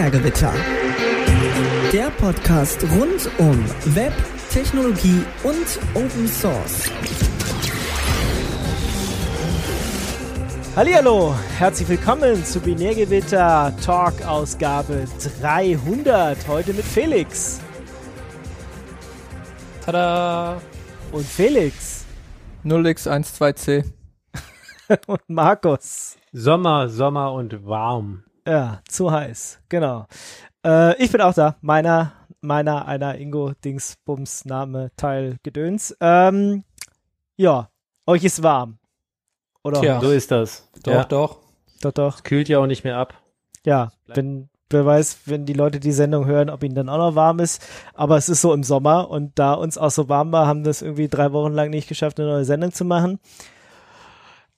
Binärgewitter. Der Podcast rund um Web, Technologie und Open Source. Hallo, herzlich willkommen zu Binärgewitter Talk Ausgabe 300. Heute mit Felix. Tada! Und Felix. 0x12c. und Markus. Sommer, Sommer und warm. Ja, zu heiß, genau. Äh, ich bin auch da. Meiner, meiner, einer Ingo Dingsbums Name, Teil Gedöns. Ähm, ja, euch ist warm. Oder? Tja. So ist das. Doch, ja. doch. Doch, doch. Es kühlt ja auch nicht mehr ab. Ja, wenn, wer weiß, wenn die Leute die Sendung hören, ob ihnen dann auch noch warm ist. Aber es ist so im Sommer und da uns auch so warm war, haben wir es irgendwie drei Wochen lang nicht geschafft, eine neue Sendung zu machen.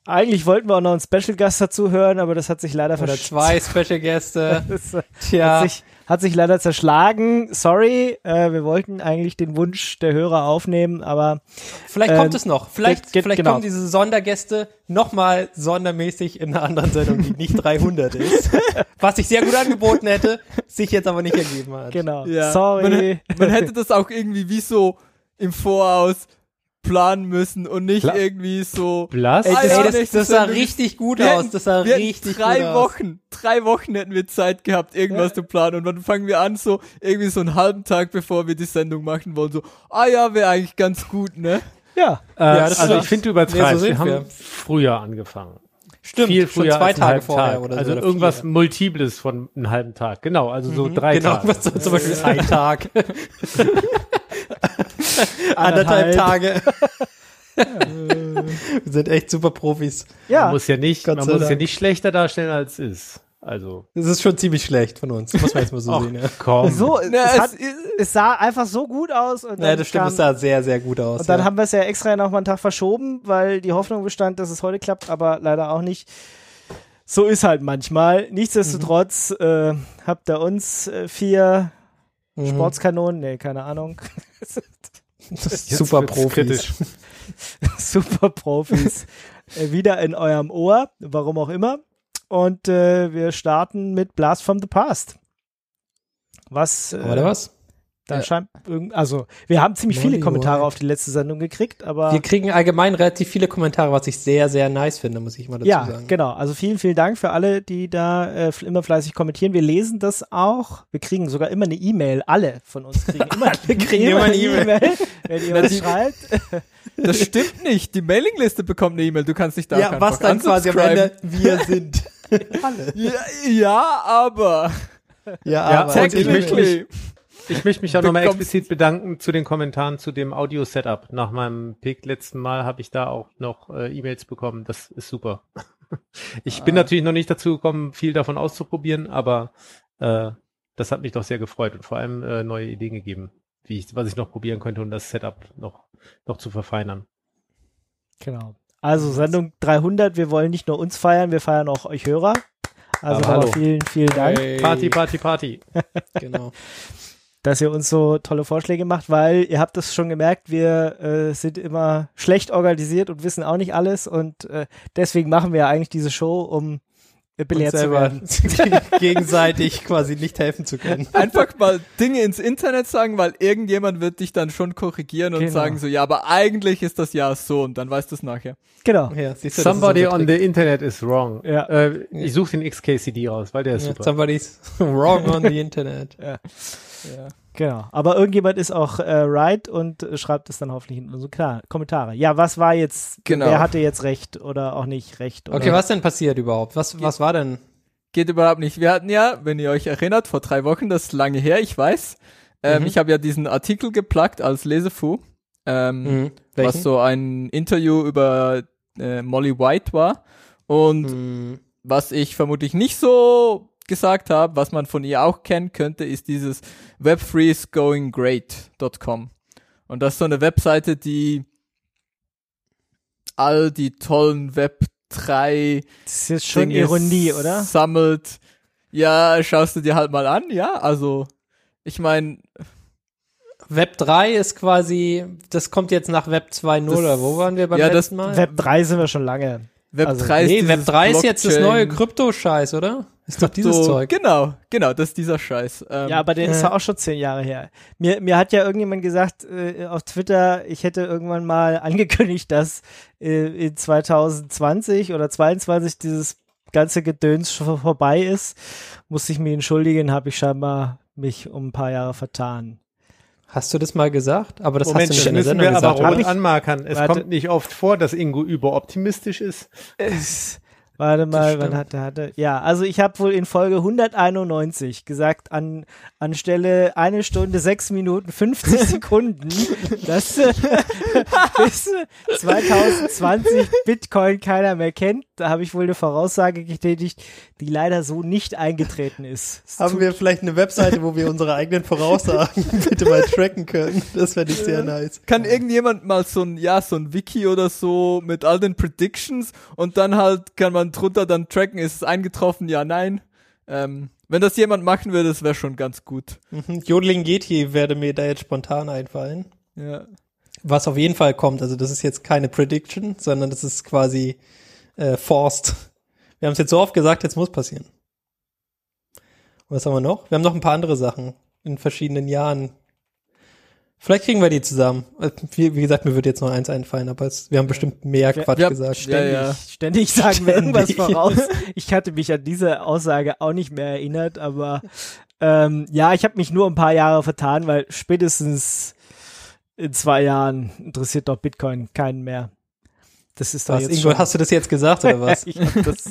Eigentlich wollten wir auch noch einen Special Gast dazu hören, aber das hat sich leider Oder zwei Special Gäste. hat Tja. sich, hat sich leider zerschlagen. Sorry, äh, wir wollten eigentlich den Wunsch der Hörer aufnehmen, aber Vielleicht Ähm, kommt es noch. Vielleicht, geht- vielleicht genau. kommen diese Sondergäste nochmal sondermäßig in einer anderen Sendung, die nicht 300 ist. Was sich sehr gut angeboten hätte, sich jetzt aber nicht ergeben hat. genau. Ja. Sorry. Man, man hätte das auch irgendwie wie so im Voraus planen müssen und nicht Pla- irgendwie so. Blass? Ey, Ah, Ey, ja, das, das sah richtig gut Wir aus. Das sah wir richtig drei gut aus. Wochen, drei Wochen hätten wir Zeit gehabt, irgendwas zu planen. Und dann fangen wir an, so irgendwie so einen halben Tag, bevor wir die Sendung machen wollen, so, ah ja, wäre eigentlich ganz gut, ne? ja. Äh, Ja, das also ich finde, du Nee, übertreibst. so sind wir haben wir. früher angefangen. Stimmt, Viel schon früher zwei als einen Tage vorher Tag. oder so. Also oder irgendwas vier. Multiples von einem halben Tag. Genau, also so Mhm, drei genau, Tage. so, zum Beispiel ein Tag. Anderthalb. Tage. Wir sind echt super Profis. Ja. Man muss ja nicht, Gott man muss ja nicht schlechter darstellen als es ist. Also, Das ist schon ziemlich schlecht von uns, muss man jetzt mal so ach, sehen. Ja. komm. So, Na, es, es hat, es sah einfach so gut aus. Und Ja, dann das stimmt, kam, es sah sehr, sehr gut aus. Und dann ja. haben wir es ja extra noch mal einen Tag verschoben, weil die Hoffnung bestand, dass es heute klappt, aber leider auch nicht. So ist halt manchmal. Nichtsdestotrotz äh, habt ihr uns äh, vier Mhm. Sportskanonen, nee, keine Ahnung, super Profis. super Profis äh, wieder in eurem Ohr, warum auch immer. Und äh, wir starten mit Blast from the Past. Was? Äh, Oder was? Da Ja. scheint also wir haben ziemlich viele Kommentare White. auf die letzte Sendung gekriegt, aber Wir kriegen allgemein relativ viele Kommentare, was ich sehr, sehr nice finde, muss ich mal dazu Ja, sagen. genau. Also vielen, vielen Dank für alle, die da äh, immer fleißig kommentieren. Wir lesen das auch. Wir kriegen sogar immer eine E-Mail. Alle von uns kriegen immer, Wir kriegen immer eine E-Mail. wenn ihr was schreibt. Das stimmt nicht. Die Mailingliste bekommt eine E-Mail. Du kannst dich da Ja, was dann quasi am. Ende wir sind. Ja, ja, aber. Ja, Ja, aber und ich möchte mich, auch nochmal explizit bedanken zu den Kommentaren zu dem Audio-Setup. Nach meinem Pick letzten Mal habe ich da auch noch äh, E-Mails bekommen. Das ist super. Ich bin natürlich noch nicht dazu gekommen, viel davon auszuprobieren, aber äh, das hat mich doch sehr gefreut und vor allem äh, neue Ideen gegeben, wie ich, was ich noch probieren könnte, um das Setup noch, noch zu verfeinern. Genau. Also Sendung 300. Wir wollen nicht nur uns feiern, wir feiern auch euch Hörer. Also vielen, vielen Dank, Hey, Party, Party, Party. Genau. Dass ihr uns so tolle Vorschläge macht, weil ihr habt es schon gemerkt, wir äh, sind immer schlecht organisiert und wissen auch nicht alles und äh, deswegen machen wir ja eigentlich diese Show, um äh, belehrt zu selber werden. gegenseitig quasi nicht helfen zu können. Einfach mal Dinge ins Internet sagen, weil irgendjemand wird dich dann schon korrigieren und Genau. sagen so, ja, aber eigentlich ist das ja so und dann weißt du es nachher. Genau. Ja, du, das Somebody on the Internet is wrong. Ja. Äh, ich suche den XKCD raus, weil der ist Ja, super. somebody's wrong on the Internet. Ja. Genau. Aber irgendjemand ist auch äh, right und schreibt es dann hoffentlich in unsere Kla- Kommentare. Ja, was war jetzt, Genau. wer hatte jetzt recht oder auch nicht recht? Oder? Okay, was denn passiert überhaupt? Was, was war denn? Geht überhaupt nicht. Wir hatten ja, wenn ihr euch erinnert, vor drei Wochen, das ist lange her, ich weiß. Ähm, Mhm. Ich habe ja diesen Artikel geplagt als Lesefu, ähm, Mhm. Was so ein Interview über äh, Molly White war. Und Mhm. was ich vermutlich nicht so gesagt habe, was man von ihr auch kennen könnte, ist dieses web3isgoinggreat.com. Und das ist so eine Webseite, die all die tollen Web 3 Das ist schon Dinge Ironie, oder? Sammelt. Ja, schaust du dir halt mal an, ja. Also, ich meine, Web 3 ist quasi, das kommt jetzt nach Web 2.0, Das- oder wo waren wir beim ja, das- letzten Mal? Web 3 sind wir schon lange. Web Also, 3 ist nee, Web dieses 3 ist jetzt das neue Krypto-Scheiß, oder? Ist doch dieses so, Zeug. Genau, genau, das ist dieser Scheiß. Ähm, Ja, aber der ist äh. ja auch schon zehn Jahre her. Mir, mir hat ja irgendjemand gesagt äh, auf Twitter, ich hätte irgendwann mal angekündigt, dass äh, in 2020 oder 22 dieses ganze Gedöns schon vorbei ist. Musste ich mich entschuldigen, habe ich scheinbar mich um ein paar Jahre vertan. Hast du das mal gesagt? Aber das Moment, hast du nicht das in der müssen Sendung wir aber gesagt. Rot ich- anmarkern. Es Warte. kommt nicht oft vor, dass Ingo überoptimistisch ist. Es, warte mal, wann hat er hatte? Ja, also ich habe wohl in Folge 191 gesagt, an anstelle eine Stunde sechs Minuten 50 Sekunden, dass äh, bis äh, 2020 Bitcoin keiner mehr kennt. Da habe ich wohl eine Voraussage getätigt, die leider so nicht eingetreten ist. Es Haben wir vielleicht eine Webseite, wo wir unsere eigenen Voraussagen bitte mal tracken können? Das fände ich sehr nice. Kann irgendjemand mal so ein, ja, so ein Wiki oder so mit all den Predictions und dann halt kann man drunter dann tracken, ist es eingetroffen, ja, nein. Ähm, wenn das jemand machen würde, das wäre schon ganz gut. Mhm. Jodeling Yeti werde mir da jetzt spontan einfallen. Ja. Was auf jeden Fall kommt, also das ist jetzt keine Prediction, sondern das ist quasi äh, forced. Wir haben es jetzt so oft gesagt, jetzt muss passieren. Und was haben wir noch? Wir haben noch ein paar andere Sachen in verschiedenen Jahren. Vielleicht kriegen wir die zusammen. Äh, Wie, wie gesagt, mir wird jetzt noch eins einfallen, aber es, wir haben bestimmt mehr Wir- Quatsch wir- gesagt. Ja, Ständig, ja. ständig sagen wir irgendwas Ständig. voraus. Ich hatte mich an diese Aussage auch nicht mehr erinnert, aber ähm, ja, ich habe mich nur ein paar Jahre vertan, weil spätestens in zwei Jahren interessiert doch Bitcoin keinen mehr. Das ist doch Was, jetzt Ingo, schon. hast du das jetzt gesagt oder was? ich hab das,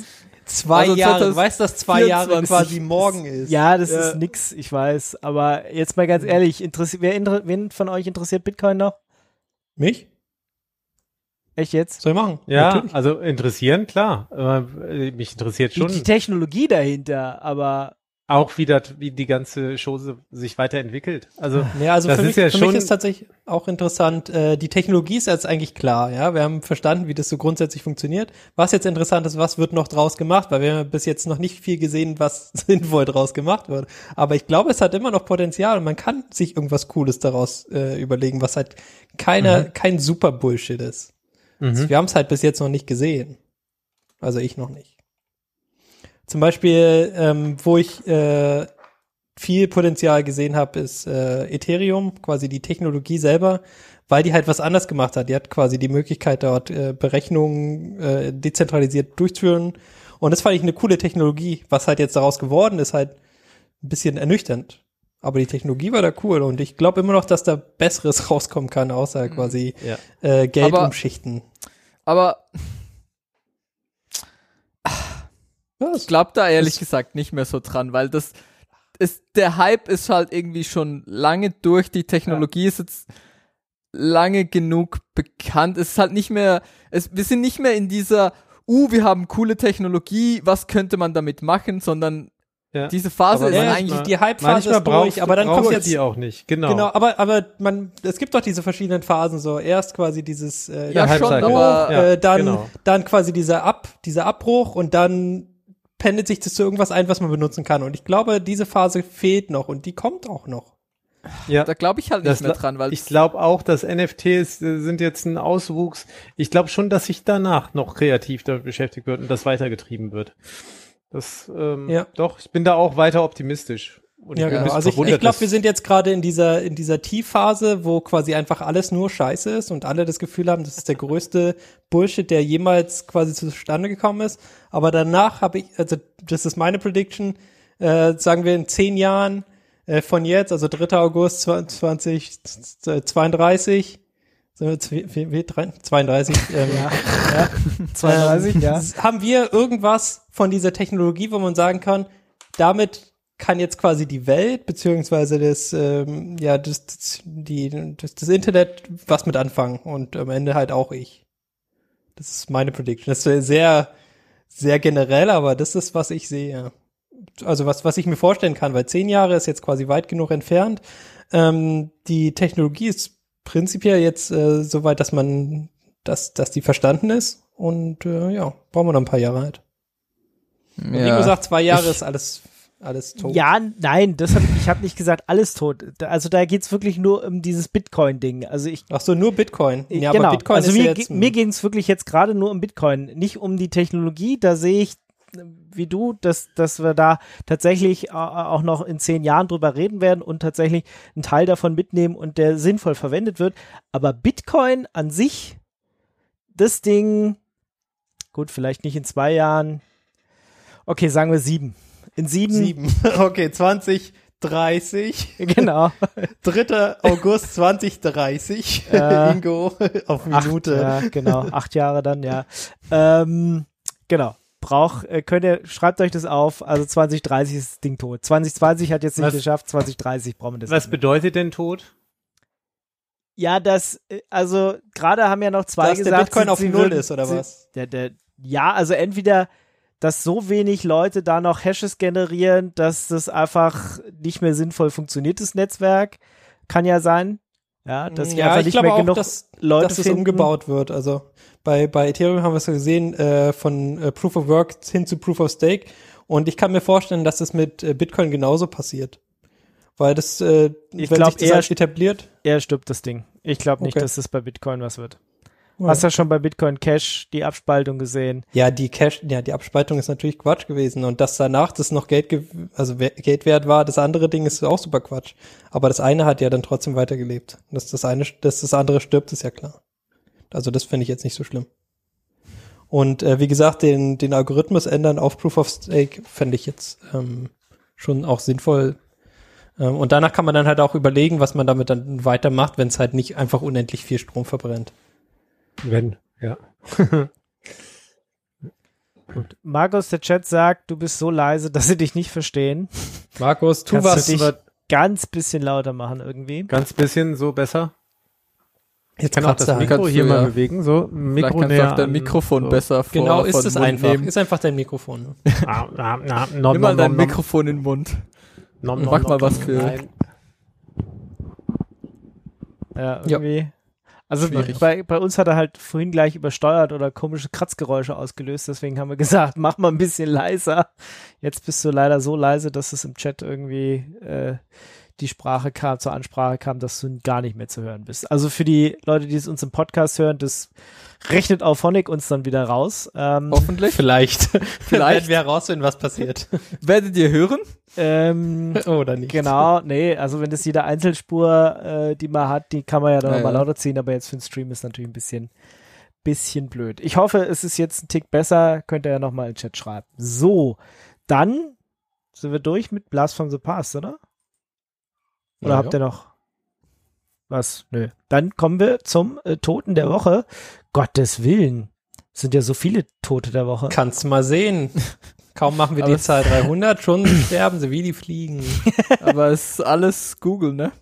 Zwei Also Jahre, du weißt, dass zwei Jahre 2024 quasi morgen ist. ja, das Ja. ist nix, ich weiß. Aber jetzt mal ganz ehrlich, interessiert, wer inter, wen von euch interessiert Bitcoin noch? Mich? Echt jetzt? Soll ich machen? Ja, Natürlich. also interessieren, klar. Äh, mich interessiert Die, schon die Technologie dahinter, aber auch, wie, das, wie die ganze Chose sich weiterentwickelt. Also Ja, also Das für, ist mich, ja für schon- mich ist tatsächlich auch interessant, äh, die Technologie ist jetzt eigentlich klar, ja. Wir haben verstanden, wie das so grundsätzlich funktioniert. Was jetzt interessant ist, was wird noch draus gemacht, weil wir haben bis jetzt noch nicht viel gesehen, was sinnvoll draus gemacht wird. Aber ich glaube, es hat immer noch Potenzial und man kann sich irgendwas Cooles daraus äh, überlegen, was halt keiner, kein super Bullshit ist. Also mhm. wir haben es halt bis jetzt noch nicht gesehen. Also ich noch nicht. Zum Beispiel, ähm, wo ich äh, viel Potenzial gesehen habe, ist äh, Ethereum, quasi die Technologie selber, weil die halt was anders gemacht hat. Die hat quasi die Möglichkeit, dort äh, Berechnungen äh, dezentralisiert durchzuführen. Und das fand ich eine coole Technologie. Was halt jetzt daraus geworden ist, halt ein bisschen ernüchternd. Aber die Technologie war da cool und ich glaube immer noch, dass da Besseres rauskommen kann, außer quasi Ja. äh, Geld Aber- umschichten. Aber Was? Ich glaube da ehrlich gesagt nicht mehr so dran, weil das ist, der Hype ist halt irgendwie schon lange durch, die Technologie ist jetzt lange genug bekannt. Es ist halt nicht mehr, es, wir sind nicht mehr in dieser, uh, wir haben coole Technologie, was könnte man damit machen, sondern Ja. diese Phase Aber ist Ja, eigentlich, die, Hype-Phase ist durch, aber dann kommt du jetzt die auch nicht. Genau. Genau, aber aber man, es gibt doch diese verschiedenen Phasen so. Erst quasi dieses äh, Ja, schon, aber- Ja, äh, dann genau. dann quasi dieser Ab dieser Abbruch und dann pendelt sich das zu irgendwas ein, was man benutzen kann. Und ich glaube, diese Phase fehlt noch und die kommt auch noch. ja. da glaube ich halt nicht mehr dran, weil ich glaube auch, dass NFTs äh, sind jetzt ein Auswuchs. Ich glaube schon, dass sich danach noch kreativ damit beschäftigt wird und das weitergetrieben wird. Das, ähm, Ja. doch, ich bin da auch weiter optimistisch. Und Ja, genau. Also ich, ich glaube, wir sind jetzt gerade in dieser in dieser Tiefphase, wo quasi einfach alles nur Scheiße ist und alle das Gefühl haben, das ist der größte Bullshit, der jemals quasi zustande gekommen ist. Aber danach habe ich, also das ist meine Prediction, äh, sagen wir in zehn Jahren äh, von jetzt, also 3. August 2032, so, zw- wie- wie- drei- 32, ähm, ja, 32, ähm, ja. haben wir irgendwas von dieser Technologie, wo man sagen kann, damit kann jetzt quasi die Welt beziehungsweise das ähm, ja das, das die das, das Internet was mit anfangen und am Ende halt auch ich. Das ist meine Prediction. Das ist sehr sehr generell, aber das ist was ich sehe. Also was was ich mir vorstellen kann, weil zehn Jahre ist jetzt quasi weit genug entfernt. Ähm, die Technologie ist prinzipiell jetzt äh, so weit, dass man dass dass die verstanden ist und äh, ja brauchen wir noch ein paar Jahre halt. Und Wie gesagt, zwei Jahre ist alles, alles tot. Ja, nein, das hab, ich habe nicht gesagt, alles tot. Also da geht's wirklich nur um dieses Bitcoin-Ding. Also ich Ach so, nur Bitcoin. Ja, genau. aber Bitcoin also ist mir, ja jetzt, mir ging es wirklich jetzt gerade nur um Bitcoin, nicht um die Technologie. Da sehe ich wie du, dass, dass wir da tatsächlich äh, auch noch in zehn Jahren drüber reden werden und tatsächlich einen Teil davon mitnehmen und der sinnvoll verwendet wird. Aber Bitcoin an sich, das Ding, gut, vielleicht nicht in zwei Jahren. Okay, sagen wir sieben. In sieben. Sieben. Okay, 2030. Genau. 3. August 2030. Ja. Ingo auf Acht, Minute. ja, genau. Acht Jahre dann, ja. Ähm, genau. Braucht, äh, könnt ihr, schreibt euch das auf. Also 2030 ist das Ding tot. 2020 hat jetzt nicht Was- geschafft. 2030 brauchen wir das. Was bedeutet denn Tod? Ja, das, äh, also gerade haben ja noch zwei Dass der gesagt, Bitcoin sie- auf sie Null würden- ist, oder sie, was? Der, der, ja, also entweder, dass so wenig Leute da noch Hashes generieren, dass das einfach nicht mehr sinnvoll funktioniert, das Netzwerk. Kann ja sein. Ja, dass ja, einfach ich nicht glaube mehr auch, genug dass, Leute dass es finden. umgebaut wird. Also bei, bei Ethereum haben wir es ja gesehen, äh, von äh, Proof of Work hin zu Proof of Stake. Und ich kann mir vorstellen, dass das mit äh, Bitcoin genauso passiert. Weil das, äh, Ich wenn glaub, sich das eher halt etabliert. Er stirbt das Ding. Ich glaube nicht, Okay. dass es bei Bitcoin was wird. Ja. Hast ja schon bei Bitcoin Cash die Abspaltung gesehen. Ja, die Cash, ja, die Abspaltung ist natürlich Quatsch gewesen und dass danach das noch Geld, ge- also Geld wert war, das andere Ding ist auch super Quatsch. Aber das eine hat ja dann trotzdem weitergelebt. Dass das eine, dass das andere stirbt, ist ja klar. Also das finde ich jetzt nicht so schlimm. Und äh, wie gesagt, den, den Algorithmus ändern auf Proof of Stake fände ich jetzt ähm, schon auch sinnvoll. Ähm, und danach kann man dann halt auch überlegen, was man damit dann weitermacht, wenn es halt nicht einfach unendlich viel Strom verbrennt. Wenn, ja. Markus, der Chat sagt, du bist so leise, dass sie dich nicht verstehen. Markus, tu Kannst was. du dich ganz bisschen lauter machen irgendwie. Ganz bisschen so besser. Jetzt Ich kann auch das halt. Mikro Kannst hier du, mal ja. bewegen. So, Vielleicht Mikro kannst du auch dein an- Mikrofon so. besser vor, Genau, ist es einfach. nehmen. Ist einfach dein Mikrofon. Ah, ah, ah, nom, Nimm mal nom, dein nom, nom. Mikrofon in den Mund. Nom, nom, mach nom, mal was für- Nein. Ja, irgendwie. Also Schwierig. bei, bei uns hat er halt vorhin gleich übersteuert oder komische Kratzgeräusche ausgelöst, deswegen haben wir gesagt, mach mal ein bisschen leiser. Jetzt bist du leider so leise, dass es im Chat irgendwie äh, die Sprache kam, zur Ansprache kam, dass du gar nicht mehr zu hören bist. Also für die Leute, die es uns im Podcast hören, das rechnet Auphonic uns dann wieder raus. Ähm, Hoffentlich. Vielleicht. Vielleicht. Werden wir herausfinden, was passiert. Werdet ihr hören? ähm, Oder nicht. Genau, nee, also wenn das jede Einzelspur, äh, die man hat, die kann man ja dann Ja, nochmal lauter ziehen, aber jetzt für den Stream ist natürlich ein bisschen, bisschen blöd. Ich hoffe, es ist jetzt ein Tick besser, könnt ihr ja nochmal in den Chat schreiben. So, dann sind wir durch mit Blast from the Past, oder? Oder Ja, habt ihr noch was? Nö. Dann kommen wir zum äh, Toten der Woche. Gottes Willen. Es sind ja so viele Tote der Woche. Kannst mal sehen. Kaum machen wir Aber die Zahl 300, schon sterben sie wie die Fliegen. Aber es ist alles Google, ne?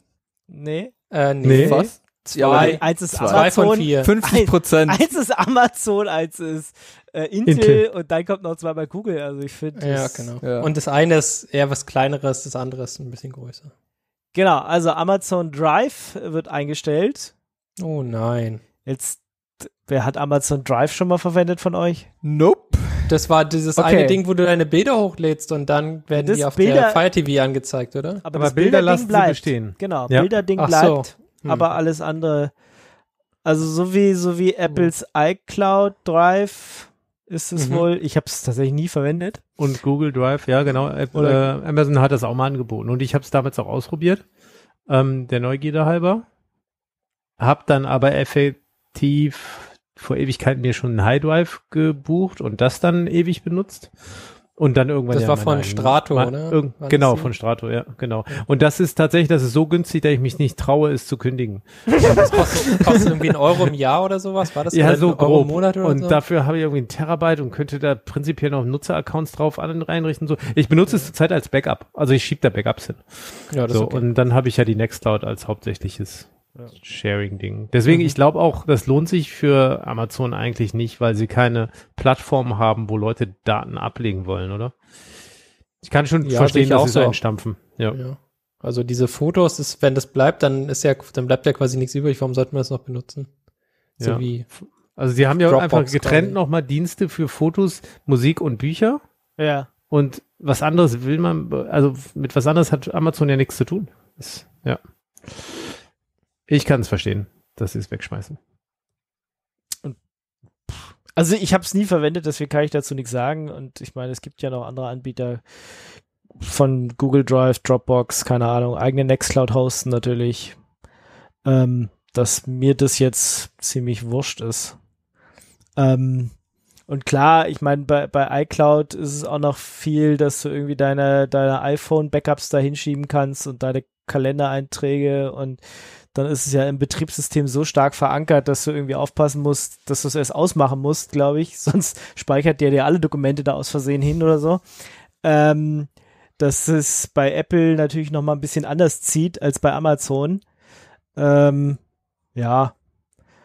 Nee. Äh, nee. Nee. Was? Ja, Zwei. Ein- Eins ist Zwei. Zwei von Amazon. vier. 50 Prozent. Eins ist Amazon, eins ist äh, Intel, Intel. und dann kommt noch zweimal Google. Also ich finde. Ja, genau. Ja. Und das eine ist eher was kleineres, das andere ist ein bisschen größer. Genau, also Amazon Drive wird eingestellt. Oh nein. Jetzt, wer hat Amazon Drive schon mal verwendet von euch? Nope. Das war dieses Okay. eine Ding, wo du deine Bilder hochlädst und dann werden Das die auf Bilder- der Fire TV angezeigt, oder? Aber, Aber das Bilder lassen sie bleibt. bestehen. Genau, Ja. Bilderding Ach bleibt, so. Hm. aber alles andere. Also so wie so wie Apples iCloud Drive ist es Mhm. wohl. Ich habe es tatsächlich nie verwendet. Und Google Drive, ja genau. App, äh, Amazon hat das auch mal angeboten. Und ich habe es damals auch ausprobiert, ähm, der Neugierde halber. Hab dann aber effektiv vor Ewigkeiten mir schon einen High Drive gebucht und das dann ewig benutzt. Und dann irgendwann. Das ja war von Strato, War das genau, von Strato, ja, genau. Und das ist tatsächlich, das ist so günstig, dass ich mich nicht traue, es zu kündigen. Das kostet, kostet irgendwie einen Euro im Jahr oder sowas? War das Ja, Oder so ein Euro grob. im Monat oder und so? dafür habe ich irgendwie ein Terabyte und könnte da prinzipiell noch Nutzeraccounts drauf an, reinrichten. So. Ich benutze es zurzeit als Backup. Also ich schiebe da Backups hin. ja, das So, okay. und dann habe ich ja die Nextcloud als Sharing-Ding. Deswegen, Mhm. ich glaube auch, das lohnt sich für Amazon eigentlich nicht, weil sie keine Plattform haben, wo Leute Daten ablegen wollen, oder? Ich kann schon Ja, verstehen, dass auch sie so. einstampfen. Ja. Ja. Also diese Fotos, ist, wenn das bleibt, dann ist ja, dann bleibt ja quasi nichts übrig. Warum sollten wir das noch benutzen? So Ja. wie Also sie haben ja Dropbox einfach getrennt nochmal Dienste für Fotos, Musik und Bücher. Ja. Und was anderes will man, also mit was anderes hat Amazon ja nichts zu tun. Ist, ja. Ich kann es verstehen, dass sie es wegschmeißen. Also ich habe es nie verwendet, deswegen kann ich dazu nichts sagen. Und ich meine, es gibt ja noch andere Anbieter von Google Drive, Dropbox, keine Ahnung, eigene Nextcloud hosten natürlich. Ähm, dass mir das jetzt ziemlich wurscht ist. Ähm, und klar, ich meine, bei, bei iCloud ist es auch noch viel, dass du irgendwie deine, deine iPhone-Backups da hinschieben kannst und deine Kalendereinträge und dann ist es ja im Betriebssystem so stark verankert, dass du irgendwie aufpassen musst, dass du es erst ausmachen musst, glaube ich. Sonst speichert der dir alle Dokumente da aus Versehen hin oder so. Ähm, dass es bei Apple natürlich noch mal ein bisschen anders zieht als bei Amazon. Ähm, ja.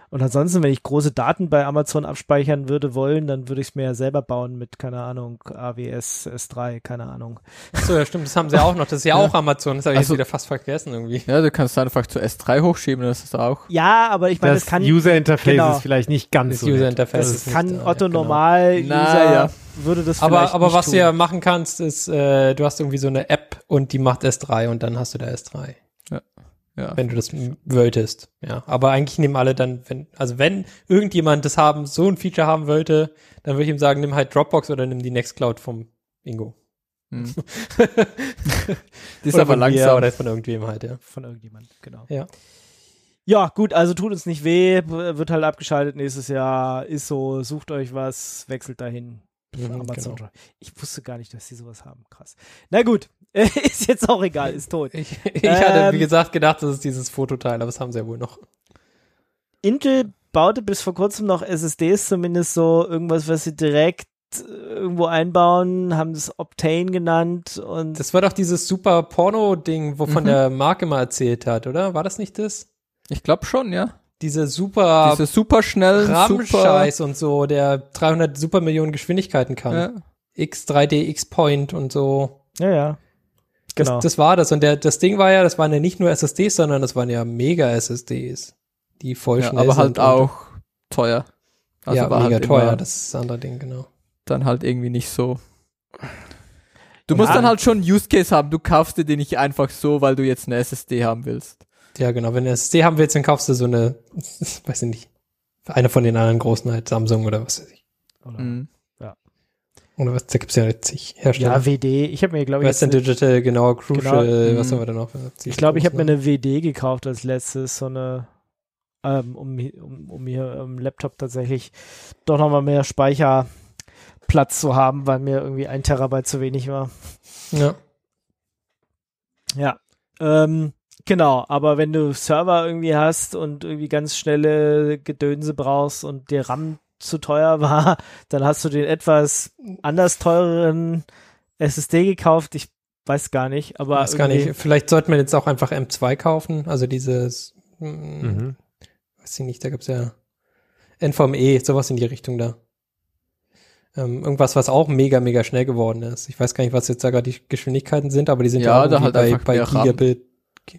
Und ansonsten, wenn ich große Daten bei Amazon abspeichern würde wollen, dann würde ich es mir ja selber bauen mit, keine Ahnung, AWS S3, keine Ahnung. Achso, ja, stimmt, das haben sie auch noch. Das ist ja, Ja. auch Amazon. Das habe ich Also- jetzt wieder fast vergessen irgendwie. Ja, du kannst einfach zu S3 hochschieben, das ist auch. Ja, aber ich meine, Das das kann, User Interface genau. ist vielleicht nicht ganz Das so User. Interface das ist nicht kann da, Otto ja, genau. Normal-User Na, ja. würde das Aber, vielleicht aber nicht was tun. du ja machen kannst, ist, äh, du hast irgendwie so eine App und die macht S3 und dann hast du da S3. Ja. Wenn du das wolltest. Ja. Aber eigentlich nehmen alle dann, wenn, also wenn irgendjemand das haben, so ein Feature haben wollte, dann würde ich ihm sagen, nimm halt Dropbox oder nimm die Nextcloud vom Ingo. Hm. Die ist aber langsam. Oder von irgendwem halt, ja. von irgendjemand, genau. Ja. Ja, gut, also tut uns nicht weh, wird halt abgeschaltet nächstes Jahr, ist so, sucht euch was, wechselt dahin. Mhm, Amazon genau. Ich wusste gar nicht, dass die sowas haben. Krass. Na gut, ist jetzt auch egal, ist tot. Ich, ich hatte, wie Ähm, gesagt, gedacht, das ist dieses Fototeil, aber das haben sie ja wohl noch. Intel baute bis vor kurzem noch SSDs, zumindest so irgendwas, was sie direkt äh, irgendwo einbauen, haben das Optane genannt und Das war doch dieses super Porno-Ding, wovon Mhm. der Marke mal erzählt hat, oder? War das nicht das? Ich glaube schon, ja. Diese super Diese super schnellen, super. RAM-Scheiß und so, der 300 super Millionen Geschwindigkeiten kann. Ja. X3D, X-Point und so. ja, ja. Das, Genau. das war das. Und der, das Ding war ja, das waren ja nicht nur SSDs, sondern das waren ja Mega-SSDs, die voll Ja, schnell aber sind. halt und- auch teuer. Also ja, war mega halt teuer, das ist das andere Ding, genau. dann halt irgendwie nicht so. Du Ja. musst dann halt schon einen Use Case haben. Du kaufst dir den nicht einfach so, weil du jetzt eine SSD haben willst. Ja, genau. Wenn du SSD haben willst, dann kaufst du so eine, weiß ich nicht, eine von den anderen großen halt, Samsung oder was weiß ich. Oder- Mhm. Oder was, da gibt's ja zig Hersteller. Ja, WD. Ich habe mir, glaube ich, jetzt Western Digital, genau, Crucial, Genau, was mhm. haben wir da noch? ich glaube, ich habe mir eine WD gekauft als letztes, so eine, ähm, um, um, um hier im Laptop tatsächlich doch nochmal mehr Speicherplatz zu haben, weil mir irgendwie ein Terabyte zu wenig war. Ja. Ja. Ähm, genau, aber wenn du Server irgendwie hast und irgendwie ganz schnelle Gedönse brauchst und dir RAM zu teuer war, dann hast du den etwas anders teureren SSD gekauft. Ich weiß gar nicht, aber weiß gar nicht. Vielleicht sollte man jetzt auch einfach M2 kaufen, also dieses, mm, Mhm. weiß ich nicht, da gibt's ja NVMe, sowas in die Richtung da. Ähm, irgendwas, was auch mega, mega schnell geworden ist. Ich weiß gar nicht, was jetzt da gerade die Geschwindigkeiten sind, aber die sind Ja, ja, auch da irgendwie halt bei, bei. Gigabit.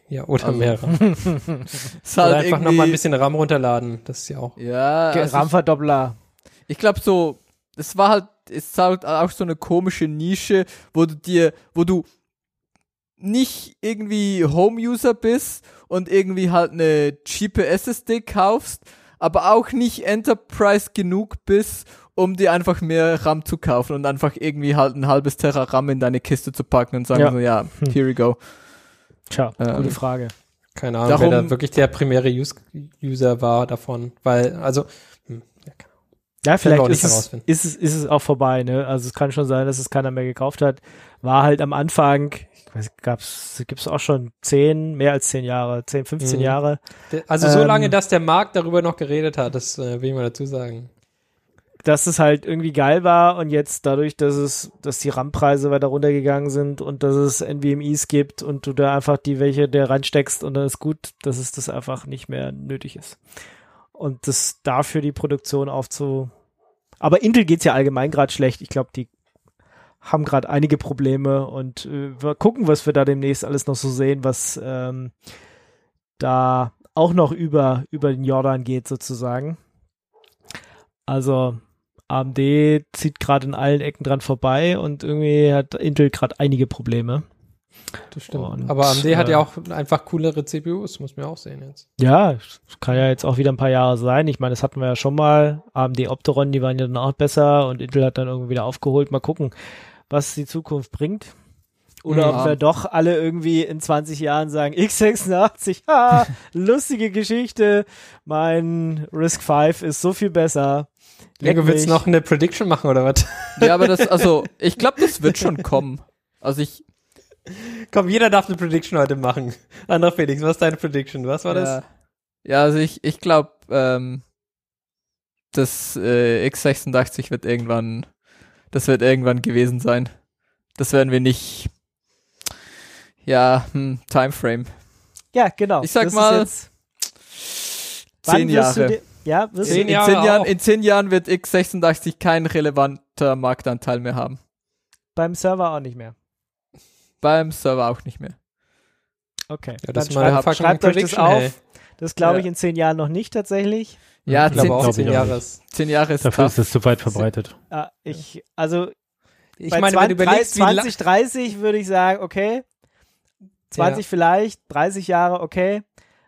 Ja, oder Also, mehr RAM. Ist Oder halt einfach nochmal ein bisschen RAM runterladen. Das ist ja auch. Ja, also RAM-Verdoppler. ich glaube so, es war halt, es ist halt auch so eine komische Nische, wo du dir, wo du nicht irgendwie Home-User bist und irgendwie halt eine cheape SSD kaufst, aber auch nicht Enterprise genug bist, um dir einfach mehr RAM zu kaufen und einfach irgendwie halt ein halbes Terra RAM in deine Kiste zu packen und sagen Ja. so, ja, Hm. here we go. Tja, Ähm, gute Frage. Keine Ahnung, Darum- wer da wirklich der primäre Use User war davon. Weil, also, hm, ja, keine vielleicht ist es, ist, es, ist es auch vorbei, ne? Also es kann schon sein, dass es keiner mehr gekauft hat. War halt am Anfang, ich weiß, gab's, gibt's auch schon zehn, mehr als zehn Jahre, zehn, 15 Mhm. Jahre. Also so Ähm, lange, dass der Markt darüber noch geredet hat, das äh, will ich mal dazu sagen. Dass es halt irgendwie geil war und jetzt dadurch, dass es, dass die RAM-Preise weiter runtergegangen sind und dass es NVMe's gibt und du da einfach die welche der reinsteckst und dann ist gut, dass es das einfach nicht mehr nötig ist. Und das dafür die Produktion aufzu. Aber Intel geht's ja allgemein gerade schlecht. Ich glaube, die haben gerade einige Probleme und äh, wir gucken, was wir da demnächst alles noch so sehen, was ähm, da auch noch über, über den Jordan geht sozusagen. Also AMD zieht gerade in allen Ecken dran vorbei und irgendwie hat Intel gerade einige Probleme. Das stimmt. Und, Aber AMD hat äh, ja auch einfach coolere CPUs, muss man auch sehen jetzt. Ja, es kann ja jetzt auch wieder ein paar Jahre sein. Ich meine, das hatten wir ja schon mal. AMD Opteron, die waren ja dann auch besser und Intel hat dann irgendwie wieder aufgeholt. Mal gucken, was die Zukunft bringt. Oder Ja. ob wir doch alle irgendwie in 20 Jahren sagen, x86, ha, lustige Geschichte, mein Risk 5 ist so viel besser. Lego, willst du noch eine Prediction machen oder was? Ja, aber das, also, ich glaube, das wird schon kommen. Also ich, Komm, jeder darf eine Prediction heute machen. Anderer Felix, was ist deine Prediction? Was war das? ja, ja, also ich, ich glaube, ähm, das äh, x86 wird irgendwann, das wird irgendwann gewesen sein. Das werden wir nicht, ja, hm, Timeframe. Ja, genau. Ich sag Das ist mal, Zehn Jahre. Ja, wirst Zehn du, in, zehn Jahren, in zehn Jahren wird x86 kein relevanter Marktanteil mehr haben. beim Server auch nicht mehr. Beim Server auch nicht mehr. Okay. Ja, das Dann schreibt, schreibt euch das auf. ey. Das glaube Ja. ich in zehn Jahren noch nicht tatsächlich. Ja, Ich glaube zehn, auch zehn Jahre. zehn Jahre ist Dafür tough. ist es zu weit verbreitet. Ah, ich, also Ich bei meine, 20, wenn du überlegst, wie lang, 20, 30 würde ich sagen, okay. 20 Ja. vielleicht, 30 Jahre, okay.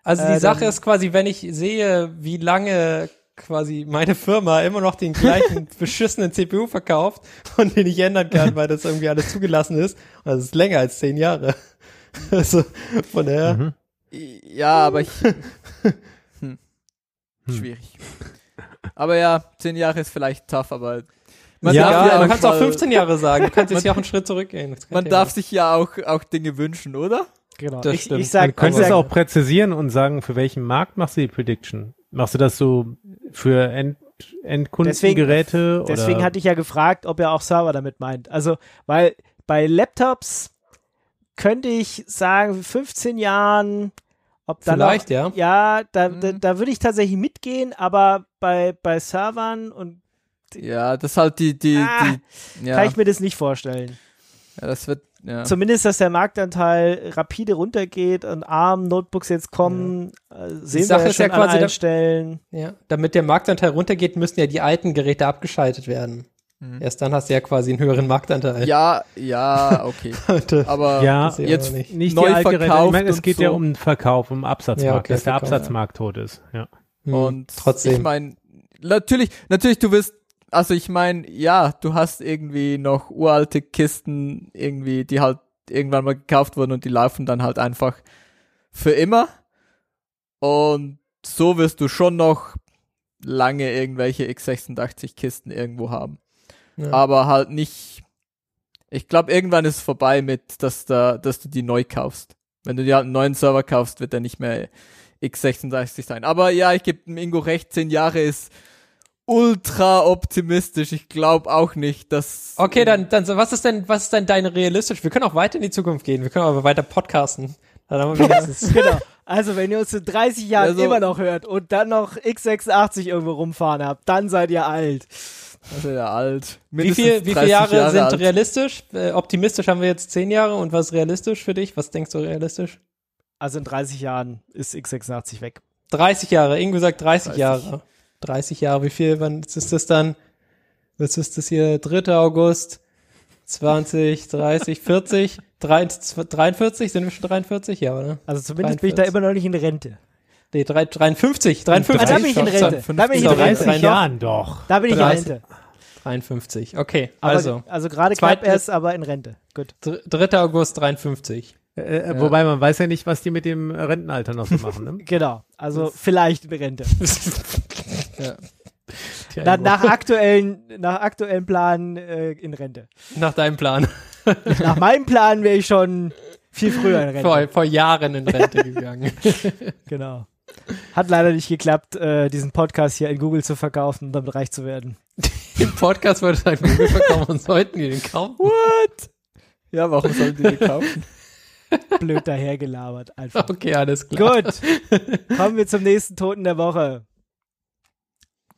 Also die äh, Sache ist quasi, wenn ich sehe, wie lange quasi meine Firma immer noch den gleichen beschissenen CPU verkauft und den ich ändern kann, weil das irgendwie alles zugelassen ist, und das ist länger als zehn Jahre. Also von daher, Mhm. Ja, aber ich. Hm. Schwierig. Aber ja, zehn Jahre ist vielleicht tough, aber man Ja, darf ja, ja du auch kannst auch mal- 15 Jahre sagen, du kannst jetzt ja auch einen Schritt zurückgehen. Man darf sich ja auch, auch Dinge wünschen, oder? Genau. Das ich, stimmt. ich sag, Du könntest es auch präzisieren und sagen, für welchen Markt machst du die Prediction? Machst du das so für End Endkundengeräte? deswegen oder? hatte ich ja gefragt, ob er auch Server damit meint. Also, weil bei Laptops könnte ich sagen, 15 Jahren, ob dann Vielleicht, auch, ja. ja, da, da, Mhm. da würde ich tatsächlich mitgehen, aber bei, bei Servern und Ja, das ist halt die, die, Ah, die, ja, kann ich mir das nicht vorstellen. ja das wird, ja. Zumindest, dass der Marktanteil rapide runtergeht und ARM-Notebooks jetzt kommen, äh, sehen Sache wir ja ist ja schon an quasi, allen da- Stellen. ja. Damit der Marktanteil runtergeht, müssen ja die alten Geräte abgeschaltet werden. Mhm. Erst dann hast du ja quasi einen höheren Marktanteil. Ja, ja, okay. Aber Ja, jetzt aber nicht. nicht neu die Altgeräte. Ich verkauft meine, es geht so. ja um den Verkauf, um den Absatzmarkt, Ja, okay, dass der Absatzmarkt tot ist. Ja. Hm, Und trotzdem. ich meine, natürlich, natürlich, du wirst, also ich meine, ja, du hast irgendwie noch uralte Kisten irgendwie, die halt irgendwann mal gekauft wurden und die laufen dann halt einfach für immer. Und so wirst du schon noch lange irgendwelche x86 Kisten irgendwo haben. ja. Aber halt nicht, ich glaube, irgendwann ist es vorbei mit, dass da, dass du die neu kaufst. Wenn du dir halt einen neuen Server kaufst, wird der nicht mehr x86 sein. Aber ja, ich gebe dem Ingo recht, 10 Jahre ist ultra optimistisch. Ich glaube auch nicht, dass. Okay, dann, dann, so, was ist denn, was ist denn deine realistisch? Wir können auch weiter in die Zukunft gehen. Wir können aber weiter podcasten. Dann haben wir wenigstens. genau. Also, wenn ihr uns in 30 Jahren Also- immer noch hört und dann noch x86 irgendwo rumfahren habt, dann seid ihr alt. Also ja alt. wie Mindestens viel, wie 30 viele Jahre, sind alt. realistisch? Äh, optimistisch haben wir jetzt 10 Jahre und was ist realistisch für dich? Was denkst du realistisch? Also in 30 Jahren ist x86 weg. 30 Jahre. Ingo sagt 30, 30. Jahre. 30 Jahre. Wie viel, wann ist das dann? Was ist das hier? 3. August 20, 30, 40, 43? Sind wir schon 43? Ja, oder? Also zumindest bin ich da 43. immer noch nicht in Rente. Nee, drei- 53. 53. Ah, da bin ich in Rente. Da bin ich in 50. Rente. 30 Doch. Jahren doch. Da bin ich in 30. Rente. 53. Okay, Aber, also. also gerade knapp erst, aber in Rente. Gut. dr- 3. August 53. Äh, äh, Wobei man weiß ja nicht, was die mit dem Rentenalter noch so machen. Ne? Genau. Also vielleicht in Rente. Ja. Na, nach aktuellen, nach aktuellen Planen äh, in Rente. Nach deinem Plan. Nach meinem Plan wäre ich schon viel früher in Rente. Vor, vor Jahren in Rente gegangen. Genau. Hat leider nicht geklappt, äh, diesen Podcast hier in Google zu verkaufen und damit reich zu werden. Im Podcast wurde ein Google verkauft und sollten die den kaufen. What? Ja, warum sollen die die kaufen? Blöd dahergelabert. Einfach. Okay, alles klar. Gut. Kommen wir zum nächsten Toten der Woche.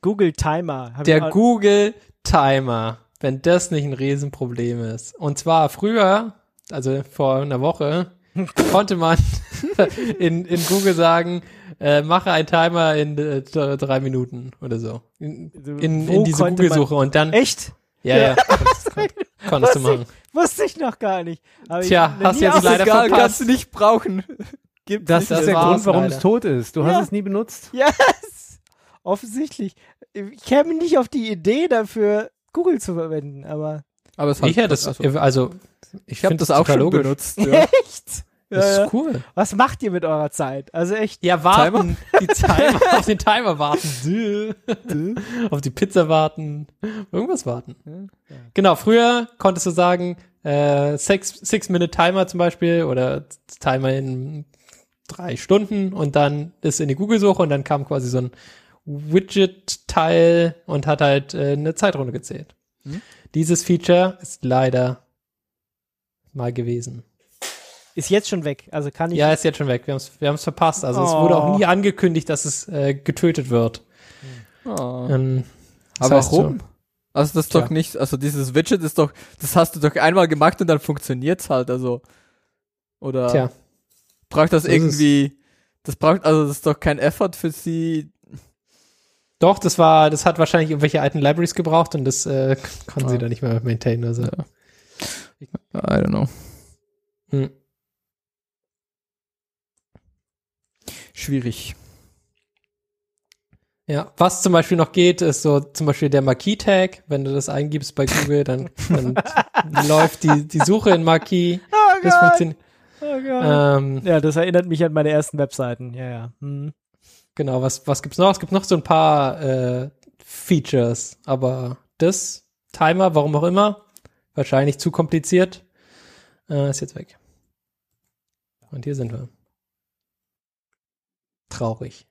Google Timer. Hab ich Der Google Timer, wenn das nicht ein Riesenproblem ist. Und zwar früher, also vor einer Woche, konnte man in, in Google sagen, äh, mache einen Timer in äh, drei Minuten oder so. In, in, in diese Google-Suche und dann, Echt? ja, ja, kon- konntest du machen. Wusste ich noch gar nicht. Ich Tja, hast nie jetzt leider Egal, verpasst. kannst du nicht brauchen. Gibt's Das nicht. ist der Grund, warum leider. es tot ist. Du hast Ja. es nie benutzt. Yes! Offensichtlich. Ich käme nicht auf die Idee dafür, Google zu verwenden, aber Aber es hat, Ich hätte das, also, also, ich, ich habe das auch schon logisch. benutzt. Ja. echt? Das Ja, ja. ist cool. Was macht ihr mit eurer Zeit? Also echt. Ja, warten. Die Timer, auf den Timer warten. auf die Pizza warten. Irgendwas warten. Genau, früher konntest du sagen, äh, six, six Minute Timer zum Beispiel oder Timer in drei Stunden und dann ist in die Google-Suche und dann kam quasi so ein Widget-Teil und hat halt äh, eine Zeitrunde gezählt. Hm. Dieses Feature ist leider mal gewesen. Ist jetzt schon weg. Also kann ich. Ja, ist jetzt schon weg. Wir haben es wir haben's verpasst. Also es wurde auch Oh. nie angekündigt, dass es äh, getötet wird. Oh. Ähm, Aber warum? Also das ist doch Tja. nicht, also dieses Widget ist doch, das hast du doch einmal gemacht und dann funktioniert's halt, also. Oder So, tja, braucht das so es. irgendwie, das braucht, also das ist doch kein Effort für sie. doch, das war, das hat wahrscheinlich irgendwelche alten Libraries gebraucht und das äh, konnten sie Ah. dann nicht mehr maintainen. Also. Ja. I don't know. Hm. Schwierig. Ja, was zum Beispiel noch geht, ist so zum Beispiel der Marquis-Tag. Wenn du das eingibst bei Google, dann, dann läuft die, die Suche in Marquis. Oh Das Gott. funktioniert. Oh Gott. Ähm, ja, das erinnert mich an meine ersten Webseiten. Ja, ja. Hm. genau, was, was gibt's noch? Es gibt noch so ein paar äh, Features, aber das Timer, warum auch immer, wahrscheinlich zu kompliziert, äh, ist jetzt weg. Und hier sind wir. Traurig.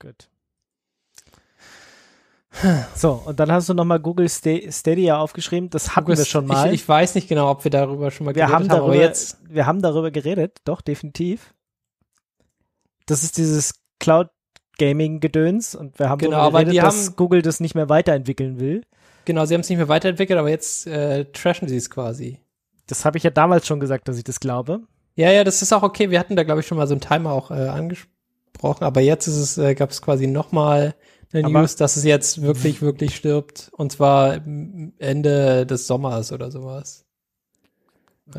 Gut. So, und dann hast du nochmal Google Sta- Stadia aufgeschrieben. Das hatten wir schon mal. Ich, ich weiß nicht genau, ob wir darüber schon mal wir, haben darüber, aber jetzt wir haben darüber geredet, doch, definitiv. Das ist dieses Cloud Gaming Gedöns und wir haben Genau, darüber geredet, dass haben- Google das nicht mehr weiterentwickeln will. Genau, sie haben es nicht mehr weiterentwickelt, aber jetzt äh, trashen sie es quasi. Das habe ich ja damals schon gesagt, dass ich das glaube. Ja, ja, das ist auch okay. Wir hatten da, glaube ich, schon mal so einen Timer auch äh, angesprochen, aber jetzt ist es, äh, gab es quasi nochmal eine Aber- News, dass es jetzt wirklich, wirklich stirbt. Und zwar Ende des Sommers oder sowas.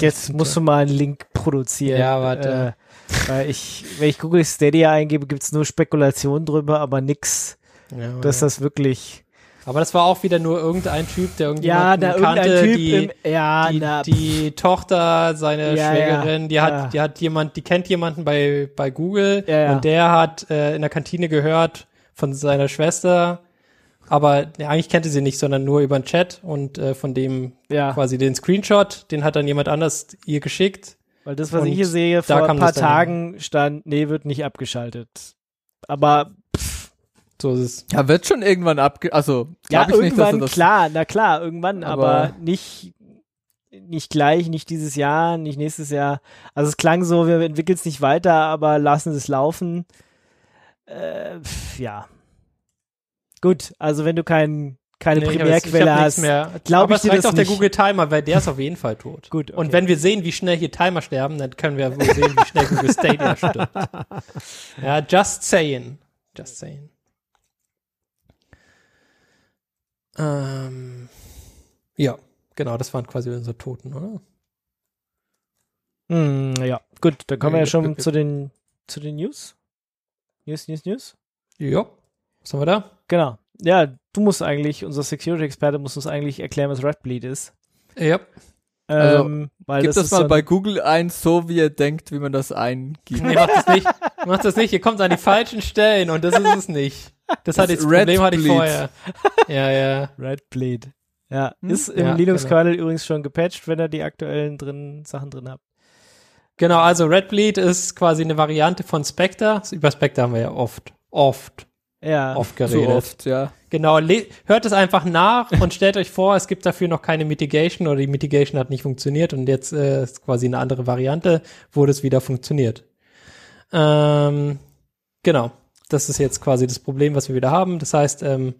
Jetzt musst du mal einen Link produzieren. Ja, warte. Äh, weil ich, wenn ich Google Stadia eingebe, gibt's nur Spekulationen drüber, aber nix, Ja, dass das wirklich. Aber das war auch wieder nur irgendein Typ, der Ja, irgendjemanden da kannte, irgendein Typ die, im. Ja, die, na, die Tochter, seine Ja, Schwägerin, die hat, ja. die hat jemand, die kennt jemanden bei, bei Google Ja, ja. und der hat äh, in der Kantine gehört von seiner Schwester, aber ne, eigentlich kannte sie nicht, sondern nur über den Chat und äh, von dem ja. quasi den Screenshot, den hat dann jemand anders ihr geschickt. Weil das, was Und ich hier sehe, da vor ein paar Tagen stand, nee, wird nicht abgeschaltet. Aber So ist es. Ja, wird schon irgendwann abge, also, ja, ich nicht, dass irgendwann, das, klar, na klar, irgendwann, aber, Aber- nicht, nicht gleich, nicht dieses Jahr, nicht nächstes Jahr. Also es klang so, wir entwickeln es nicht weiter, aber lassen es laufen. Äh, pf, ja. Gut, also wenn du kein, keine Nee, ich hab jetzt- ich Primärquelle hab hast, mehr. glaub aber ich dir das auch der nicht. Google Timer, weil der ist auf jeden Fall tot. Gut, Und okay. wenn wir sehen, wie schnell hier Timer sterben, dann können wir wohl sehen, wie schnell Google Stadia stirbt. Ja, just saying. Just saying. Ähm, ja, genau, das waren quasi unsere Toten, oder? Hm, ja, gut, dann kommen wir ja Ja, schon gut. zu den, zu den News. News, News, News. Ja. Was haben wir da? Genau. Ja, du musst eigentlich, unser Security-Experte muss uns eigentlich erklären, was Red Bleed ist. Ja. Also, Ähm, weil Gib das, das, ist mal so bei Google ein, so wie ihr denkt, wie man das eingibt. Nee, macht das nicht. Macht das nicht. Ihr kommt an die falschen Stellen und das ist es nicht. Das, hat Das jetzt Red Problem hatte ich Bleed. vorher. Ja, ja. Red Bleed. Ja, Hm? ist im Ja, Linux-Kernel übrigens schon gepatcht, wenn ihr die aktuellen drin, Sachen drin habt. Genau, also Red Bleed ist quasi eine Variante von Spectre. Über Spectre haben wir ja oft, oft, Ja, oft geredet. oft, ja. Genau, hört es einfach nach und stellt euch vor, es gibt dafür noch keine Mitigation oder die Mitigation hat nicht funktioniert und jetzt äh, ist quasi eine andere Variante, wo das wieder funktioniert. Ähm, genau, das ist jetzt quasi das Problem, was wir wieder haben. Das heißt, ähm,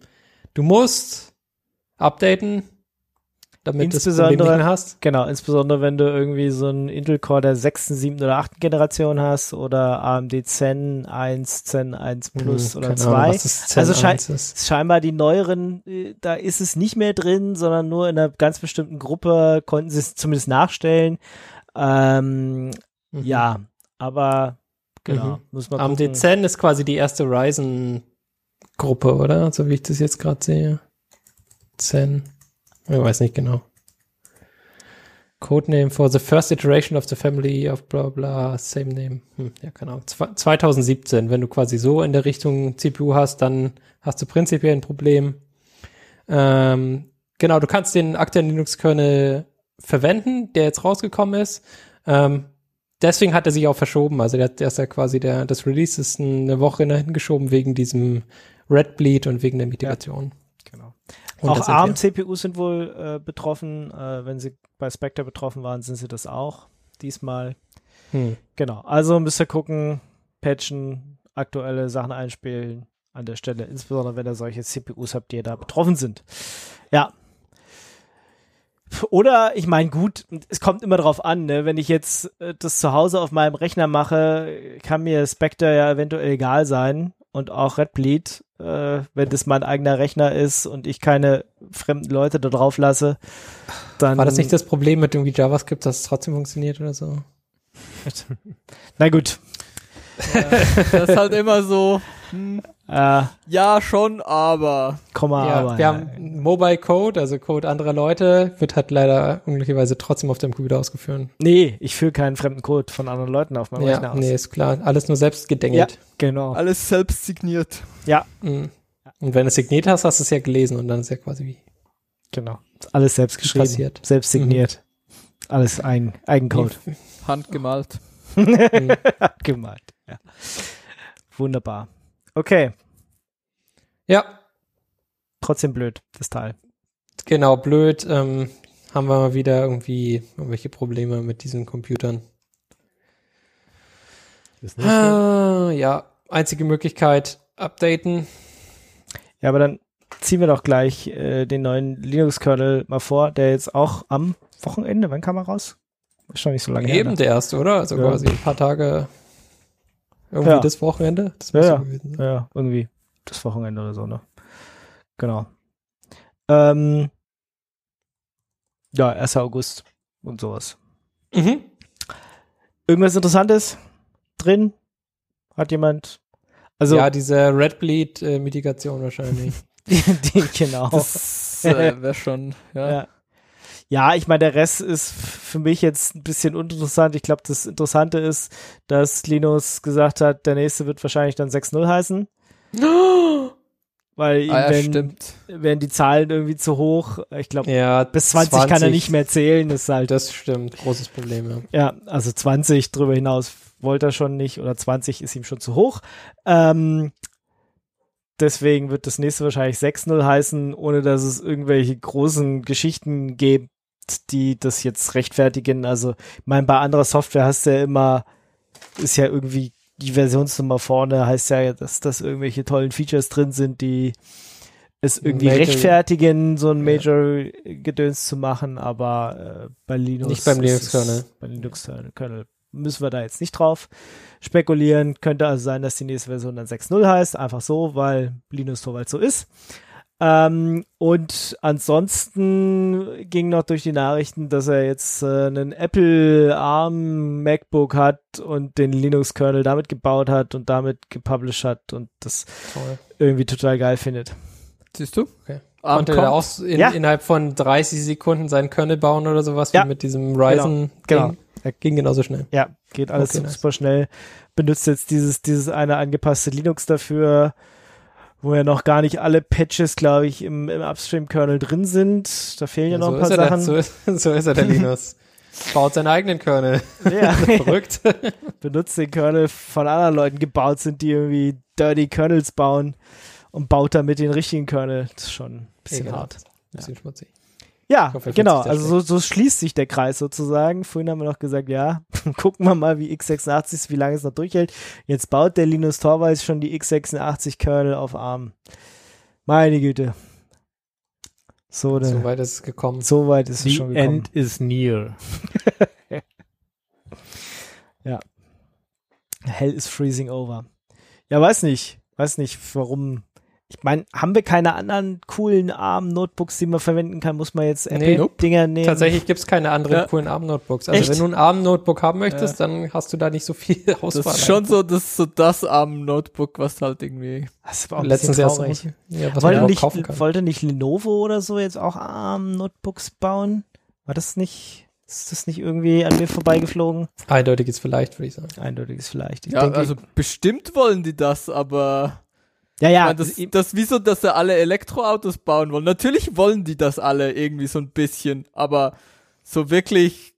du musst updaten, damit du das Problem nicht mehr hast. Genau, insbesondere wenn du irgendwie so einen Intel Core der sechsten, siebten oder achten Generation hast oder AMD Zen 1, Zen 1 hm, Plus hm, oder 2. also schein scheinbar die neueren, äh, da ist es nicht mehr drin, sondern nur in einer ganz bestimmten Gruppe konnten sie es zumindest nachstellen. Ähm, mhm. Ja, aber genau, mhm. muss man AMD Zen ist quasi die erste Ryzen Gruppe, oder? So wie ich das jetzt gerade sehe. Zen. Ich weiß nicht genau. Codename for the first iteration of the family of bla bla, same name. Hm, ja, keine Ahnung. 2017, wenn du quasi so in der Richtung CPU hast, dann hast du prinzipiell ein Problem. Ähm, genau, du kannst den aktuellen Linux-Kernel verwenden, der jetzt rausgekommen ist. Ähm, deswegen hat er sich auch verschoben. Also der, der ist ja quasi der, das Release ist eine Woche nach hinten geschoben wegen diesem Red Bleed und wegen der Mitigation. Ja. Und auch ARM-CPUs sind wohl äh, betroffen. Äh, wenn sie bei Spectre betroffen waren, sind sie das auch diesmal. Hm. Genau. Also müsst ihr gucken, patchen, aktuelle Sachen einspielen an der Stelle, insbesondere wenn ihr solche CPUs habt, die da betroffen sind. Ja. Oder, ich meine, gut, es kommt immer drauf an, ne? wenn ich jetzt äh, das zu Hause auf meinem Rechner mache, kann mir Spectre ja eventuell egal sein und auch Red Bleed, äh, wenn das mein eigener Rechner ist und ich keine fremden Leute da drauf lasse, dann. War das nicht das Problem mit irgendwie JavaScript, dass es trotzdem funktioniert oder so? Na gut. Das ist halt immer so. Hm, äh, ja, schon, aber. Komma, ja, aber. Wir ja. haben Mobile Code, also Code anderer Leute, wird halt leider unglücklicherweise trotzdem auf dem Computer ausgeführt. Nee, ich führe keinen fremden Code von anderen Leuten auf meinem ja, Rechner aus. Nee, ist klar. Alles nur selbst gedengelt. Ja, genau. Alles selbst signiert. Ja. Mhm. Und wenn du es signiert hast, hast du es ja gelesen und dann ist ja quasi wie. Genau. Alles selbst geschrieben. Passiert. Selbst signiert. Mhm. Alles eigen, Eigencode. Handgemalt. Handgemalt, ja. Wunderbar. Okay. Ja. Trotzdem blöd, das Teil. Genau, blöd. Ähm, haben wir mal wieder irgendwie irgendwelche Probleme mit diesen Computern. Ah, ja, einzige Möglichkeit, updaten. Ja, aber dann ziehen wir doch gleich äh, den neuen Linux-Kernel mal vor, der jetzt auch am Wochenende, wann kam er raus? Ist schon nicht so lange Eben her. Ne? der erste, oder? Also ja. quasi ein paar Tage irgendwie ja. das Wochenende? Das ja, ja. ja, irgendwie das Wochenende oder so, ne? Genau. Ähm, ja, 1. August und sowas. Mhm. Irgendwas Interessantes drin? Hat jemand? Also ja, diese Red Bleed äh, Mitigation wahrscheinlich. die, die, genau. Das äh, wäre schon, ja. ja. Ja, ich meine, der Rest ist für mich jetzt ein bisschen uninteressant. Ich glaube, das Interessante ist, dass Linus gesagt hat, der nächste wird wahrscheinlich dann 6-0 heißen. Weil ihm ah, ja, werden, werden die Zahlen irgendwie zu hoch. Ich glaube, ja, bis 20, 20, kann er nicht mehr zählen. Das, ist halt, das stimmt, großes Problem. Ja. ja, also 20 drüber hinaus wollte er schon nicht oder 20 ist ihm schon zu hoch. Ähm, deswegen wird das nächste wahrscheinlich 6-0 heißen, ohne dass es irgendwelche großen Geschichten gibt, die das jetzt rechtfertigen. Also, ich meine, bei anderer Software hast du ja immer, ist ja irgendwie die Versionsnummer vorne, heißt ja, dass das irgendwelche tollen Features drin sind, die es irgendwie Major, rechtfertigen, so ein Major-Gedöns zu machen, aber äh, bei Linux. Nicht beim Linux-Kernel. Bei Linux-Kernel müssen wir da jetzt nicht drauf spekulieren. Könnte also sein, dass die nächste Version dann 6.0 heißt, einfach so, weil Linux so weit so ist. Ähm, und ansonsten ging noch durch die Nachrichten, dass er jetzt äh, einen Apple ARM MacBook hat und den Linux-Kernel damit gebaut hat und damit gepublished hat und das Toll. irgendwie total geil findet. Siehst du? Okay. Konnte er auch in, ja. innerhalb von 30 Sekunden seinen Kernel bauen oder sowas ja. wie mit diesem Ryzen? Genau. genau. Er ging genauso schnell. Ja, geht alles okay, super nice. schnell. Benutzt jetzt dieses, dieses eine angepasste Linux dafür wo ja noch gar nicht alle Patches, glaube ich, im, im Upstream-Kernel drin sind. Da fehlen ja, ja noch so ein paar Sachen. Der, so, so, ist er, der Linus. Baut seinen eigenen Kernel. Ja. Verrückt. Benutzt den Kernel von anderen Leuten gebaut sind, die irgendwie Dirty Kernels bauen und baut damit den richtigen Kernel. Das ist schon ein bisschen genau. hart. Ein bisschen ja. schmutzig. Ja, hoffe, genau. Also so, so schließt sich der Kreis sozusagen. Vorhin haben wir noch gesagt, ja, gucken wir mal, wie x86, wie lange es noch durchhält. Jetzt baut der Linus Torvalds schon die x86-Kernel auf ARM. Meine Güte. So, So weit ist es gekommen. so weit ist es The schon gekommen. end is near. Hell is freezing over. Ja, weiß nicht. Weiß nicht, warum. Ich meine, haben wir keine anderen coolen ARM-Notebooks, die man verwenden kann? Muss man jetzt Nee. Apple-Dinger nehmen? Tatsächlich gibt's keine anderen Ja. coolen ARM-Notebooks. Also Echt? wenn du ein ARM-Notebook haben möchtest, dann hast du da nicht so viel Auswahl. Das ist schon so das, so das am Notebook, was halt irgendwie. Das ist aber auch letztens erst ja, was Wollte nicht, wollte nicht Lenovo oder so jetzt auch ARM-Notebooks bauen? War das nicht, ist das nicht irgendwie an mir vorbeigeflogen? Eindeutiges vielleicht, würde ich sagen. Eindeutiges vielleicht. Ich Ja, denke, also bestimmt wollen die das, aber ja, ich ja, meine, das, das ist wie so, dass sie alle Elektroautos bauen wollen. Natürlich wollen die das alle irgendwie so ein bisschen, aber so wirklich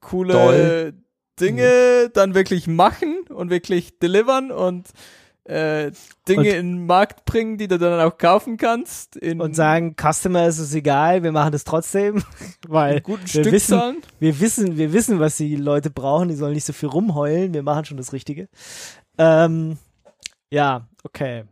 coole Doll. Dinge dann wirklich machen und wirklich delivern und äh, Dinge Und- in den Markt bringen, die du dann auch kaufen kannst. Und sagen, Customer ist es egal, wir machen das trotzdem, weil wir wissen, Stückzahlen. wir wissen, wir wissen, was die Leute brauchen, die sollen nicht so viel rumheulen, wir machen schon das Richtige. Ähm, ja, okay.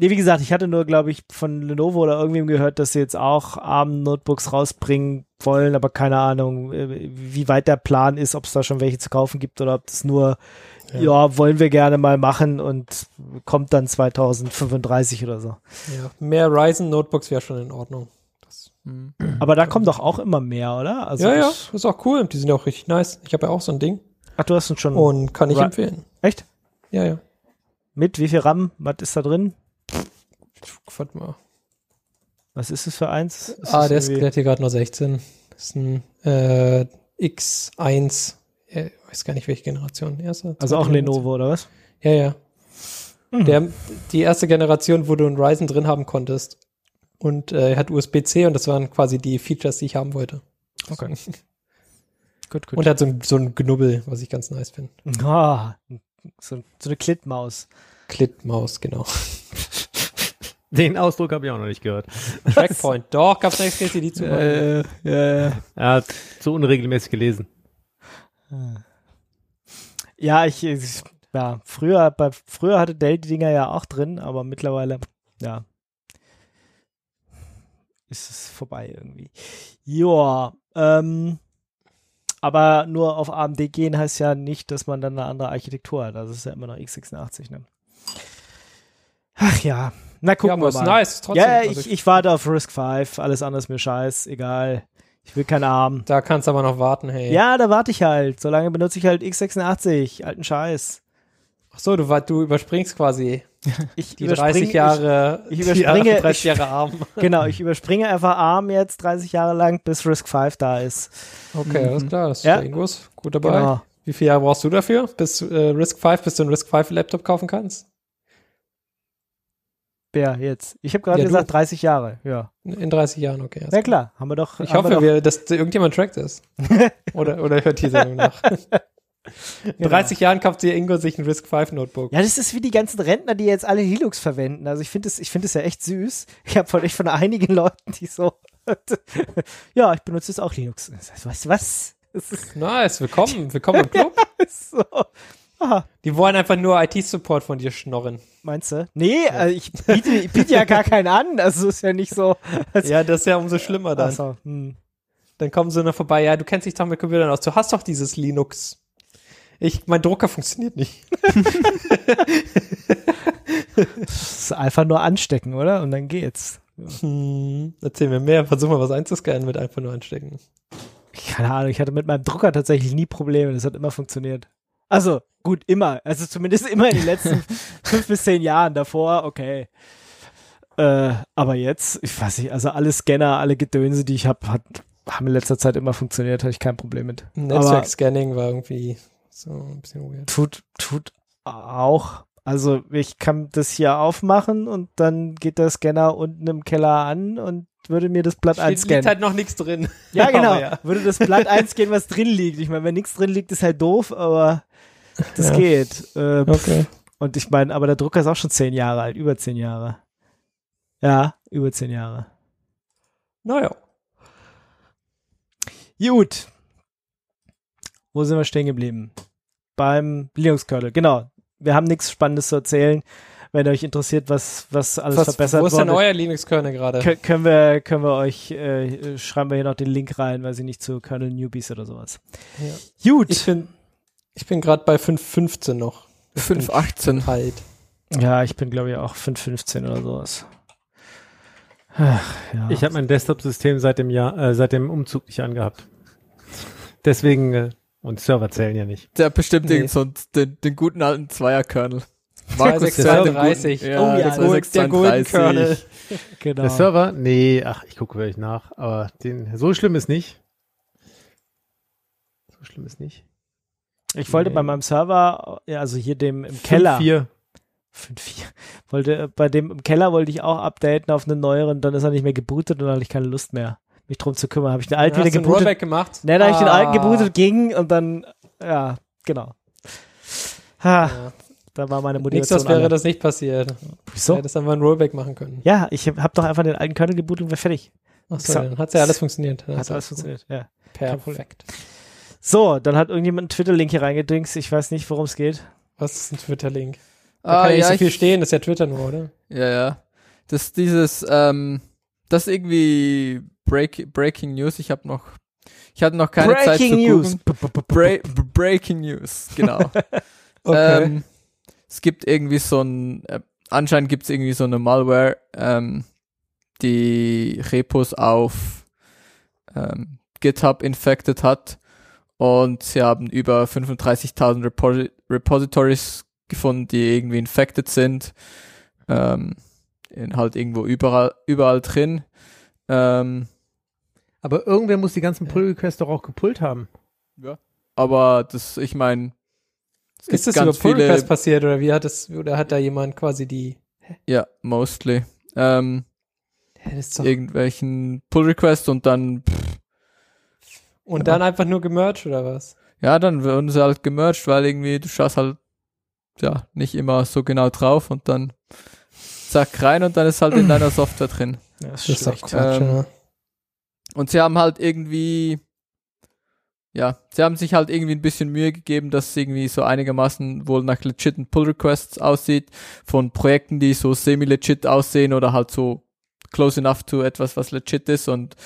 Nee, wie gesagt, ich hatte nur, glaube ich, von Lenovo oder irgendwem gehört, dass sie jetzt auch ARM-Notebooks rausbringen wollen, aber keine Ahnung, äh, wie weit der Plan ist, ob es da schon welche zu kaufen gibt oder ob das nur, ja. Ja. wollen wir gerne mal machen und kommt dann 2035 oder so. Ja. Mehr Ryzen-Notebooks wäre schon in Ordnung. Das, Hm. Aber da kommt doch auch immer mehr, oder? Also ja, ja, das- ist auch cool. Die sind ja auch richtig nice. Ich habe ja auch so ein Ding Ach, du hast uns schon. und kann ich Ry- empfehlen. Echt? Ja, ja. Mit wie viel RAM? Was ist da drin? Warte mal. Was ist es für eins? Ist Ah, das der ist irgendwie- der hier gerade nur 16. Das ist ein äh, X1. Äh, weiß gar nicht, welche Generation. Erste, also auch zweite Lenovo, oder was? Generation. Ja, ja. Mhm. Der, die erste Generation, wo du ein Ryzen drin haben konntest. Und äh, er hat USB-C und das waren quasi die Features, die ich haben wollte. Okay. Gut, gut. Und er hat so ein, so ein Knubbel, was ich ganz nice finde. ah, so, so eine Klittmaus. Klittmaus, genau. Den Ausdruck habe ich auch noch nicht gehört. Trackpoint. Doch, gab's eine extra CD zu. Äh, ja, ja. Er hat zu unregelmäßig gelesen. Ja, ich, ich ja, früher, bei, früher hatte Dell die Dinger ja auch drin, aber mittlerweile, ja, ist es vorbei irgendwie. Joa, ähm, aber nur auf AMD gehen heißt ja nicht, dass man dann eine andere Architektur hat. Also es ist ja immer noch x86, ne? Ach ja, na gucken ja, aber wir ist mal. nice. Trotzdem. ja, ich, ich warte auf Risk 5, alles andere ist mir scheiß, egal. Ich will keinen ARM. Da kannst du aber noch warten, hey. Ja, da warte ich halt. Solange benutze ich halt x86, alten Scheiß. Ach so, du, du überspringst quasi Ich die überspringe- 30 Jahre, ich die überspringe- 30 Jahre arm. Ich, genau, ich überspringe einfach ARM jetzt 30 Jahre lang, bis Risk 5 da ist. Okay, alles klar, das ist Ja. Gut dabei. Genau. Wie viele Jahre brauchst du dafür, bis äh, Risk 5, bis du einen Risk 5 Laptop kaufen kannst? Wer jetzt? Ich habe gerade Ja, gesagt 30 Jahre. Ja. In 30 Jahren, okay. Na klar, haben wir doch. Ich hoffe, wir doch, wir, dass irgendjemand trackt ist. oder, oder hört die Sendung nach. In 30 Jahren kauft sich Ingo sich ein Risk 5 Notebook. Ja, das ist wie die ganzen Rentner, die jetzt alle Linux verwenden. Also ich finde es, ich finde es ja echt süß. Ich habe von, von einigen Leuten, die so, ja, ich benutze jetzt auch Linux. Weißt du was? Nice, willkommen, willkommen im Club. so. Aha, Die wollen einfach nur IT-Support von dir schnorren. meinst du? Nee, also ich biete, ich biete ja gar keinen an. Also ist ja nicht so. Ja, das ist ja umso schlimmer dann. So, hm. Dann kommen sie noch vorbei. Ja, du kennst dich doch mit Computern aus. Du hast doch dieses Linux. Ich, mein Drucker funktioniert nicht. Das ist einfach nur anstecken, oder? Und dann geht's. Hm, erzähl mir mehr. Versuch mal was einzuscannen mit einfach nur anstecken. Keine Ahnung, ich hatte mit meinem Drucker tatsächlich nie Probleme. Das hat immer funktioniert. Also, gut, immer. Also zumindest immer in den letzten fünf bis zehn Jahren davor, okay. Äh, aber jetzt, ich weiß nicht, also alle Scanner, alle Gedönse, die ich habe, hat, haben in letzter Zeit immer funktioniert, hatte ich kein Problem mit. Netzwerk-Scanning war irgendwie so ein bisschen weird. tut, tut auch. Also ich kann das hier aufmachen und dann geht der Scanner unten im Keller an und würde mir das Blatt Steht, liegt einscannen. halt noch nichts drin. Ja, genau. Ja. Würde das Blatt einscannen, was drin liegt. Ich meine, wenn nichts drin liegt, ist halt doof, aber das Ja. geht. Äh. Okay. Und ich meine, aber der Drucker ist auch schon zehn Jahre alt, über zehn Jahre. Ja, über zehn Jahre. Naja. Gut. Wo sind wir stehen geblieben? Beim Linux-Kernel, genau. Wir haben nichts Spannendes zu erzählen. wenn euch interessiert, was, was alles Was, verbessert wo ist denn wurde. euer Linux-Kernel gerade? Kö- können wir, können wir euch, äh, schreiben wir hier noch den Link rein, weil sie nicht zu Kernel Newbies oder sowas. Ja. Gut. Ich bin, ich bin gerade bei 5.15 noch. Ich bin 5.18. Halt. ja, ich bin glaube ich auch 5.15 oder sowas. Ach, ja. Ich habe mein Desktop-System seit dem Jahr, äh, seit dem Umzug nicht angehabt. Deswegen, äh, und Server zählen ja nicht. Der hat bestimmt Nee. so einen- den, den guten alten Zweier-Kernel. Server 32. Ja, oh ja, der der, der Golden 632. Kernel. genau. Der Server? Nee, ach, ich gucke wirklich nach. Aber den, so schlimm ist nicht. So schlimm ist nicht. Ich wollte Nee. bei meinem Server, ja, also hier dem im Keller, 5.4. 5.4, wollte, äh, bei dem im Keller wollte ich auch updaten auf einen neueren, dann ist er nicht mehr gebootet und dann hatte ich keine Lust mehr, mich drum zu kümmern. Habe ich den alten wieder gebootet. Rollback gemacht? Ne, da habe ich den alten Ah. gebootet, ging und dann, ja, genau. Ha, Ja. da war meine Nichts, Motivation. das wäre alle. das nicht passiert. Wieso? Hättest einfach einen Rollback machen können. Ja, ich habe doch einfach den alten Kernel gebootet und war fertig. Achso, So. dann hat's ja alles funktioniert. Hat alles funktioniert, ja. Problem. Perfekt. So, dann hat irgendjemand einen Twitter-Link hier reingedingst. Ich weiß nicht, worum es geht. Was ist ein Twitter-Link? Da Ah, kann ja nicht so viel ich- stehen, das ist ja Twitter nur, oder? Ja, ja. Das ist dieses, ähm, das ist irgendwie Break, Breaking News. Ich habe noch, ich hatte noch keine Zeit zu Breaking News. googeln. Bra Breaking News, genau. Okay. ähm, es gibt irgendwie so ein, äh, anscheinend gibt es irgendwie so eine Malware, ähm, die Repos auf ähm, GitHub infected hat und sie haben über 35.000 Repo Repositories gefunden, die irgendwie infected sind, ähm, in halt irgendwo überall, überall drin. Ähm, Aber irgendwer muss die ganzen Pull-Requests doch auch gepullt haben. aber das, ich meine, ist das über ganz Pull viele, Request passiert oder wie hat das, oder hat da jemand quasi die, ja, mostly, ähm, ja, das ist doch, irgendwelchen Pull Requests und dann und dann einfach nur gemerged oder was? ja, dann wurden sie halt gemerged, weil irgendwie du schaust halt ja nicht immer so genau drauf und dann zack rein und dann ist halt in deiner Software drin. Ja, Das ist schlecht. Quatsch, Ähm, ja. Und sie haben halt irgendwie ja, sie haben sich halt irgendwie ein bisschen Mühe gegeben, dass es irgendwie so einigermaßen wohl nach legiten Pull Requests aussieht von Projekten, die so semi-legit aussehen oder halt so close enough to etwas, was legit ist und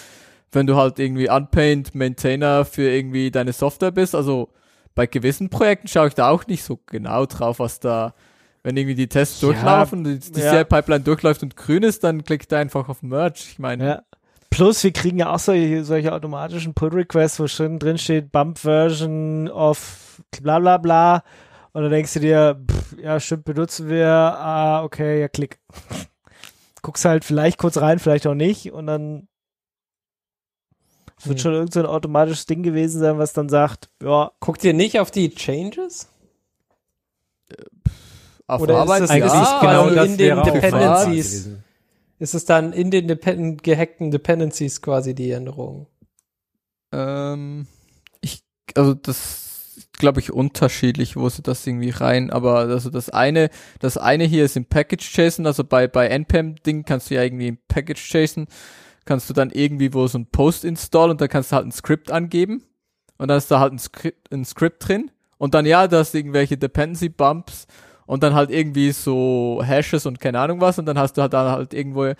wenn du halt irgendwie unpaid Maintainer für irgendwie deine Software bist, also bei gewissen Projekten schaue ich da auch nicht so genau drauf, was da, wenn irgendwie die Tests Ja, durchlaufen, die, die ja. CI-Pipeline durchläuft und grün ist, dann klickt er einfach auf Merge. Ich meine, Ja. Plus, wir kriegen ja auch solche, solche automatischen Pull-Requests, wo schon drin steht, Bump-Version of bla bla bla. Und dann denkst du dir, pff, ja, stimmt, benutzen wir, ah, okay, ja, klick. Guckst halt vielleicht kurz rein, vielleicht auch nicht. Und dann es wird Hm. schon irgend so ein automatisches Ding gewesen sein, was dann sagt, ja, Guckt ihr nicht auf die Changes? auf Oder ist Arbeit, das ja, eigentlich also genau in das den wäre auch Dependencies. Ist es dann in den Depen gehackten Dependencies quasi die Änderung? Ähm, ich, also das glaube ich unterschiedlich, wo sie das irgendwie rein, aber also das eine, das eine hier ist im Package JSON, also bei, bei NPM Ding kannst du ja irgendwie im Package JSON kannst du dann irgendwie wo so ein Post install und da kannst du halt ein Skript angeben und dann ist da halt ein Skript, ein Skript drin und dann ja, da hast du irgendwelche Dependency Bumps und dann halt irgendwie so Hashes und keine Ahnung was und dann hast du halt dann halt irgendwo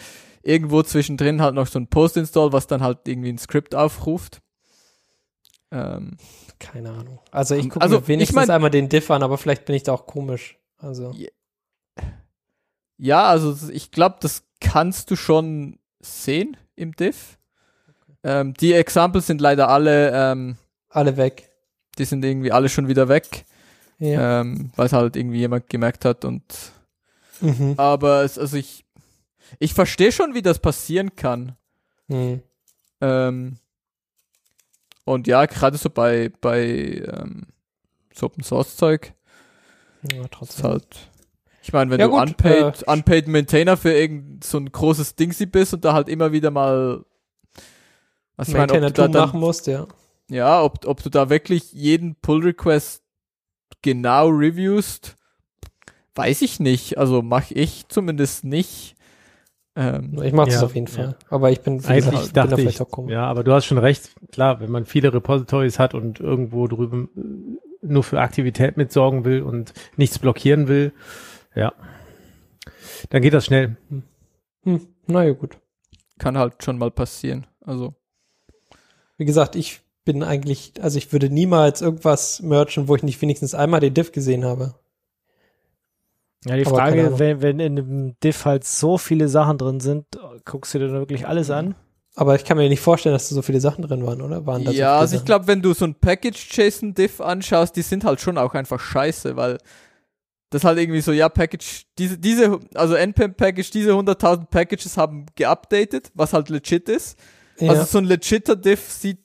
irgendwo zwischendrin halt noch so ein Post install, was dann halt irgendwie ein Skript aufruft. Ähm, Keine Ahnung. Also ich gucke Also, mir wenigstens ich mein- einmal den Diff an, aber vielleicht bin ich da auch komisch. Also ja, also ich glaube, das kannst du schon sehen im Diff. Ähm, die Examples sind leider alle, ähm, alle weg. die sind irgendwie alle schon wieder weg, Ja. ähm, weil es halt irgendwie jemand gemerkt hat und Mhm. aber es, also ich ich verstehe schon, wie das passieren kann. Mhm. Ähm, und ja, gerade so bei bei ähm, so Open Source Zeug Ja, ist trotzdem. halt ich meine, wenn Ja du gut, unpaid, äh, unpaid Maintainer für irgend so ein großes Ding sie bist und da halt immer wieder mal also ich meine, ob du da dann, machen musst, ja. ja, ob, ob du da wirklich jeden Pull Request genau reviewst, weiß ich nicht. Also mache ich zumindest nicht. Ähm, Ich mache das Ja, auf jeden ja. Fall. Aber ich bin, Eigentlich gesagt, bin da dachte vielleicht ich, auch komisch. ja, aber du hast schon recht. Klar, wenn man viele Repositories hat und irgendwo drüben äh, nur für Aktivität mitsorgen will und nichts blockieren will, ja, dann geht das schnell. Hm, naja, gut. Kann halt schon mal passieren. Also, Wie gesagt, ich bin eigentlich, also ich würde niemals irgendwas merchen, wo ich nicht wenigstens einmal den Diff gesehen habe. Ja, die Aber Frage, wenn, wenn in einem Diff halt so viele Sachen drin sind, guckst du dir dann wirklich alles an? Aber ich kann mir nicht vorstellen, dass da so viele Sachen drin waren, oder? Waren da so ja, viele also ich glaube, wenn du so ein Package-JSON-Diff anschaust, die sind halt schon auch einfach scheiße, weil das halt irgendwie so, ja, Package, diese, diese, also NPM-Package, diese 100.000 Packages haben geupdatet, was halt legit ist. ja. Also so ein legitter Diff sieht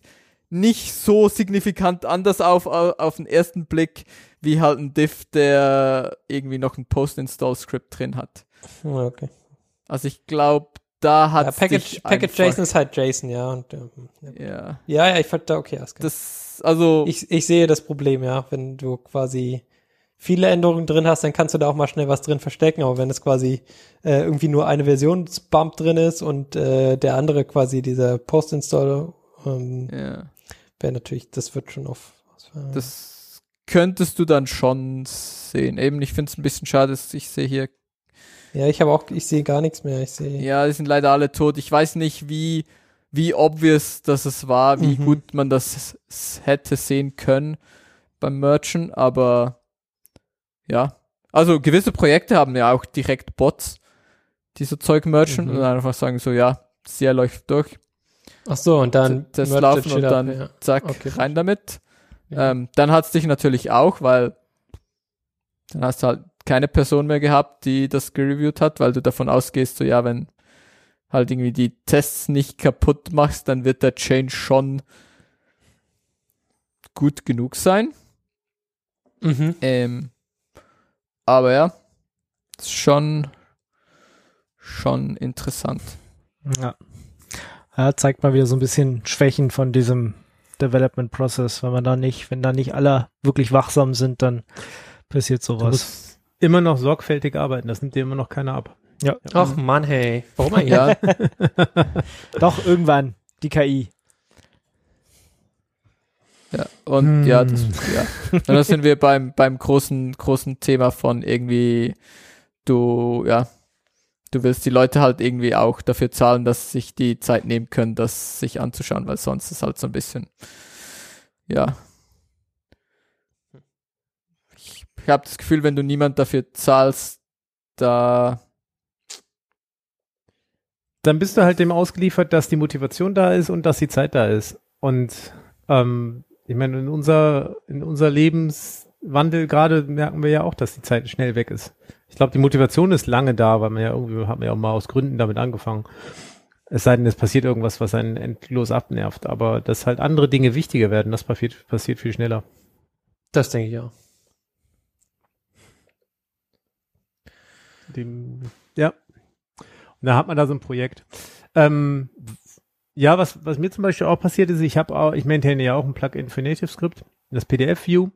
nicht so signifikant anders auf, au- auf den ersten Blick, wie halt ein Diff, der irgendwie noch ein Post-Install-Script drin hat. Okay. Also ich glaube, da hat Ja, Package, Package JSON ist halt JSON, ja. Und, ähm, ja. Ja, ja, ich fand da, okay, das, also, Ich, ich sehe das Problem, ja. Wenn du quasi viele Änderungen drin hast, dann kannst du da auch mal schnell was drin verstecken. Aber wenn es quasi äh, irgendwie nur eine Versionsbump drin ist und äh, der andere quasi dieser Post-Installer, ähm, ja. wäre natürlich, das wird schon auf. Das könntest du dann schon sehen. Eben, ich finde es ein bisschen schade, dass ich sehe hier, ja, ich habe auch, ich sehe gar nichts mehr. Ich sehe. ja, die sind leider alle tot. Ich weiß nicht, wie, wie obvious das es war, wie Mhm. gut man das hätte sehen können beim Merchant, aber ja. Also gewisse Projekte haben ja auch direkt Bots, die so Zeug merchen Mhm. und einfach sagen so, ja, sehr läuft durch, Ach so, und dann das laufen und dann ja. zack, Okay. rein damit. Ja. Ähm, dann hat's dich natürlich auch, weil dann hast du halt keine Person mehr gehabt, die das gereviewt hat, weil du davon ausgehst, so ja, wenn halt irgendwie die Tests nicht kaputt machst, dann wird der Change schon gut genug sein. Mhm. Ähm, aber ja, ist schon schon interessant. Ja. ja. Zeigt mal wieder so ein bisschen Schwächen von diesem Development Process. Wenn man da nicht, wenn da nicht alle wirklich wachsam sind, dann passiert Du sowas. musst immer noch sorgfältig arbeiten, das nimmt dir immer noch keiner ab. Ja. Ach Mann, hey. Warum eigentlich? Ja, Doch, irgendwann, die KI. Ja. Und Hm. ja, das, ja. Und da sind wir beim, beim großen, großen Thema von irgendwie, du, ja, du willst die Leute halt irgendwie auch dafür zahlen, dass sie sich die Zeit nehmen können, das sich anzuschauen, weil sonst ist halt so ein bisschen, ja. Ich, ich habe das Gefühl, wenn du niemand dafür zahlst, da, Dann bist du halt dem ausgeliefert, dass die Motivation da ist und dass die Zeit da ist. Und ähm, ich meine, in unser, in unser Lebenswandel gerade merken wir ja auch, dass die Zeit schnell weg ist. Ich glaube, die Motivation ist lange da, weil man ja irgendwie hat man ja auch mal aus Gründen damit angefangen. Es sei denn, es passiert irgendwas, was einen endlos abnervt. Aber dass halt andere Dinge wichtiger werden, das passiert, passiert viel schneller. Das denke ich auch. Dem, ja. Und da hat man da so ein Projekt. Ähm, ja, was, was mir zum Beispiel auch passiert ist, ich habe auch, ich maintaine ja auch ein Plugin für NativeScript, das PDF-View.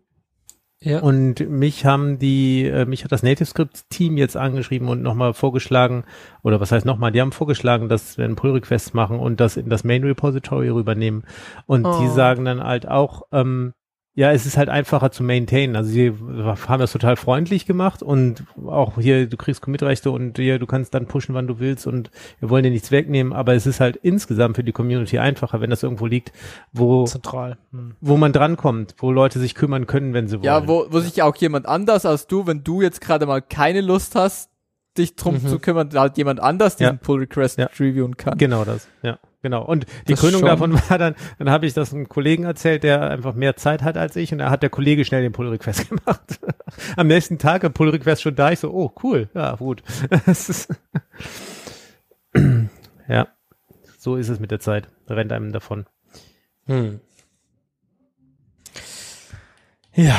Ja. Und mich haben die, äh, mich hat das NativeScript-Team jetzt angeschrieben und nochmal vorgeschlagen, oder was heißt nochmal, die haben vorgeschlagen, dass wir einen Pull-Request machen und das in das Main-Repository rübernehmen. Und die Oh. sagen dann halt auch, ähm, ja, es ist halt einfacher zu maintainen. Also sie haben das total freundlich gemacht und auch hier, du kriegst Commit-Rechte und hier, du kannst dann pushen, wann du willst und wir wollen dir nichts wegnehmen, aber es ist halt insgesamt für die Community einfacher, wenn das irgendwo liegt, wo, Zentral. Hm. wo man drankommt, wo Leute sich kümmern können, wenn sie wollen. ja, wo, wo sich auch jemand anders als du, wenn du jetzt gerade mal keine Lust hast, dich drum Mhm. zu kümmern, halt jemand anders diesen Ja. Pull Request Ja. reviewen kann. Genau das, ja, genau. Und die Das Krönung schon. davon war dann, dann habe ich das einem Kollegen erzählt, der einfach mehr Zeit hat als ich und da hat der Kollege schnell den Pull-Request gemacht. Am nächsten Tag der Pull-Request schon da, ich so, oh, cool, ja, gut. Ja, so ist es mit der Zeit, rennt einem davon. Hm. Ja.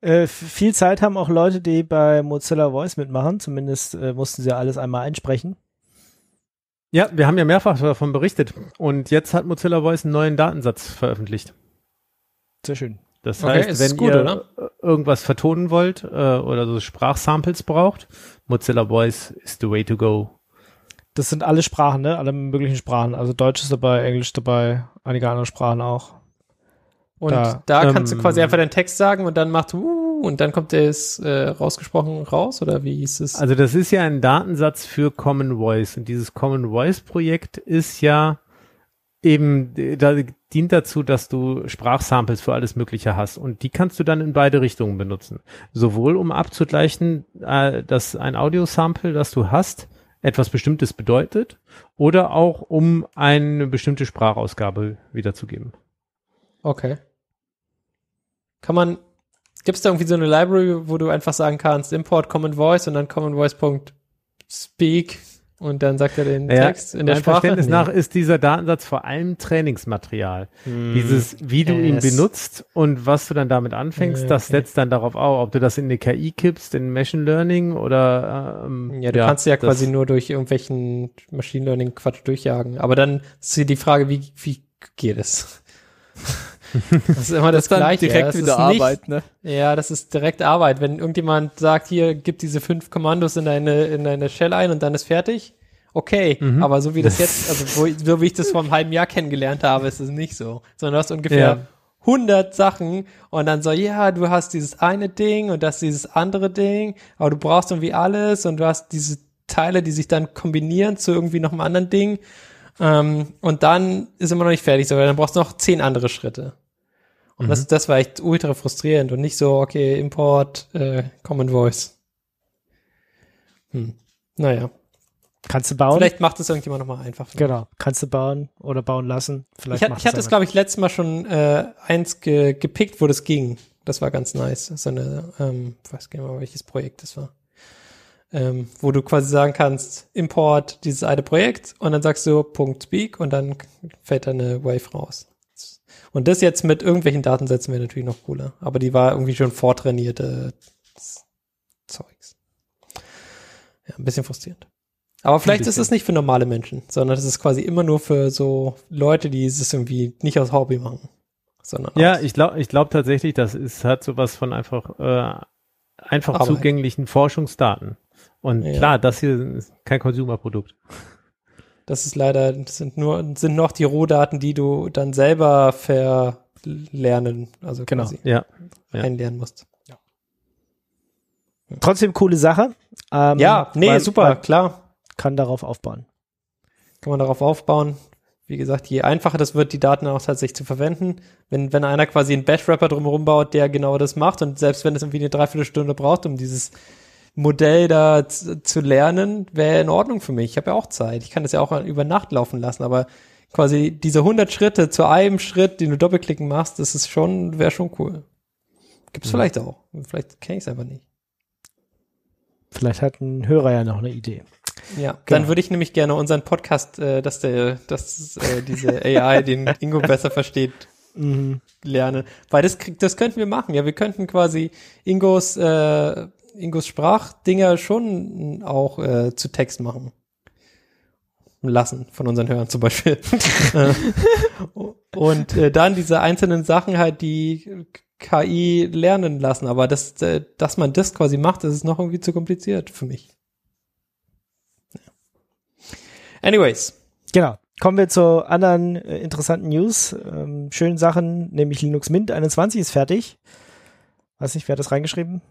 Äh, viel Zeit haben auch Leute, die bei Mozilla Voice mitmachen. Zumindest äh, mussten sie alles einmal einsprechen. Ja, wir haben ja mehrfach davon berichtet und jetzt hat Mozilla Voice einen neuen Datensatz veröffentlicht. Sehr schön. Das Okay, heißt, wenn gut, ihr oder? irgendwas vertonen wollt äh, oder so Sprachsamples braucht, Mozilla Voice is the way to go. Das sind alle Sprachen, ne? Alle möglichen Sprachen. Also Deutsch ist dabei, Englisch dabei, einige andere Sprachen auch. Und Da, da, kannst du ähm, quasi einfach deinen Text sagen und dann macht uh, Und dann kommt es äh, rausgesprochen raus oder wie ist es? Also das ist ja ein Datensatz für Common Voice und dieses Common Voice Projekt ist ja eben, da dient dazu, dass du Sprachsamples für alles Mögliche hast und die kannst du dann in beide Richtungen benutzen. Sowohl um abzugleichen, äh, dass ein Audiosample, das du hast, etwas Bestimmtes bedeutet oder auch um eine bestimmte Sprachausgabe wiederzugeben. Okay. Kann man, gibt es da irgendwie so eine Library, wo du einfach sagen kannst, import Common Voice und dann Common Voice.speak und dann sagt er den Ja, Text in der Sprache? Verständnis Nee. nach ist dieser Datensatz vor allem Trainingsmaterial. Hm. Dieses, wie du ihn Es- benutzt und was du dann damit anfängst, Ja, das okay. setzt dann darauf auf, ob du das in eine KI kippst, in Machine Learning oder ähm, Ja, du kannst ja quasi nur durch irgendwelchen Machine Learning Quatsch durchjagen. Aber dann ist hier die Frage, wie, wie geht es? Das ist immer das, Das Gleiche. direkt ja. Wieder ist nicht- Arbeit, ne? Ja, das ist direkt Arbeit. Wenn irgendjemand sagt, hier, gib diese fünf Kommandos in deine, in deine Shell ein und dann ist fertig. Okay, Mhm. aber so wie das jetzt, also wo, so wie ich das vor einem halben Jahr kennengelernt habe, ist es nicht so. Sondern du hast ungefähr Ja. 100 Sachen und dann so, ja, du hast dieses eine Ding und das dieses andere Ding, aber du brauchst irgendwie alles und du hast diese Teile, die sich dann kombinieren zu irgendwie noch einem anderen Ding. Ähm, und dann ist immer noch nicht fertig, sondern dann brauchst du noch zehn andere Schritte. Und das, das war echt ultra frustrierend und nicht so, okay, Import, äh, Common Voice. Hm. Naja, Kannst du bauen? vielleicht macht es irgendjemand nochmal einfach. Genau. Kannst du bauen oder bauen lassen. Vielleicht Ich, hat- ich hatte es, glaube ich, letztes Mal schon äh, eins ge gepickt, wo das ging. Das war ganz nice. So eine, ähm, ich weiß gar nicht mehr, welches Projekt das war. Ähm, wo du quasi sagen kannst, Import dieses eine Projekt und dann sagst du Punkt Speak und dann fällt da eine Wave raus. Und das jetzt mit irgendwelchen Datensätzen wäre natürlich noch cooler. Aber die war irgendwie schon vortrainierte Zeugs. Ja, ein bisschen frustrierend. Aber vielleicht ist es nicht für normale Menschen, sondern es ist quasi immer nur für so Leute, die es irgendwie nicht aus Hobby machen, sondern Ja, ich glaube ich glaub tatsächlich, das ist, hat sowas von einfach, äh, einfach Arbeit. zugänglichen Forschungsdaten. Und Ja. klar, das hier ist kein Consumer-Produkt. das ist leider, das sind nur, sind noch die Rohdaten, die du dann selber verlernen, also Genau. quasi Ja. Ja. einlernen musst. Trotzdem coole Sache. Ähm, Ja, nee, weil- super, weil klar. Kann darauf aufbauen. kann man darauf aufbauen. Wie gesagt, je einfacher das wird, die Daten auch tatsächlich zu verwenden. Wenn, wenn einer quasi einen Bash-Wrapper drumherum baut, der genau das macht und selbst wenn es irgendwie eine Dreiviertelstunde braucht, um dieses Modell da zu, lernen, wäre in Ordnung für mich. Ich habe ja auch Zeit. Ich kann das ja auch über Nacht laufen lassen, aber quasi diese 100 Schritte zu einem Schritt, den du doppelklicken machst, das ist schon, wäre schon cool. Gibt's vielleicht auch. Vielleicht kenne ich es einfach nicht. Vielleicht hat ein Hörer ja noch eine Idee. Ja, Genau. dann würde ich nämlich gerne unseren Podcast, äh, dass der, dass äh, diese AI den Ingo besser versteht, Mhm. lernen. Weil das, das könnten wir machen. Ja, wir könnten quasi Ingos, äh, Ingos Sprachdinger schon auch äh, zu Text machen. Lassen von unseren Hörern zum Beispiel. Äh, Und äh, dann diese einzelnen Sachen halt, die KI lernen lassen. Aber das, äh, dass man das quasi macht, das ist noch irgendwie zu kompliziert für mich. Anyways. Genau. Kommen wir zu anderen äh, interessanten News. Ähm, schönen Sachen, nämlich Linux Mint 21 ist fertig. Weiß nicht, wer hat das reingeschrieben?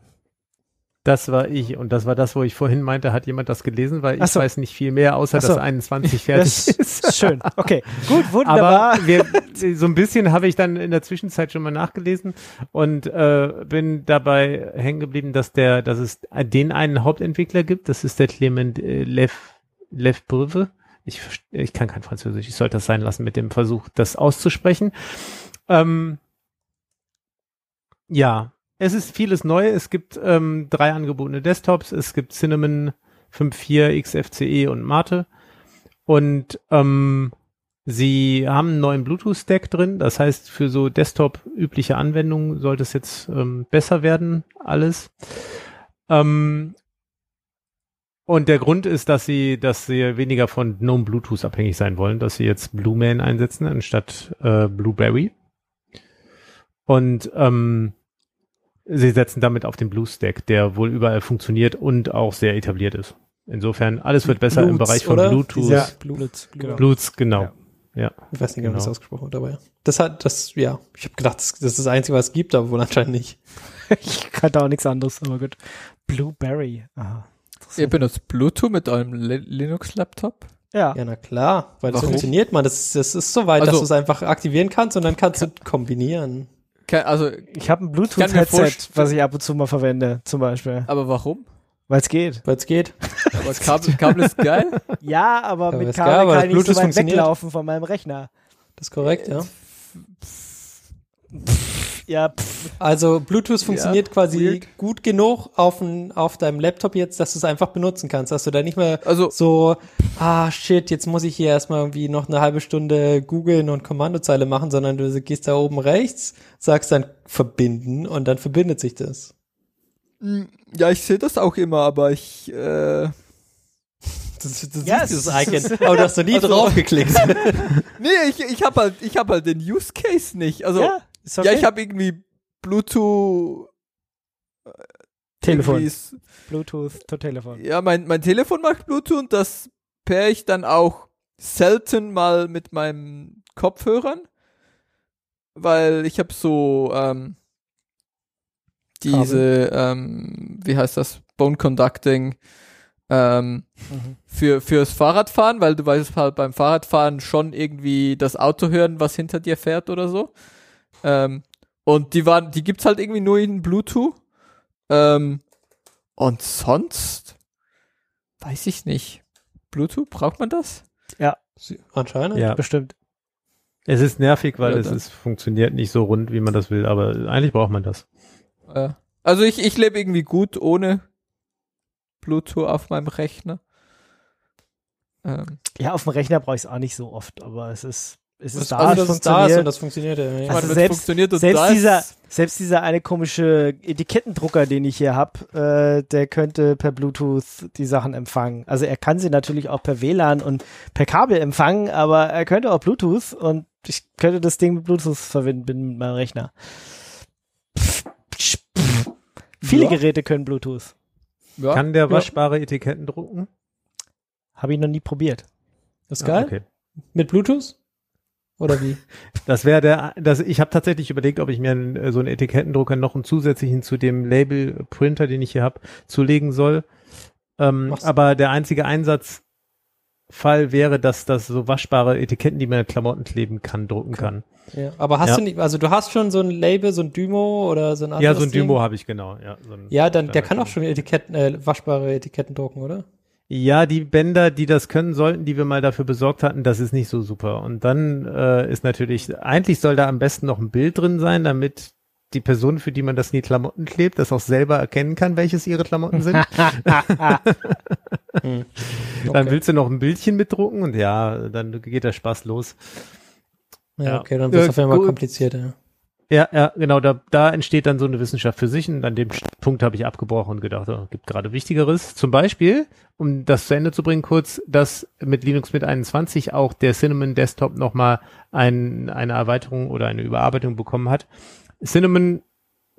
Das war ich und das war das, wo ich vorhin meinte, hat jemand das gelesen, weil ich so. weiß nicht viel mehr, außer so. dass 21 fertig das ist. schön. Okay, gut, wunderbar. Aber wir, so ein bisschen habe ich dann in der Zwischenzeit schon mal nachgelesen und äh, bin dabei hängen geblieben, dass der, dass es den einen Hauptentwickler gibt. Das ist der Clement äh, Lev Lev Brüve. Ich, ich kann kein Französisch. Ich sollte das sein lassen mit dem Versuch, das auszusprechen. Ähm, ja, es ist vieles neu. Es gibt ähm, drei angebotene Desktops. Es gibt Cinnamon 5.4, XFCE und Mate. Und ähm, sie haben einen neuen Bluetooth-Stack drin. Das heißt, für so Desktop-übliche Anwendungen sollte es jetzt ähm, besser werden, alles. Ähm, und der Grund ist, dass sie, dass sie weniger von GNOME Bluetooth abhängig sein wollen, dass sie jetzt Blueman einsetzen anstatt äh, Blueberry. Und ähm, sie setzen damit auf den BlueStack, der wohl überall funktioniert und auch sehr etabliert ist. Insofern, alles wird besser im Bluetooth, Bereich von oder? Bluetooth. Ja, Blut, Blut, genau. Bluetooth, genau. Ja. Ja. Ich weiß nicht genau, wie das Genau. ausgesprochen wird, aber ja. Das hat, das, ja. Ich habe gedacht, das, das ist das Einzige, was es gibt, aber wohl anscheinend nicht. Ich kannte auch nichts anderes, aber gut. Blueberry. Aha. Ihr benutzt Bluetooth mit eurem Li- Linux-Laptop? Ja. Ja, na klar, weil das Warum? funktioniert, man. Das, das ist so weit, dass Also- du es einfach aktivieren kannst und dann kannst du kombinieren. Ke- Also, Ich habe ein Bluetooth-Headset, was ich ab und zu mal verwende, zum Beispiel. aber warum? Weil es geht. Weil es geht. Aber Kabel, Kabel ist geil. Ja, aber Aber mit Kabel kann ich nicht so Bluetooth weit weglaufen von meinem Rechner. Das ist korrekt, ja. Ja, pff, Also Bluetooth funktioniert quasi weird. gut genug auf, n, auf deinem Laptop jetzt, dass du es einfach benutzen kannst, dass du da nicht mehr Also, so, ah shit, jetzt muss ich hier erstmal irgendwie noch eine halbe Stunde googeln und Kommandozeile machen, sondern du gehst da oben rechts, sagst dann verbinden und dann verbindet sich das. mh, ja, ich sehe das auch immer, aber ich, äh, Das, das Ja, siehst dieses es- Icon, aber du hast noch nie Also- draufgeklickt. nee, ich, ich habe halt, ich habe halt den Use Case nicht. Also, ja, ja, ist okay. ich habe irgendwie Bluetooth, Telefon. irgendwie ist- Bluetooth to Telefon. Ja, mein, mein Telefon macht Bluetooth und das pair ich dann auch selten mal mit meinen Kopfhörern, weil ich habe so ähm, diese, ähm, wie heißt das, Bone Conducting ähm, Mhm. für fürs Fahrradfahren, weil du weißt halt beim Fahrradfahren schon irgendwie das Auto hören, was hinter dir fährt oder so. Ähm, und die waren, die gibt's halt irgendwie nur in Bluetooth. Ähm, und sonst weiß ich nicht. Bluetooth, braucht man das? Anscheinend. Ja. Bestimmt. Es ist nervig, weil Ja, es ist, funktioniert nicht so rund, wie man das will, aber eigentlich braucht man das. Also ich, ich lebe irgendwie gut ohne Bluetooth auf meinem Rechner. Ähm, Ja, auf dem Rechner brauche ich es auch nicht so oft, aber es ist, es ist Das, da, also, es dass es da ist funktioniert. und das funktioniert ja. Also wenn's selbst- funktioniert und selbst dieser, selbst dieser eine komische Etikettendrucker, den ich hier habe, äh, der könnte per Bluetooth die Sachen empfangen. Also er kann sie natürlich auch per WLAN und per Kabel empfangen, aber er könnte auch Bluetooth und ich könnte das Ding mit Bluetooth verbinden mit meinem Rechner. Pff, pff, pff. Viele Ja. Geräte können Bluetooth. ja, Kann der ja. waschbare Etiketten drucken? Habe ich noch nie probiert. Das ist geil. Ah, okay. Mit Bluetooth? Oder wie? Das wäre der, das, ich habe tatsächlich überlegt, ob ich mir einen, äh, so einen Etikettendrucker noch einen zusätzlichen zu dem Label-Printer, den ich hier habe, zulegen soll. Ähm, aber der einzige Einsatzfall wäre, dass das so waschbare Etiketten, die man an Klamotten kleben kann, drucken kann. Ja. Aber hast Ja. du nicht, also du hast schon so ein Label, so ein Dymo oder so ein anderes Ja, so ein? Dymo habe ich genau. Ja, so ein Ja, dann, der kann auch schon Etiketten, äh, waschbare Etiketten drucken, oder? Ja, die Bänder, die das können sollten, die wir mal dafür besorgt hatten, das ist nicht so super. Und dann äh, ist natürlich, eigentlich soll da am besten noch ein Bild drin sein, damit die Person, für die man das in die Klamotten klebt, das auch selber erkennen kann, welches ihre Klamotten sind. Dann Okay. willst du noch ein Bildchen mitdrucken und ja, dann geht der Spaß los. Ja, Ja. okay, dann wird es Äh, auf einmal komplizierter. Ja. Ja, genau, da, da entsteht dann so eine Wissenschaft für sich und an dem Punkt habe ich abgebrochen und gedacht, oh, gibt gerade Wichtigeres. Zum Beispiel, um das zu Ende zu bringen, kurz, dass mit Linux mit 21 auch der Cinnamon Desktop nochmal ein, eine Erweiterung oder eine Überarbeitung bekommen hat. Cinnamon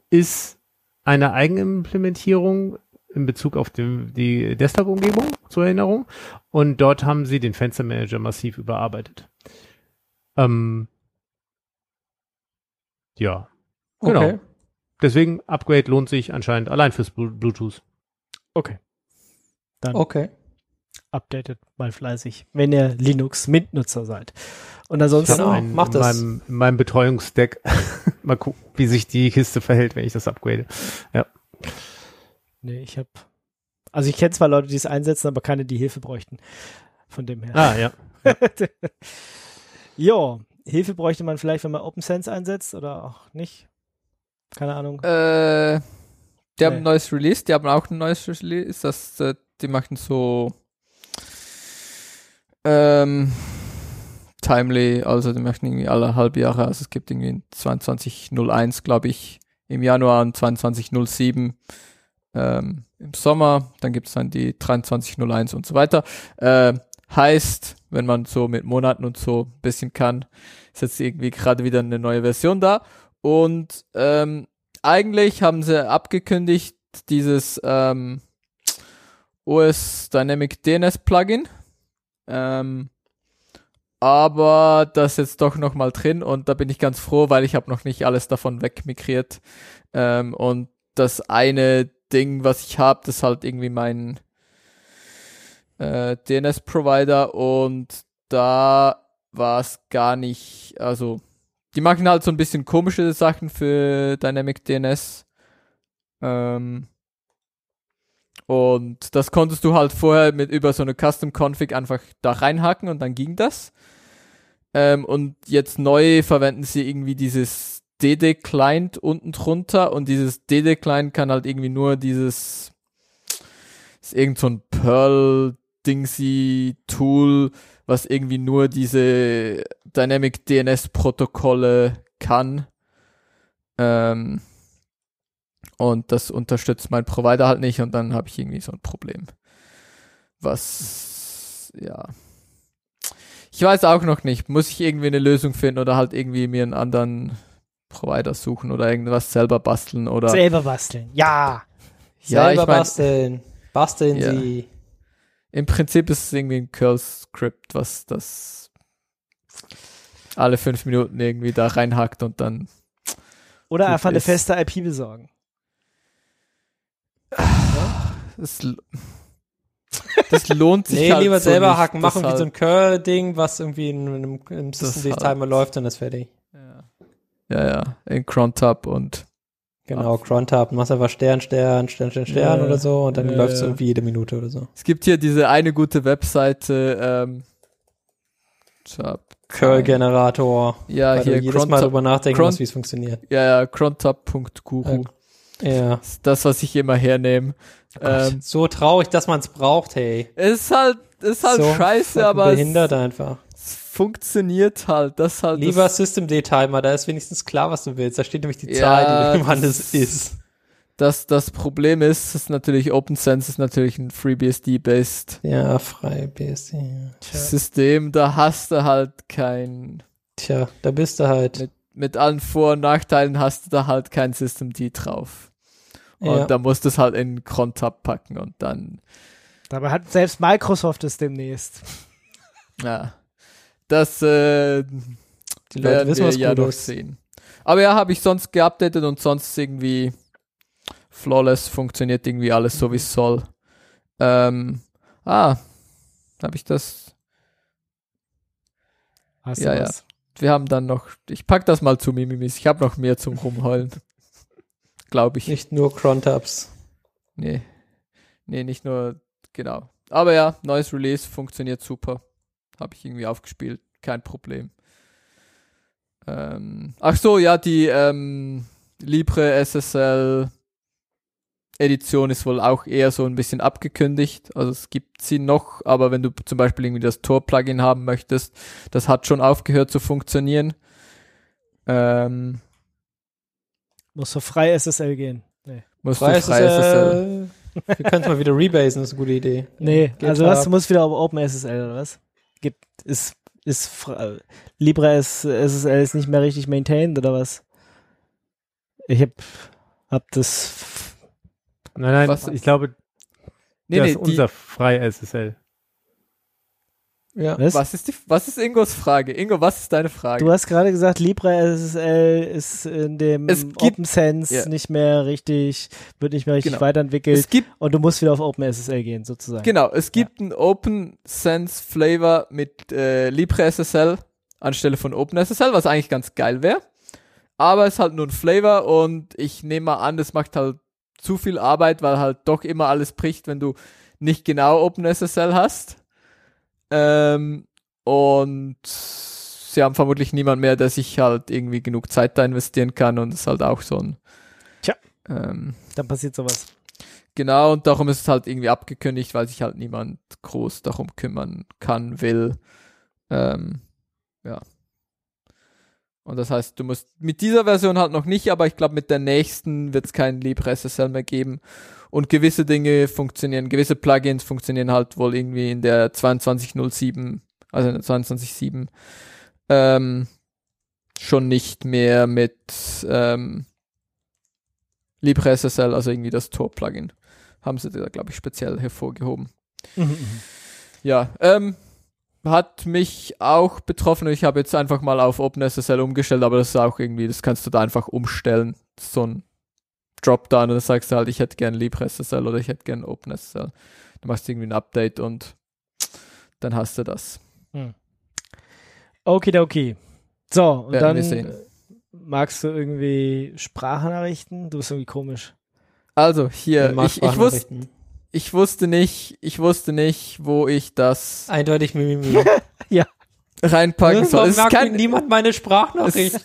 ist eine Eigenimplementierung in Bezug auf die, die Desktop-Umgebung zur Erinnerung und dort haben sie den Fenstermanager massiv überarbeitet. Ähm, ja, Genau. Okay. Deswegen Upgrade lohnt sich anscheinend allein fürs Blu- Bluetooth. Okay. Dann Okay. updatet mal fleißig, wenn ihr Linux Mint-Nutzer seid. Und Ich ansonsten habe einen mach in das. meinem, in meinem Betreuungsdeck. mal gucken, wie sich die Kiste verhält, wenn ich das upgrade. Nee, ich habe. Also ich kenne zwar Leute, die es einsetzen, aber keine, die Hilfe bräuchten. Von dem her. Ah, ja. jo, Hilfe bräuchte man vielleicht, wenn man OpenSense einsetzt oder auch nicht. Keine Ahnung. Äh, die haben Nee. ein neues Release, die haben auch ein neues Release, das, äh, die machen so ähm, timely, also die machen irgendwie alle halbe Jahre, also es gibt irgendwie 22.01, glaube ich, im Januar und 22.07 ähm, im Sommer, dann gibt es dann die 23.01 und so weiter. Äh, heißt, wenn man so mit Monaten und so ein bisschen kann, ist jetzt irgendwie gerade wieder eine neue Version da. Und ähm, eigentlich haben sie abgekündigt, dieses ähm, OS Dynamic DNS Plugin. Ähm, aber das ist jetzt doch noch mal drin und da bin ich ganz froh, weil ich habe noch nicht alles davon wegmigriert. Ähm, und das eine Ding, was ich habe, das halt irgendwie mein äh, DNS-Provider und da war es gar nicht, also die machen halt so ein bisschen komische Sachen für Dynamic DNS. Ähm, und das konntest du halt vorher mit über so eine Custom Config einfach da reinhacken und dann ging das. Ähm, und jetzt neu verwenden sie irgendwie dieses DD Client unten drunter und dieses DD Client kann halt irgendwie nur dieses ist irgend so ein Perl Dingsy Tool, was irgendwie nur diese Dynamic DNS Protokolle kann. Ähm, und das unterstützt mein Provider halt nicht und dann habe ich irgendwie so ein Problem. Was, ja. Ich weiß auch noch nicht. Muss ich irgendwie eine Lösung finden oder halt irgendwie mir einen anderen Provider suchen oder irgendwas selber basteln oder. Selber basteln. Ja. Ja, Selber ich mein, basteln. Basteln Ja. Sie. Im Prinzip ist es irgendwie ein Curl-Skript, was das alle fünf Minuten irgendwie da reinhackt und dann. Oder einfach eine feste IP besorgen. Das, l- das lohnt sich Nee, halt lieber so selber nicht. hacken, machen wie halt, so ein Curl-Ding, was irgendwie in einem System-Timer halt- läuft und ist fertig. Ja. ja, ja, in Crontab und Genau, Crontab, machst einfach Stern, Stern, Stern, Stern, Stern Ja, oder so und dann ja, läuft es irgendwie jede Minute oder so. es gibt hier diese eine gute Webseite, ähm, Curl-Generator. Ja, weil du hier jedes Mal Crontab, drüber nachdenken Cron- musst, wie es funktioniert. ja, ja, crontab.guru. Ja. Das ist das, was ich immer hernehme. Ähm, so traurig, dass man es braucht, hey. ist halt, ist halt so scheiße, aber es, behindert einfach. Funktioniert halt. Das halt Lieber das, System-D-Timer, da ist wenigstens klar, was du willst. Da steht nämlich die Ja, Zahl, die wann das- es ist. das, das Problem ist, ist natürlich OpenSense ist natürlich ein FreeBSD-based Ja, frei BSD. System. Da hast du halt kein, Tja, da bist du halt. mit, mit allen Vor- und Nachteilen hast du da halt kein Systemd drauf. Und Ja. da musst du es halt in Crontab packen und dann Dabei hat selbst Microsoft es demnächst. Ja, das äh, Die Leute wissen, wir was ja noch sehen. Aber ja, habe ich sonst geupdatet und sonst irgendwie flawless funktioniert irgendwie alles so wie es soll. Ähm, ah, habe ich das? Hast Ja, du ja. Wir haben dann noch, ich pack das mal zu Mimimis. Ich habe noch mehr zum Rumheulen. Glaube ich. Nicht nur Crontabs. Nee. Nee, nicht nur, genau. Aber ja, neues Release funktioniert super. Habe ich irgendwie aufgespielt. Kein Problem. Ähm, ach so, ja, die ähm, Libre SSL Edition ist wohl auch eher so ein bisschen abgekündigt. Also es gibt sie noch, aber wenn du zum Beispiel irgendwie das Tor-Plugin haben möchtest, das hat schon aufgehört zu funktionieren. Ähm, Muss so frei SSL gehen. Nee, musst Frei frei SSL. äh, wir können es mal wieder rebasen, das ist eine gute Idee. nee GitHub. also was, du musst wieder auf OpenSSL oder was? Gibt, ist, ist, Libre S- SSL ist nicht mehr richtig maintained oder was? Ich hab, hab das, Nein, nein, Was- ich glaube, Nee, das nee, ist die, unser frei SSL. Ja. was? Was ist die, was ist Ingos Frage? Ingo, was ist deine Frage? Du hast gerade gesagt, Libre SSL ist in dem Es gibt- OpenSense Ja. nicht mehr richtig, wird nicht mehr richtig Genau. weiterentwickelt es gibt, und du musst wieder auf OpenSSL gehen, sozusagen. genau, es gibt einen Open Sense Flavor mit äh, LibreSSL anstelle von OpenSSL, was eigentlich ganz geil wäre. Aber es ist halt nur ein Flavor und ich nehme mal an, das macht halt zu viel Arbeit, weil halt doch immer alles bricht, wenn du nicht genau OpenSSL hast. Ähm, und sie haben vermutlich niemand mehr, der sich halt irgendwie genug Zeit da investieren kann und es ist halt auch so ein Tja. ähm, Dann passiert sowas. Genau, und darum ist es halt irgendwie abgekündigt, weil sich halt niemand groß darum kümmern kann, will. Ähm, ja. Und das heißt, du musst mit dieser Version halt noch nicht, aber ich glaube, mit der nächsten wird es kein LibreSSL mehr geben. Und gewisse Dinge funktionieren, gewisse Plugins funktionieren halt wohl irgendwie in der 2207, also in der 22.7, ähm, schon nicht mehr mit ähm, LibreSSL, also irgendwie das Tor-Plugin. Haben sie da, glaube ich, speziell hervorgehoben. Mhm, mhm. Ja, ähm, hat mich auch betroffen. Ich habe jetzt einfach mal auf OpenSSL umgestellt, aber das ist auch irgendwie, das kannst du da einfach umstellen. So ein Dropdown und dann sagst du halt, ich hätte gern LibreSSL oder ich hätte gern OpenSSL. Du machst irgendwie ein Update und dann hast du das. Okidoki. So, und Werden dann magst du irgendwie Sprachnachrichten? Du bist irgendwie komisch. Also hier, ich, ich, wusste. Ich wusste nicht, ich wusste nicht, wo ich das Eindeutig Mimimi. reinpacken soll. Warum Es mag kein, niemand meine Sprachnachrichten?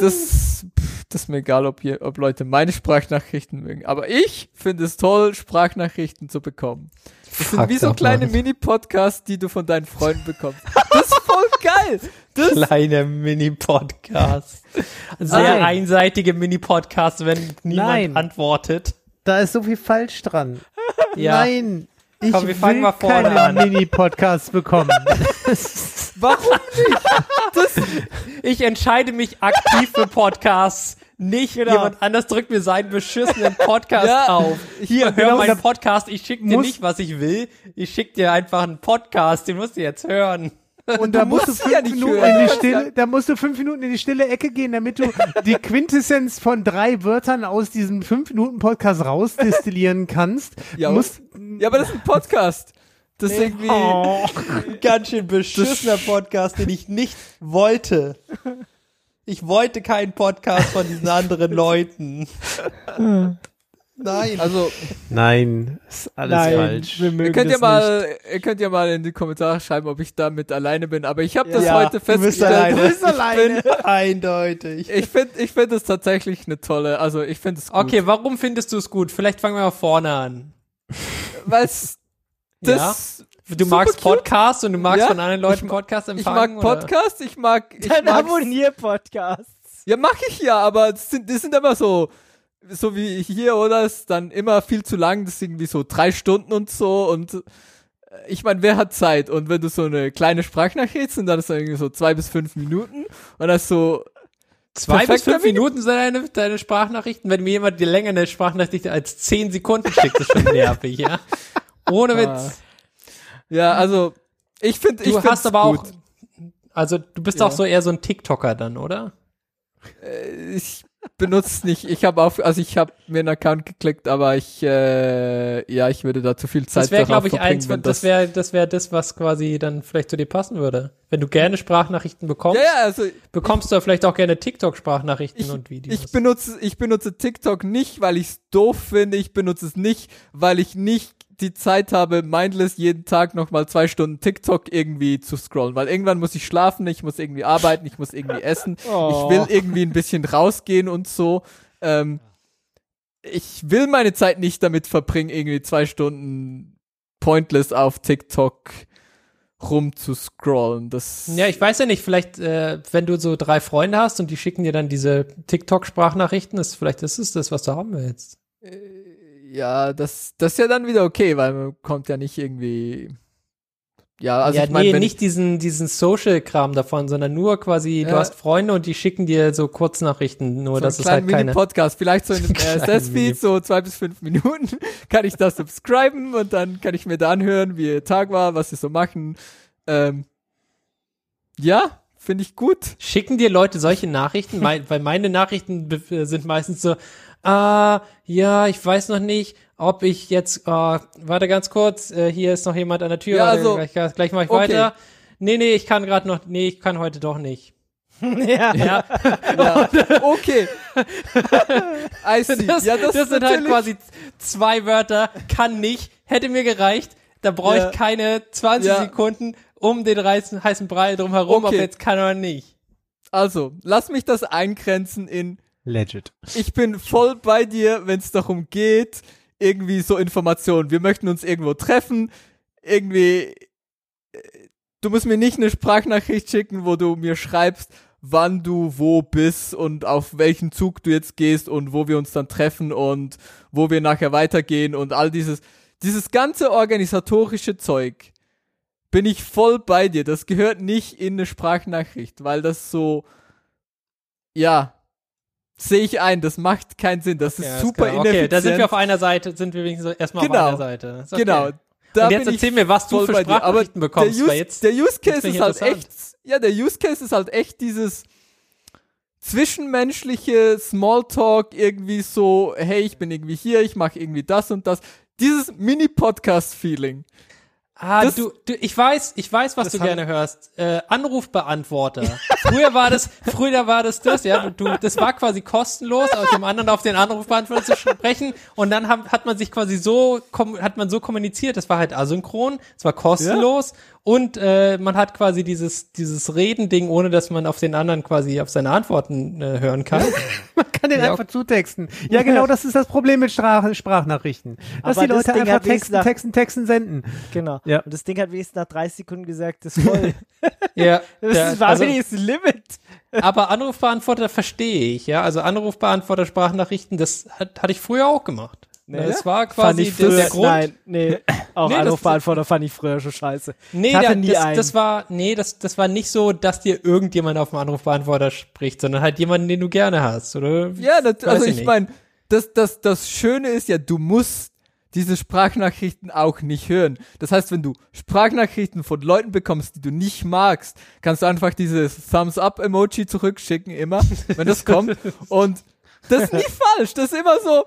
das, das ist mir egal, ob, ihr, ob Leute meine Sprachnachrichten mögen. Aber ich finde es toll, Sprachnachrichten zu bekommen. Das sind Fuck wie so kleine. Mini-Podcasts, die du von deinen Freunden bekommst. Das ist voll geil. Das, Kleine Mini-Podcast. Sehr Nein. einseitige Mini-Podcast, wenn niemand Nein. antwortet. Da ist so viel falsch dran. Ja. Nein, ich Komm, wir fangen will mal vorne keine an. Mini-Podcasts bekommen. warum Ich entscheide mich aktiv für Podcasts. Nicht jemand anders drückt mir seinen beschissenen Podcast Ja, auf. Hier, hör genau, meinen Podcast. Ich schick dir nicht, was ich will. Ich schick dir einfach einen Podcast. Den musst du jetzt hören. Und da musst du fünf ja Minuten hören. in die Stille, da musst du fünf Minuten in die stille Ecke gehen, damit du die Quintessenz von drei Wörtern aus diesem fünf Minuten Podcast rausdestillieren kannst. Ja, musst, Ja, aber das ist ein Podcast. Das ist irgendwie. Oh, ganz schön beschissener Podcast, den ich nicht wollte. Ich wollte keinen Podcast von diesen anderen Leuten. Nein. Also, Nein, ist alles Nein, falsch. wir mögen ihr könnt ja mal, ihr könnt ja mal in die Kommentare schreiben, ob ich damit alleine bin. Aber ich habe das Ja, heute du bist festgestellt. alleine. Du bist Ich alleine. Eindeutig. Ich finde, ich finde es tatsächlich eine tolle. Also ich finde es gut. Okay, warum findest du es gut? Vielleicht fangen wir mal vorne an. weil es das. Du super magst. Podcasts und du magst Ja, von anderen Leuten ich- Podcasts Ich empfangen? mag Podcasts, ich mag. Ich Dann abonnier Podcasts. Ja, mach ich ja, aber das sind, das sind immer so, so wie hier, oder? Ist dann immer viel zu lang, das ist irgendwie so drei Stunden und so und äh, ich meine, wer hat Zeit? Und wenn du so eine kleine Sprachnachricht sind, dann ist das irgendwie so zwei bis fünf Minuten und das so, Zwei bis fünf Minuten sind deine, deine Sprachnachrichten. Wenn mir jemand die länger eine Sprachnachricht als zehn Sekunden schickt, ist schon nervig, ja? Ohne Ah. Witz. ja, also, ich finde, ich hast aber gut. auch, also du bist Ja. auch so eher so ein TikToker dann, oder? Äh, ich benutze nicht, ich habe auch, also ich habe mir einen Account geklickt, aber ich, äh, ja, ich würde da zu viel Zeit Das wäre, darauf ich, verbringen, eins, wenn das wäre das, wär das, was quasi dann vielleicht zu dir passen würde. Wenn du gerne Sprachnachrichten bekommst, Ja, ja, also bekommst du vielleicht auch gerne TikTok-Sprachnachrichten ich, und Videos. ich benutze, ich benutze TikTok nicht, weil ich es doof finde. Ich benutze es nicht, weil ich nicht die Zeit habe, mindless jeden Tag nochmal zwei Stunden TikTok irgendwie zu scrollen. Weil irgendwann muss ich schlafen, ich muss irgendwie arbeiten, ich muss irgendwie essen. Oh. Ich will irgendwie ein bisschen rausgehen und so. Ähm, ich will meine Zeit nicht damit verbringen, irgendwie zwei Stunden pointless auf TikTok rumzuscrollen. Das Ja, ich weiß ja nicht, vielleicht, äh, wenn du so drei Freunde hast und die schicken dir dann diese TikTok-Sprachnachrichten, ist vielleicht ist es das, was du haben willst. Ja, das, das ist ja dann wieder okay, weil man kommt ja nicht irgendwie. Ja, also ja, ich meine, nee, nicht diesen, diesen Social-Kram davon, sondern nur quasi, du Ja. hast Freunde und die schicken dir so Kurznachrichten, nur so einen es halt keine. Mini-Podcast, vielleicht so in einem RSS-Feed, so zwei bis fünf Minuten, kann ich das subscriben und dann kann ich mir da anhören, wie ihr Tag war, was sie so machen. Ähm, ja, finde ich gut. Schicken dir Leute solche Nachrichten? Mein, weil meine Nachrichten äh, sind meistens so, ah, ja, ich weiß noch nicht, ob ich jetzt, ah, warte ganz kurz, äh, hier ist noch jemand an der Tür, Ja, warte, also- gleich, gleich mach ich okay. weiter. Nee, nee, ich kann gerade noch, nee, ich kann heute doch nicht. ja. Ja, Ja, okay. I see. das, ja, das, das, ist sind halt natürlich- quasi zwei Wörter, kann nicht, hätte mir gereicht, da brauche Ja. ich keine 20 Ja. Sekunden um den heißen, heißen Brei drumherum, ob Okay. er jetzt kann oder nicht. Also, lass mich das eingrenzen in Legit. ich bin voll bei dir, wenn es darum geht, irgendwie so Informationen. Wir möchten uns irgendwo treffen, irgendwie. äh, Du musst mir nicht eine Sprachnachricht schicken, wo du mir schreibst, wann du wo bist und auf welchen Zug du jetzt gehst und wo wir uns dann treffen und wo wir nachher weitergehen und all dieses, dieses ganze organisatorische Zeug. Bin ich voll bei dir. Das gehört nicht in eine Sprachnachricht, weil das so, ja, sehe ich ein, das macht keinen Sinn. Das Ja, ist super klar. ineffizient. Okay, da sind wir auf einer Seite, sind wir wenigstens erstmal Genau. auf einer Seite. Ist okay. Genau. da Und jetzt erzähl mir, was du für Sprachnachrichten der bekommst, Use, weil jetzt- der Use Case ist halt echt, ja, der Use Case ist halt echt dieses zwischenmenschliche Smalltalk irgendwie so, hey, ich bin irgendwie hier, ich mache irgendwie das und das. Dieses Mini-Podcast-Feeling. Ah, Das- du, du, ich weiß, ich weiß, was du haben- gerne hörst. Äh, Anrufbeantworter. früher war das, früher war das das, ja. Du, das war quasi kostenlos, aus dem anderen auf den Anrufbeantworter zu sprechen. Und dann hat, hat man sich quasi so, hat man so kommuniziert. Das war halt asynchron, es war kostenlos und äh, man hat quasi dieses, dieses Redending, ohne dass man auf den anderen quasi auf seine Antworten äh, hören kann. Man kann den Ja. einfach zutexten. Ja, genau, das ist das Problem mit Sprach Sprachnachrichten. Dass Aber die das Leute Ding einfach texten, nach- texten, texten, senden. Genau. Ja. Und das Ding hat wenigstens nach 30 Sekunden gesagt, das ist voll. ja, Das der- war also- wenigstens ein Limit. Aber Anrufbeantworter verstehe ich, ja. Also Anrufbeantworter, Sprachnachrichten, das hat, hatte ich früher auch gemacht. Nee. das war Fand quasi der, früher, der Grund. nein, nee, auch Nee, Anrufbeantworter fand ich früher schon scheiße. Nee, ich hatte da, nie das, einen. das war, nee, das, das war nicht so, dass dir irgendjemand auf dem Anrufbeantworter spricht, sondern halt jemanden, den du gerne hast, oder? Ja, das, also ich ich meine, das, das, das Schöne ist ja, du musst diese Sprachnachrichten auch nicht hören. Das heißt, wenn du Sprachnachrichten von Leuten bekommst, die du nicht magst, kannst du einfach dieses Thumbs-up-Emoji zurückschicken, immer, wenn das kommt. Und das ist nie falsch. Das ist immer so,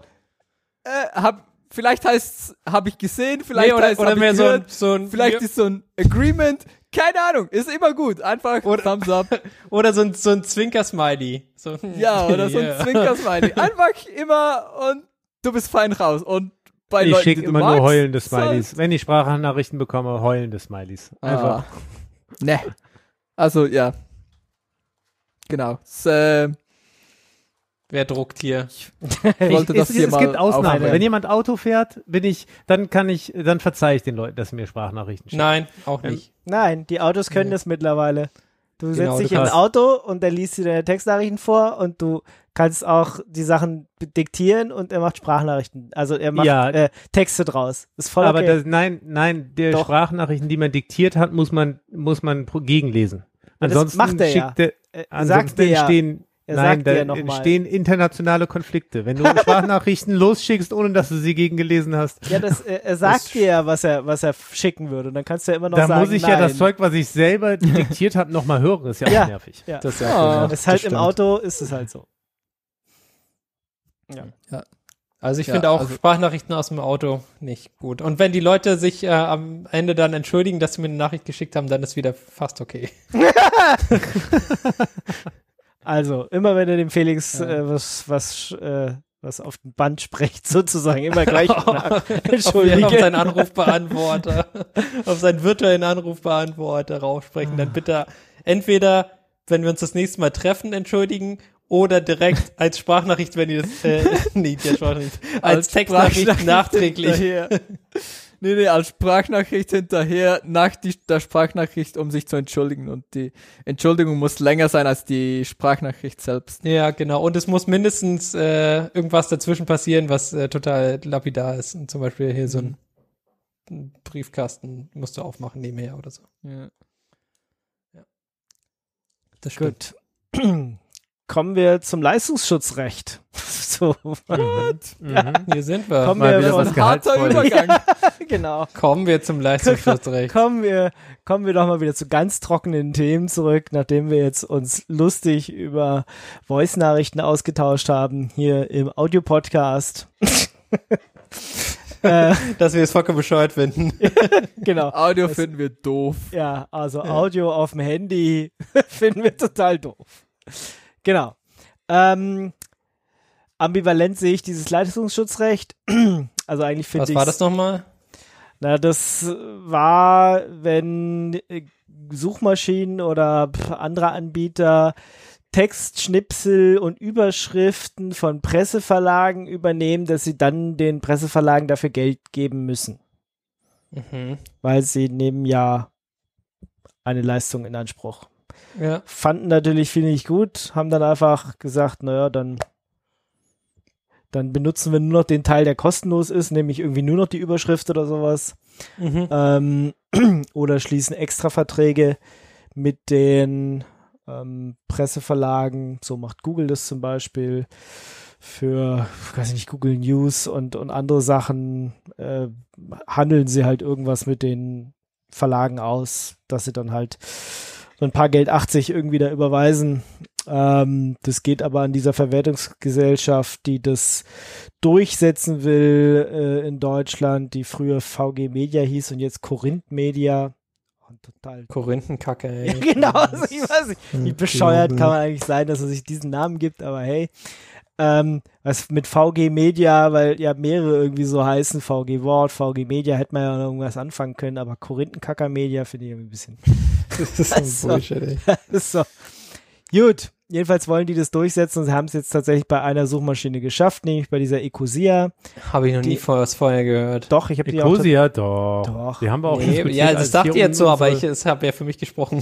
äh, hab, vielleicht heißt's, habe ich gesehen, vielleicht Nee, oder, heißt, oder mehr so ein, so ein, vielleicht ist so ein Agreement, keine Ahnung, ist immer gut. Einfach Thumbs up. oder so ein, so ein Zwinker-Smiley. So, Ja, oder so ein Yeah. Zwinker-Smiley. Einfach immer und du bist fein raus. Und bei Ich Leuten, schicke immer magst, nur heulende Smileys. Wenn ich Sprachnachrichten bekomme, heulende Smileys. Einfach. Ah. Ne. Also, ja. Genau. S, äh, Wer druckt hier? ich wollte ich, das es, hier es mal gibt Ausnahmen. aufnehmen. Wenn jemand Auto fährt, bin ich, dann kann ich, dann verzeih ich den Leuten, dass sie mir Sprachnachrichten schicken. Nein, auch Ähm, nicht. Nein, die Autos können das mittlerweile. Du Genau, setzt dich ins Auto und der liest dir deine Textnachrichten vor und du kannst auch die Sachen diktieren und er macht Sprachnachrichten. Also er macht Ja. äh, Texte draus. Ist voll Aber okay. das, nein, nein, der Doch. Sprachnachrichten, die man diktiert hat, muss man, muss man gegenlesen. das Ansonsten macht er ja. schickt er, er sagt ansonsten dir ja, entstehen, er nein, sagt da dir ja entstehen internationale Konflikte. Wenn du Sprachnachrichten losschickst, ohne dass du sie gegengelesen hast, ja, das, er, er sagt dir ja, was er, was er schicken würde. Und dann kannst du ja immer noch da sagen, muss ich nein. ja das Zeug, was ich selber diktiert habe, nochmal hören. Das ist ja, Ja. auch nervig. Ja. Das ist Ah. ja ist halt das im. Auto, ist es halt so. Also ich Ja, finde auch also- Sprachnachrichten aus dem Auto nicht gut. Und wenn die Leute sich äh, am Ende dann entschuldigen, dass sie mir eine Nachricht geschickt haben, dann ist wieder fast okay. Also, immer wenn er dem Felix äh, was, was, äh, was auf dem Band spricht, sozusagen, immer gleich nach. auf, Entschuldige. auf seinen Anrufbeantworter, auf seinen virtuellen Anrufbeantworter raufsprechen, dann bitte entweder, wenn wir uns das nächste Mal treffen, entschuldigen oder direkt als Sprachnachricht, wenn ihr das, äh, nee, die Sprachnachricht, als, Textnachricht Sprachnachricht nachträglich. Nee, nee, als Sprachnachricht hinterher, nach die, der Sprachnachricht, um sich zu entschuldigen. Und die Entschuldigung muss länger sein als die Sprachnachricht selbst. Ja, genau. Und es muss mindestens äh, irgendwas dazwischen passieren, was äh, total lapidar ist. Und zum Beispiel hier so ein, ein Briefkasten musst du aufmachen nebenher oder so. Ja. Das stimmt. Gut. Kommen wir zum Leistungsschutzrecht. so, Mhm. Hier sind wir. Kommen Mal wir wieder was Harter. Übergang. genau. Kommen wir zum Leistungsschutzrecht. Kommen wir, kommen wir doch mal wieder zu ganz trockenen Themen zurück, nachdem wir jetzt uns lustig über Voice-Nachrichten ausgetauscht haben, hier im Audio-Podcast. äh, Dass wir es vollkommen bescheuert finden. genau. Audio Das- finden wir doof. Ja, also Audio auf dem Handy finden wir total doof. Genau. Ähm, ambivalent sehe ich dieses Leistungsschutzrecht. Also eigentlich finde Was ich war das nochmal? Na, das war, wenn äh, Suchmaschinen oder andere Anbieter Textschnipsel und Überschriften von Presseverlagen übernehmen, dass sie dann den Presseverlagen dafür Geld geben müssen, Mhm. weil sie nehmen ja eine Leistung in Anspruch. Ja. Fanden natürlich viele nicht gut, haben dann einfach gesagt, naja, dann dann benutzen wir nur noch den Teil, der kostenlos ist, nämlich irgendwie nur noch die Überschrift oder sowas. Mhm. Ähm, oder schließen Extraverträge mit den ähm, Presseverlagen. So macht Google das zum Beispiel. für, weiß ich nicht, Google News und, und andere Sachen äh, handeln sie halt irgendwas mit den Verlagen aus, dass sie dann halt so ein paar Geld 80 irgendwie da überweisen. Ähm, das geht aber an dieser Verwertungsgesellschaft, die das durchsetzen will äh, in Deutschland, die früher VG Media hieß und jetzt Korinth Media. Total Korinthenkacke, ey. ja, genau. Also ich weiß nicht, wie bescheuert kann man eigentlich sein, dass er sich diesen Namen gibt, aber hey. Ähm, was mit VG Media, weil ja mehrere irgendwie so heißen, VG Wort, VG Media, hätte man ja noch irgendwas anfangen können, aber Korinthenkacker Media finde ich irgendwie ein bisschen. Das ist Also, so Bullshit, ey. das ist so. Gut. Jedenfalls wollen die das durchsetzen und sie haben es jetzt tatsächlich bei einer Suchmaschine geschafft, nämlich bei dieser Ecosia. Habe ich noch Die- nie vor, was vorher gehört. Doch, ich habe die auch. Ecosia, doch. Doch. Die haben wir auch Nee, ja, das dachte ich jetzt so, aber ich, es habe ja für mich gesprochen.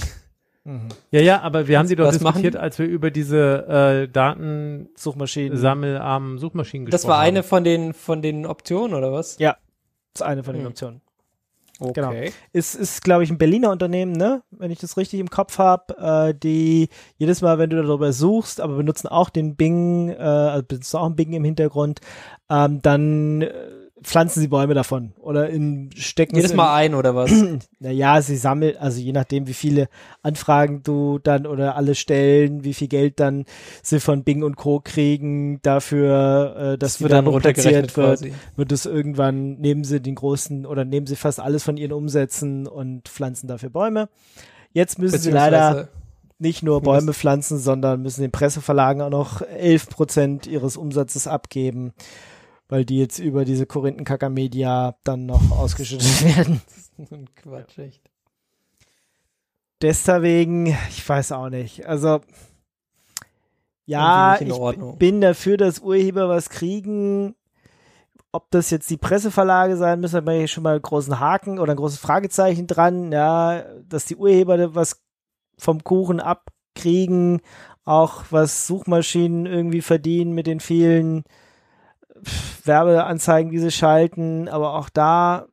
Mhm. Ja, ja, aber wir haben die doch Was machen diskutiert, die? als wir über diese äh, Datensammelarmen Suchmaschinen. Suchmaschinen gesprochen Das war eine haben. von den, von den Optionen, oder was? Ja. Das ist eine von den Hm. Optionen. Okay. Genau. Ist, ist glaube ich, ein Berliner Unternehmen, ne? Wenn ich das richtig im Kopf habe, äh, die jedes Mal, wenn du darüber suchst, aber benutzen auch den Bing, äh, also benutzen auch einen Bing im Hintergrund, ähm, dann äh, pflanzen sie Bäume davon oder in stecken Jedes es Mal ein, oder was? naja, sie sammeln, also je nachdem, wie viele Anfragen du dann oder alle stellen, wie viel Geld dann sie von Bing und Co. kriegen dafür, äh, dass Das wird dann runtergerechnet wird quasi. wird es irgendwann, nehmen sie den großen oder nehmen sie fast alles von ihren Umsätzen und pflanzen dafür Bäume. Jetzt müssen sie leider nicht nur Bäume pflanzen, sondern müssen den Presseverlagen auch noch 11 Prozent ihres Umsatzes abgeben, weil die jetzt über diese Korinthenkacker Media dann noch ausgeschüttet werden. So ein Quatsch, echt. Deswegen, ich weiß auch nicht. Also, ja, ich Ordnung. bin dafür, dass Urheber was kriegen. Ob das jetzt die Presseverlage sein müssen, da bin ich schon mal einen großen Haken oder ein großes Fragezeichen dran. Ja, dass die Urheber was vom Kuchen abkriegen, auch was Suchmaschinen irgendwie verdienen mit den vielen Werbeanzeigen, die sie schalten. Aber auch da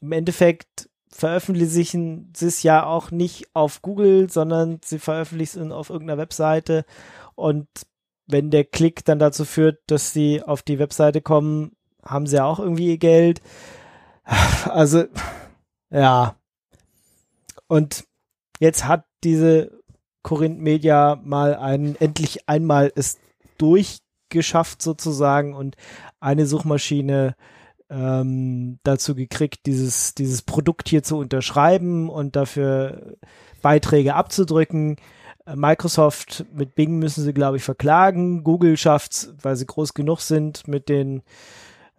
im Endeffekt veröffentlichen sie es ja auch nicht auf Google, sondern sie veröffentlichen es auf irgendeiner Webseite. Und wenn der Klick dann dazu führt, dass sie auf die Webseite kommen, haben sie ja auch irgendwie ihr Geld. Also, ja. Und jetzt hat diese Korinth Media mal einen, endlich einmal es durchgeschafft sozusagen und eine Suchmaschine ähm, dazu gekriegt, dieses, dieses Produkt hier zu unterschreiben und dafür Beiträge abzudrücken. Äh, Microsoft mit Bing müssen sie, glaube ich, verklagen. Google schafft's, weil sie groß genug sind, mit den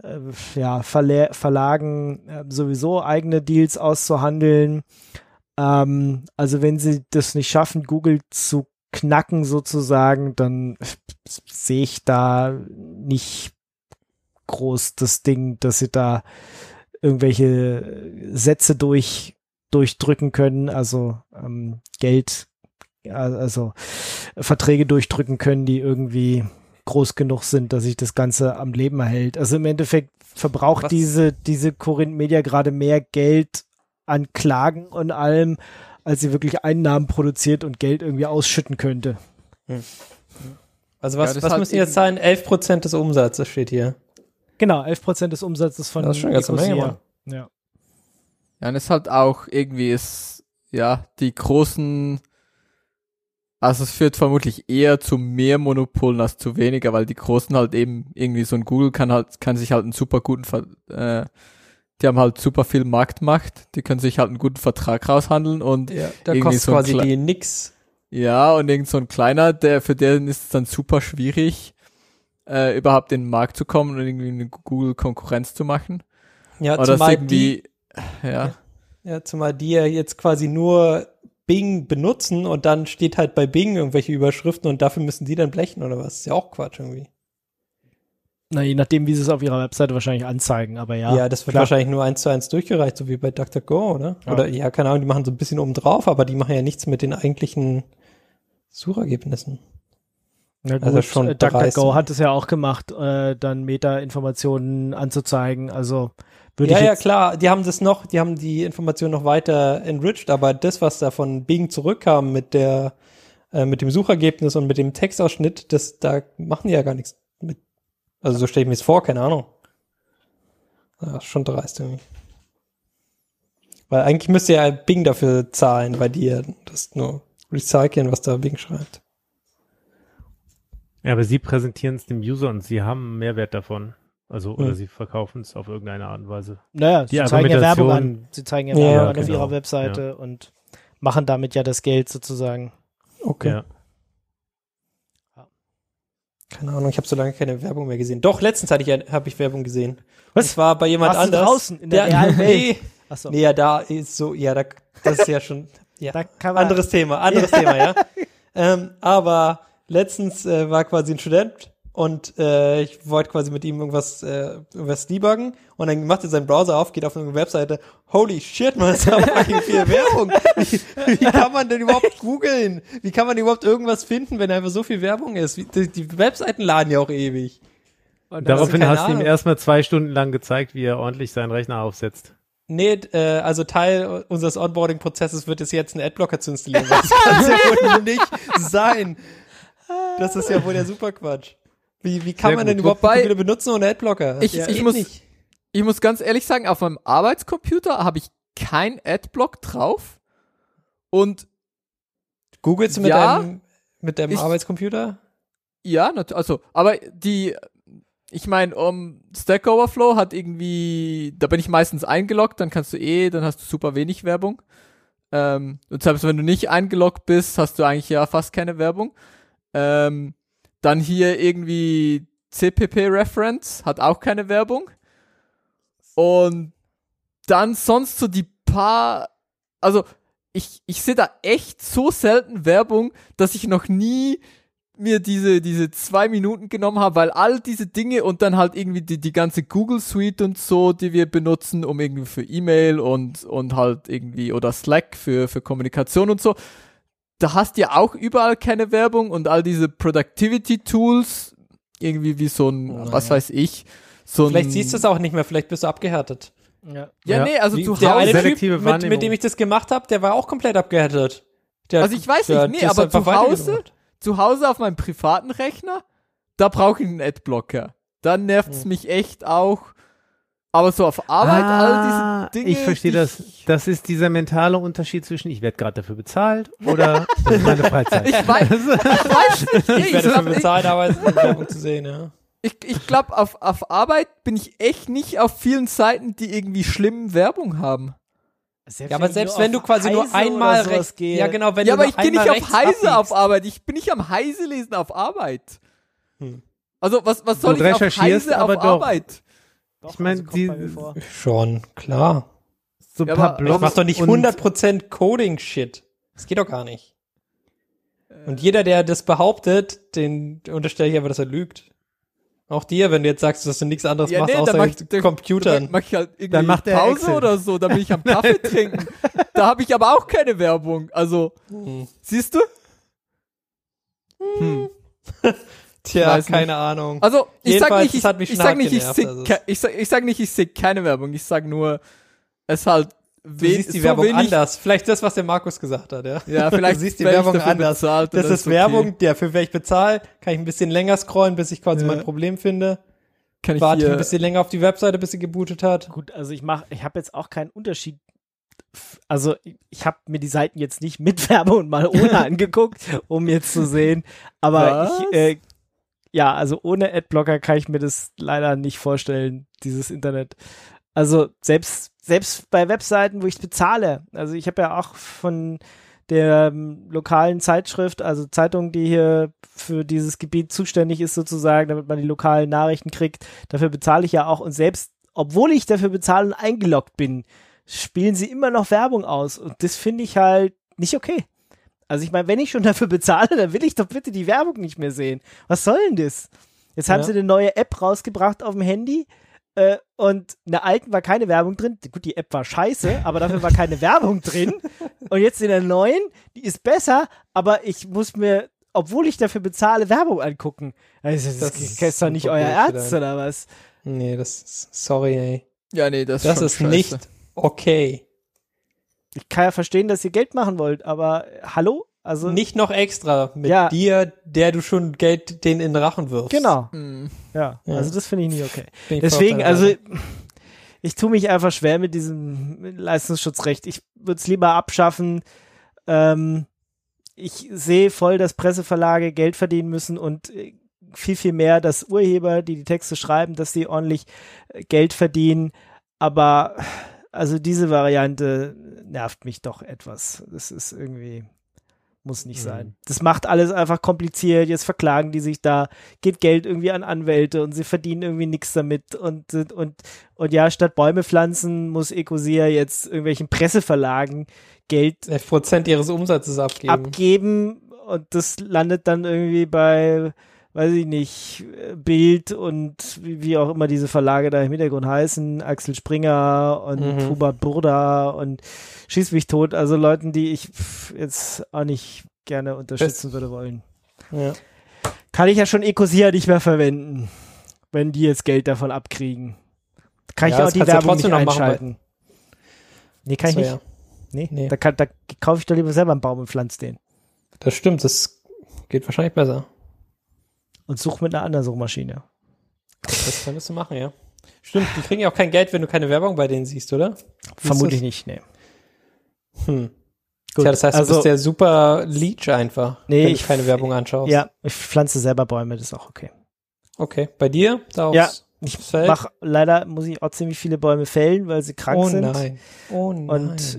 äh, ja, Verla Verlagen äh, sowieso eigene Deals auszuhandeln. Ähm, also wenn sie das nicht schaffen, Google zu knacken sozusagen, dann sehe ich da nicht groß das Ding, dass sie da irgendwelche Sätze durch durchdrücken können, also ähm, Geld, also Verträge durchdrücken können, die irgendwie groß genug sind, dass sich das Ganze am Leben erhält. Also im Endeffekt verbraucht Was- diese diese Corinth Media gerade mehr Geld an Klagen und allem, als sie wirklich Einnahmen produziert und Geld irgendwie ausschütten könnte. Also Ja, was, das was müssen jetzt sein? 11% des Umsatzes steht hier. Genau, 11% des Umsatzes von Das ist schon eine ganze Menge. Mann. Ja. Ja, und es ist halt auch irgendwie ist, ja, die großen, also es führt vermutlich eher zu mehr Monopolen als zu weniger, weil die großen halt eben irgendwie so ein Google kann halt, kann sich halt einen super guten, Ver äh, die haben halt super viel Marktmacht, die können sich halt einen guten Vertrag raushandeln und Ja, da Irgendwie kostet so quasi Kle- die nix. ja, und irgend so ein kleiner, der, für den ist es dann super schwierig, äh, überhaupt in den Markt zu kommen und irgendwie eine Google-Konkurrenz zu machen. Ja, Oder zumal irgendwie, die, ja. ja, zumal die ja jetzt quasi nur Bing benutzen und dann steht halt bei Bing irgendwelche Überschriften und dafür müssen die dann blechen oder was? Ist ja auch Quatsch irgendwie. Na, je nachdem, wie sie es auf ihrer Webseite wahrscheinlich anzeigen, aber ja. Ja, das wird klar. wahrscheinlich nur eins zu eins durchgereicht, so wie bei DuckDuckGo, oder? Ja. Oder ja, keine Ahnung, die machen so ein bisschen oben drauf, aber die machen ja nichts mit den eigentlichen Suchergebnissen. Na gut, Also schon äh, DuckDuckGo hat es ja auch gemacht, äh, dann Meta-Informationen anzuzeigen. Also würde Ja, ich ja, jetzt, klar, die haben das noch, die haben die Information noch weiter enriched, aber das, was da von Bing zurückkam mit der, äh, mit dem Suchergebnis und mit dem Textausschnitt, das, da machen die ja gar nichts Also so stelle ich mir es vor, keine Ahnung. Ja, ist schon dreist irgendwie. Weil eigentlich müsste ja Bing dafür zahlen, weil die ja das nur recyceln, was da Bing schreibt. Ja, aber sie präsentieren es dem User und sie haben einen Mehrwert davon. Also, oder Hm. sie verkaufen es auf irgendeine Art und Weise. Naja, Die sie zeigen ja Werbung an. Sie zeigen ja Ja, Werbung an auf genau. ihrer Webseite und machen damit ja das Geld sozusagen. Okay. Ja. Keine Ahnung, ich habe so lange keine Werbung mehr gesehen. Doch, letztens hatte ich, habe ich Werbung gesehen. Was? Das war bei jemand Warst du anders. draußen in der realen Welt? Nee, Achso. nee, ja, da ist so, ja, da, das ist ja schon, ja. Anderes Thema, anderes Thema, ja. Ähm, aber letztens äh, war quasi ein Student und äh, ich wollte quasi mit ihm irgendwas, äh, irgendwas debuggen und dann macht er seinen Browser auf, geht auf eine Webseite. Holy shit, man, ist aber fucking viel Werbung. Wie, wie kann man denn überhaupt googeln? Wie kann man überhaupt irgendwas finden, wenn einfach so viel Werbung ist? Wie, die, die Webseiten laden ja auch ewig. Und da Daraufhin hast du ihm erstmal zwei Stunden lang gezeigt, wie er ordentlich seinen Rechner aufsetzt. Nee, äh, also Teil unseres Onboarding-Prozesses wird es jetzt, einen Adblocker zu installieren. Das kann ja wohl nicht sein. Das ist ja wohl der Superquatsch. Wie, wie kann Sehr man gut. denn überhaupt Wobei- einen Computer benutzen ohne Adblocker? Ich- Das ich muss- nicht. Ich muss ganz ehrlich sagen, auf meinem Arbeitscomputer habe ich kein Adblock drauf. Und Googelst du mit Ja, deinem, mit deinem ich- Arbeitscomputer? ja, also, aber die, ich meine, um, Stack Overflow hat irgendwie, da bin ich meistens eingeloggt, dann kannst du eh, dann hast du super wenig Werbung. Ähm, und selbst wenn du nicht eingeloggt bist, hast du eigentlich ja fast keine Werbung. Ähm, dann hier irgendwie CPP Reference hat auch keine Werbung. Und dann sonst so die paar, also ich, ich sehe da echt so selten Werbung, dass ich noch nie mir diese, diese zwei Minuten genommen habe, weil all diese Dinge und dann halt irgendwie die, die ganze Google Suite und so, die wir benutzen, um irgendwie für E-Mail und, und halt irgendwie oder Slack für, für Kommunikation und so, da hast du ja auch überall keine Werbung und all diese Productivity Tools, irgendwie wie so ein, Naja. was weiß ich, so ein, Vielleicht siehst du es auch nicht mehr, vielleicht bist du abgehärtet. Ja. Ja, Ja. nee, also Wie- zu der eine Hause. Typ, Selektive mit, mit dem ich das gemacht habe, der war auch komplett abgehärtet. Der, Also ich weiß der nicht, nee, aber zu Hause, zu Hause auf meinem privaten Rechner, da brauche ich einen Adblocker. Dann nervt's Hm. mich echt auch. Aber so auf Arbeit, all diese Dinge. Ah, Ich verstehe die das. Das ist dieser mentale Unterschied zwischen, ich werde gerade dafür bezahlt oder das ist meine Freizeit. Ich weiß, ich weiß nicht. Ich werde dafür bezahlt, aber es ist Werbung zu sehen, ja. ich, ich glaube, auf, auf Arbeit bin ich echt nicht auf vielen Seiten, die irgendwie schlimm Werbung haben. Ja, aber selbst wenn du quasi nur einmal rechts, ja genau, wenn ja, du aber ich gehe nicht auf Heise auf abbiegst. Arbeit. Ich bin nicht am Heise lesen auf Arbeit. Hm. Also, was, was soll Du ich auf recherchierst Heise aber auf doch. Arbeit? Doch, Ich mein, also die-. Schon, klar. so ein Ja, paar aber- Ich Blogs mach doch nicht und- 100% Coding-Shit. Das geht doch gar nicht. Und jeder, der das behauptet, den unterstelle ich aber, dass er lügt. Auch dir, wenn du jetzt sagst, dass du nichts anderes Ja, machst, nee, dann außer mach ich- Computern. Dann mach ich halt irgendwie Dann macht er Pause Excel. oder so, dann bin ich am Kaffee trinken. Da habe ich aber auch keine Werbung. Also, Hm. siehst du? Hm. Tja, weiß nicht. keine Ahnung. Also, ich sag Jedenfalls, nicht, ich, das hat mich ich sag nicht, ich genervt, also ich sag, ich sag nicht, ich sehe keine Werbung. Ich sag nur, es halt Du siehst die so Werbung wenig, anders. Vielleicht das, was der Markus gesagt hat, ja. Ja, vielleicht du siehst die Werbung anders. bezahlt Das ist okay. Werbung, der für wer ich bezahle, kann ich ein bisschen länger scrollen, bis ich quasi Ja. mein Problem finde. Kann ich Warte ein bisschen länger auf die Webseite, bis sie gebootet hat. Gut, also ich mache, ich habe jetzt auch keinen Unterschied. Also ich, habe mir die Seiten jetzt nicht mit Werbung und mal ohne angeguckt, um jetzt zu sehen. Aber Was? ich, äh, ja, also ohne Adblocker kann ich mir das leider nicht vorstellen, dieses Internet. Also selbst selbst bei Webseiten, wo ich es bezahle. Also ich habe ja auch von der ähm, lokalen Zeitschrift, also Zeitung, die hier für dieses Gebiet zuständig ist sozusagen, damit man die lokalen Nachrichten kriegt. Dafür bezahle ich ja auch und selbst, obwohl ich dafür bezahle und eingeloggt bin, spielen sie immer noch Werbung aus und das finde ich halt nicht okay. Also ich meine, wenn ich schon dafür bezahle, dann will ich doch bitte die Werbung nicht mehr sehen. Was soll denn das? Jetzt haben Ja. sie eine neue App rausgebracht auf dem Handy äh, und in der alten war keine Werbung drin. Gut, die App war scheiße, aber dafür war keine Werbung drin. Und jetzt in der neuen, die ist besser, aber ich muss mir, obwohl ich dafür bezahle, Werbung angucken. Also, das, Das ist ist doch nicht euer Ernst oder was? Nee, das ist, sorry, ey. ja, nee, das, Das schon ist scheiße. nicht okay. Ich kann ja verstehen, dass ihr Geld machen wollt, aber äh, hallo? Also Nicht noch extra mit Ja. dir, der du schon Geld den in den Rachen wirfst. genau. Hm. Ja, Ja. also das finde ich nicht okay. Ich Deswegen, also ich tue mich einfach schwer mit diesem Leistungsschutzrecht. Ich würde es lieber abschaffen. Ähm, ich sehe voll, dass Presseverlage Geld verdienen müssen und äh, viel, viel mehr, dass Urheber, die die Texte schreiben, dass die ordentlich äh, Geld verdienen. Aber also diese Variante nervt mich doch etwas. Das ist irgendwie, muss nicht Mhm. sein. Das macht alles einfach kompliziert. Jetzt verklagen die sich da, geht Geld irgendwie an Anwälte und sie verdienen irgendwie nichts damit. Und, und, und, ja, statt Bäume pflanzen, muss Ecosia jetzt irgendwelchen Presseverlagen Geld 11 Prozent ihres Umsatzes abgeben. abgeben und das landet dann irgendwie bei, weiß ich nicht, Bild und wie, auch immer diese Verlage da im Hintergrund heißen, Axel Springer und Mhm. Hubert Burda und Schieß mich tot, also Leuten, die ich jetzt auch nicht gerne unterstützen würde wollen. ja. Kann ich ja schon Ecosia nicht mehr verwenden, wenn die jetzt Geld davon abkriegen. Kann Ja, ich auch die Werbung nicht einschalten. nee, kann ich So, nicht. ja. Nee, Nee. Da, kann, da kaufe ich doch lieber selber einen Baum und pflanze den. Das stimmt, das geht wahrscheinlich besser. Und suche mit einer anderen Suchmaschine. Das könntest du machen, ja. Stimmt, die kriegen ja auch kein Geld, wenn du keine Werbung bei denen siehst, oder? Vermutlich nicht, nee. Hm. Gut, Tja, das heißt, also, du bist der super Leech einfach, Nee, wenn ich- du keine Werbung anschaust. Ja, ich pflanze selber Bäume, das ist auch okay. Okay, bei dir? Da Ja, Ich Feld? mach, leider muss ich auch ziemlich viele Bäume fällen, weil sie krank oh sind. nein. Oh nein. Und es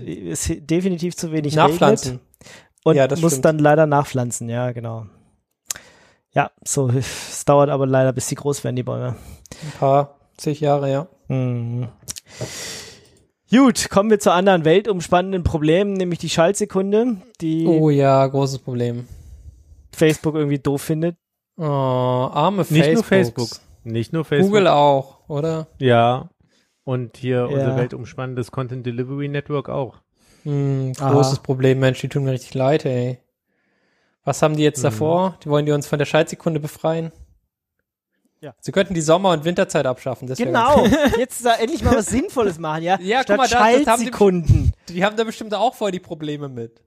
ist definitiv zu wenig Nachpflanzen. regnet. Und Ja, das muss stimmt. dann leider nachpflanzen, ja, genau. Ja, so, es dauert aber leider, bis sie groß werden, die Bäume. Ein paar, zig Jahre, ja. Mhm. Gut, kommen wir zu anderen weltumspannenden Problemen, nämlich die Schaltsekunde, die Oh ja, großes Problem. Facebook irgendwie doof findet. Oh, arme Nicht Facebook. nur Facebook. Nicht nur Facebook. Google auch, oder? Ja. Und hier Ja. unser weltumspannendes Content Delivery Network auch. Hm, Aha. großes Problem, Mensch, die tun mir richtig leid, ey. Was haben die jetzt Mhm. davor? Die wollen die uns von der Schaltsekunde befreien? Ja. Sie könnten die Sommer- und Winterzeit abschaffen. Das Genau, jetzt da endlich mal was Sinnvolles machen, ja? Ja, guck Statt mal, da- das haben die- Schaltsekunden. Die haben da bestimmt auch voll die Probleme mit.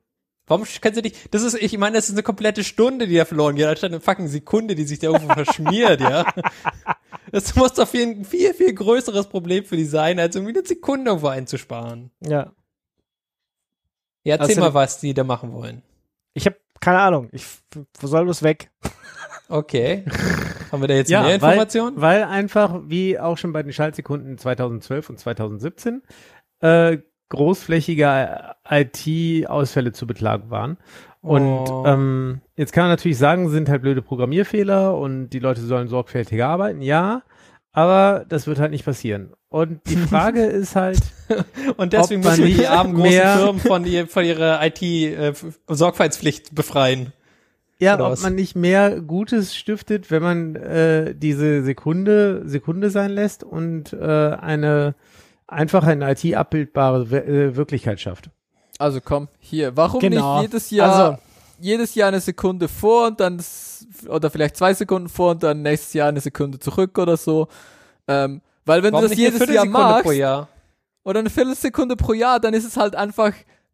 Warum können sie nicht, das ist, ich meine, das ist eine komplette Stunde, die da verloren geht, anstatt eine fucking Sekunde, die sich da irgendwo verschmiert, ja. Das muss doch viel, ein viel, viel größeres Problem für die sein, als irgendwie eine Sekunde irgendwo einzusparen. Ja. Ja, erzähl Also- mal, was die da machen wollen. Ich habe keine Ahnung. Ich, wo soll das weg? Okay. haben wir da jetzt Ja, mehr weil- Informationen? Weil einfach, wie auch schon bei den Schaltsekunden 2012 und 2017, äh, großflächige IT-Ausfälle zu beklagen waren. Und Oh. ähm, jetzt kann man natürlich sagen, sind halt blöde Programmierfehler und die Leute sollen sorgfältiger arbeiten. Ja, aber das wird halt nicht passieren. Und die Frage ist halt, Und deswegen ob man müssen wir die armen großen mehr- Firmen von, ihr, von ihrer IT-Sorgfaltspflicht befreien. ja, Oder ob was? man nicht mehr Gutes stiftet, wenn man äh, diese Sekunde Sekunde sein lässt und äh, eine einfach in IT abbildbare äh, Wirklichkeit schafft. Also komm, hier. Warum Genau. nicht jedes Jahr, Also- jedes Jahr eine Sekunde vor und dann, s- oder vielleicht zwei Sekunden vor und dann nächstes Jahr eine Sekunde zurück oder so. Ähm, weil wenn Warum du das jedes Jahr machst, Jahr? oder eine Viertelsekunde pro Jahr, dann ist es halt einfach,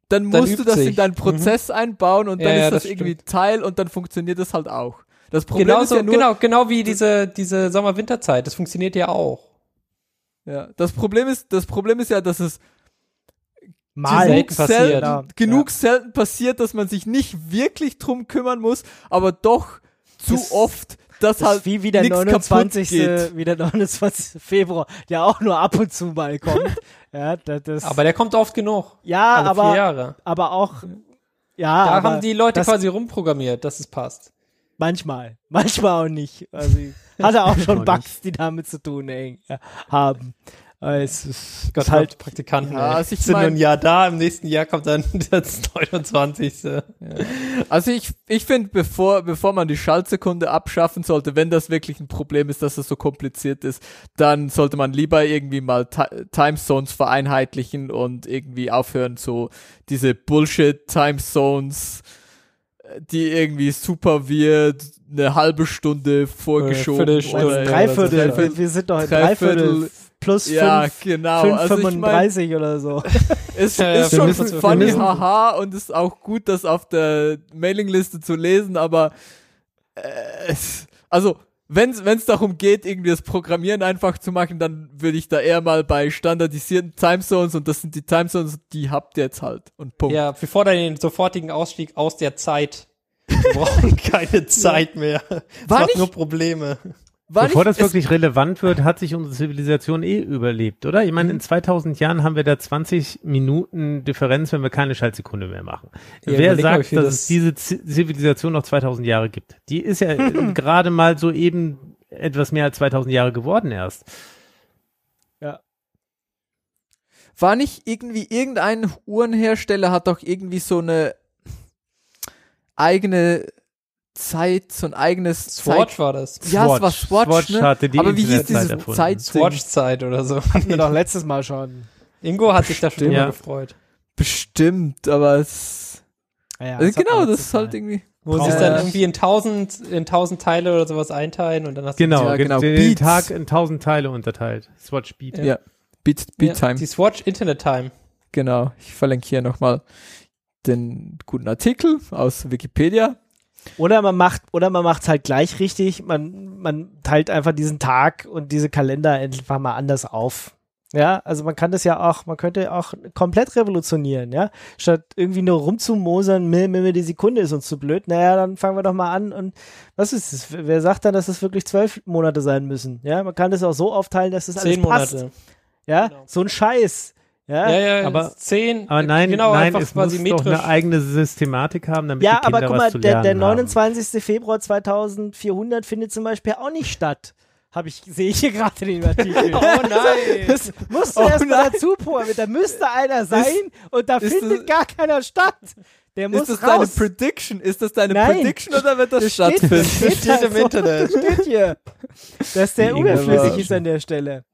dann Dann musst du das in sich. deinen Prozess einbauen und Ja, dann ja, ist das, das irgendwie. Teil und dann funktioniert das halt auch. Das Problem Genau, ist ja nur, genau, genau wie diese, diese Sommer-Winterzeit. Das funktioniert ja auch. ja, das Problem ist, das Problem ist ja, dass es Mal. passiert. selten, Ja. genug selten passiert, dass man sich nicht wirklich drum kümmern muss, aber doch zu Das- oft, Das halt ist wie, wie der nix kaputt 29. geht. Wie der 29. Februar, der auch nur ab und zu mal kommt. ja, das, das, Aber der kommt oft genug. ja, Alle vier aber, Jahre. aber auch, ja, Da aber haben die Leute das, quasi rumprogrammiert, dass es passt. manchmal, manchmal auch nicht. Also, ich hatte auch schon Bugs, die damit zu tun ey, haben. Äh, Es ist, Gott halt, Praktikanten. Ja, also ich sind mein- ein Jahr da, im nächsten Jahr kommt dann das 29. Also ich, ich finde, bevor, bevor man die Schaltsekunde abschaffen sollte, wenn das wirklich ein Problem ist, dass es so kompliziert ist, dann sollte man lieber irgendwie mal Ti Timezones vereinheitlichen und irgendwie aufhören, so diese Bullshit-Timezones, äh, die irgendwie super wird, eine halbe Stunde vorgeschoben. Viertelstunde. oder- Dreiviertel, wir, wir sind doch in Dreiviertel. Plus Ja, fünf, genau. fünf also ich mein, 35 oder so. es Ja, ist schon funny, haha, und ist auch gut, das auf der Mailingliste zu lesen, aber äh, es, also wenn es darum geht, irgendwie das Programmieren einfach zu machen, dann würde ich da eher mal bei standardisierten Timezones und das sind die Timezones, die habt ihr jetzt halt. Und Punkt. Ja, wir fordern den sofortigen Ausstieg aus der Zeit. Wir brauchen keine Zeit mehr. Das War macht nicht- nur Probleme. War Bevor nicht- das wirklich relevant wird, hat sich unsere Zivilisation eh überlebt, oder? Ich meine, in 2000 Jahren haben wir da 20 Minuten Differenz, wenn wir keine Schaltsekunde mehr machen. Ja, Wer sagt, dass das- es diese Zivilisation noch 2000 Jahre gibt? Die ist ja gerade mal so eben etwas mehr als 2000 Jahre geworden erst. war nicht irgendwie irgendein Uhrenhersteller hat doch irgendwie so eine eigene Zeit, so ein eigenes Swatch war das. Zeit. Ja, es war Swatch, Swatch ne? hatte die Aber wie hieß diese erfunden. Zeit? Swatch-Zeit oder so. Hatten wir doch letztes Mal schon. Ingo hat sich da schon immer Ja. gefreut. Bestimmt, aber es Ja, also das hat genau, das ist halt irgendwie Wo sie es dann das. irgendwie in tausend, in tausend Teile oder sowas einteilen und dann hast du Genau, Ja, genau. Den Beats. Tag in 1000 Teile unterteilt. Swatch Beat. Ja. ja. Beat, Beat Time. Die Swatch Internet Time. Genau. Ich verlinke hier nochmal den guten Artikel aus Wikipedia. Oder man macht, oder man macht's halt gleich richtig. Man, man teilt einfach diesen Tag und diese Kalender einfach mal anders auf. Ja, also man kann das ja auch, man könnte auch komplett revolutionieren, ja. Statt irgendwie nur rumzumosern, mir, mir, mir die Sekunde ist uns zu blöd, naja, dann fangen wir doch mal an und was ist es? Wer sagt dann, dass es wirklich zwölf Monate sein müssen? Ja, man kann das auch so aufteilen, dass es alles Zehn passt. Monate. Ja, Genau. so ein Scheiß. Ja, Ja, ja, aber- zehn. Aber nein, genau, nein, einfach es quasi muss doch eine eigene Systematik haben, damit Ja, die Kinder aber guck mal, der, der haben. 29. Februar 2400 findet zum Beispiel auch nicht statt. Habe ich, sehe ich hier gerade in dem Artikel. Oh nein. Das musst du Oh erst mal dazu programmieren. Da müsste einer sein und da ist findet das- gar keiner statt. Der muss Ist das deine raus. Prediction? Ist das deine Nein. Prediction oder wird das, Das steht, stattfinden? das steht, Steht halt im so, Internet. Das steht hier. Dass der überflüssig ist an der Stelle.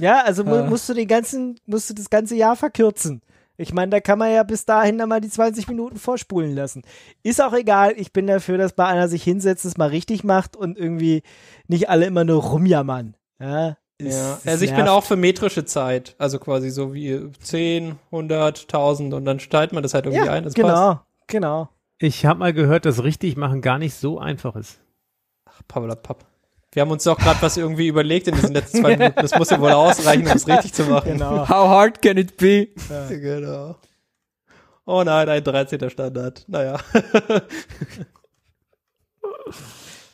Ja, also mu Ah. musst du den ganzen, musst du das ganze Jahr verkürzen. Ich meine, da kann man ja bis dahin dann mal die 20 Minuten vorspulen lassen. Ist auch egal, ich bin dafür, dass bei einer sich hinsetzt, es mal richtig macht und irgendwie nicht alle immer nur rumjammern. Ja, ist- Ja, also ich bin nervt. auch für metrische Zeit. Also quasi so wie 10, 100, 1000 und dann teilt man das halt irgendwie ja, ein. Das genau, passt. genau. Ich habe mal gehört, dass richtig machen gar nicht so einfach ist. Ach, Papp. Wir haben uns doch gerade was irgendwie überlegt in diesen letzten zwei Minuten. Das muss ja wohl ausreichen, um es richtig zu machen. Genau. How hard can it be? genau. Oh nein, ein 13. Standard. Naja.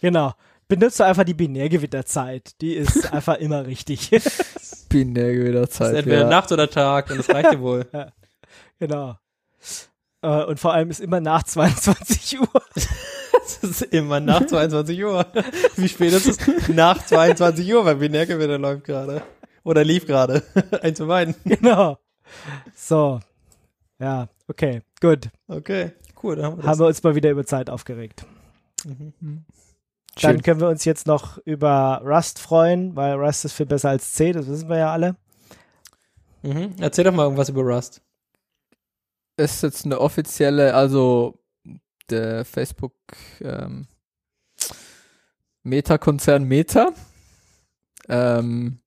Genau. Benutze einfach die Binärgewitterzeit. Die ist einfach immer richtig. Binärgewitterzeit. Das ist entweder ja. Nacht oder Tag und das reicht dir wohl. genau. Äh, und vor allem ist immer nach 22 Uhr. Es ist immer nach 22 Uhr. Wie spät ist es? Nach 22 Uhr, weil Binärgewitter läuft gerade. Oder lief gerade. Eins von beiden. genau. So. Ja, okay, gut. Okay, cool. Dann haben wir. Haben wir uns mal wieder über Zeit aufgeregt. Mhm. Dann Schön. können wir uns jetzt noch über Rust freuen, weil Rust ist viel besser als C, das wissen wir ja alle. Mhm. Erzähl doch mal irgendwas über Rust. ist jetzt eine offizielle, also der Facebook ähm, Meta-Konzern Meta. Ähm,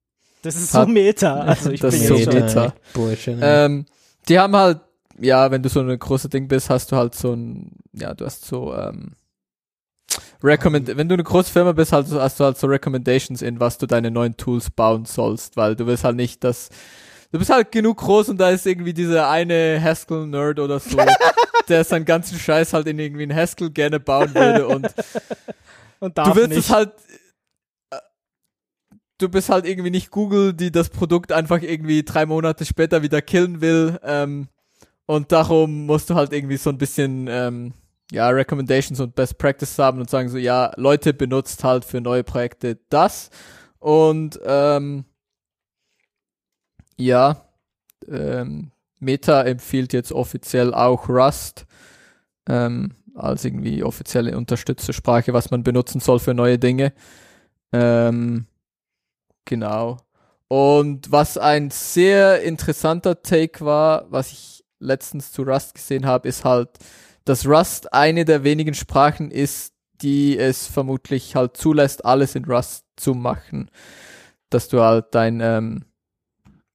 Das ist Hat- so Meta. Also ich Das bin ist so. Meta. Bullshit. ähm, die haben halt, ja, wenn du so ein großes Ding bist, hast du halt so ein, ja, du hast so, ähm, Recommend wenn du eine große Firma bist, halt, hast du halt so Recommendations in, was du deine neuen Tools bauen sollst, weil du willst halt nicht, dass du bist halt genug groß und da ist irgendwie dieser eine Haskell-Nerd oder so, der seinen ganzen Scheiß halt in irgendwie ein Haskell gerne bauen würde und Und du willst nicht. es halt äh, du bist halt irgendwie nicht Google, die das Produkt einfach irgendwie drei Monate später wieder killen will ähm, und darum musst du halt irgendwie so ein bisschen ähm, ja Recommendations und Best Practice haben und sagen so ja Leute benutzt halt für neue Projekte das und ähm, ja ähm, Meta empfiehlt jetzt offiziell auch Rust ähm, als irgendwie offizielle Unterstützersprache, was man benutzen soll für neue Dinge. Ähm, genau. Und was ein sehr interessanter Take war, was ich letztens zu Rust gesehen habe, ist halt, dass Rust eine der wenigen Sprachen ist, die es vermutlich halt zulässt, alles in Rust zu machen. Dass du halt dein ähm,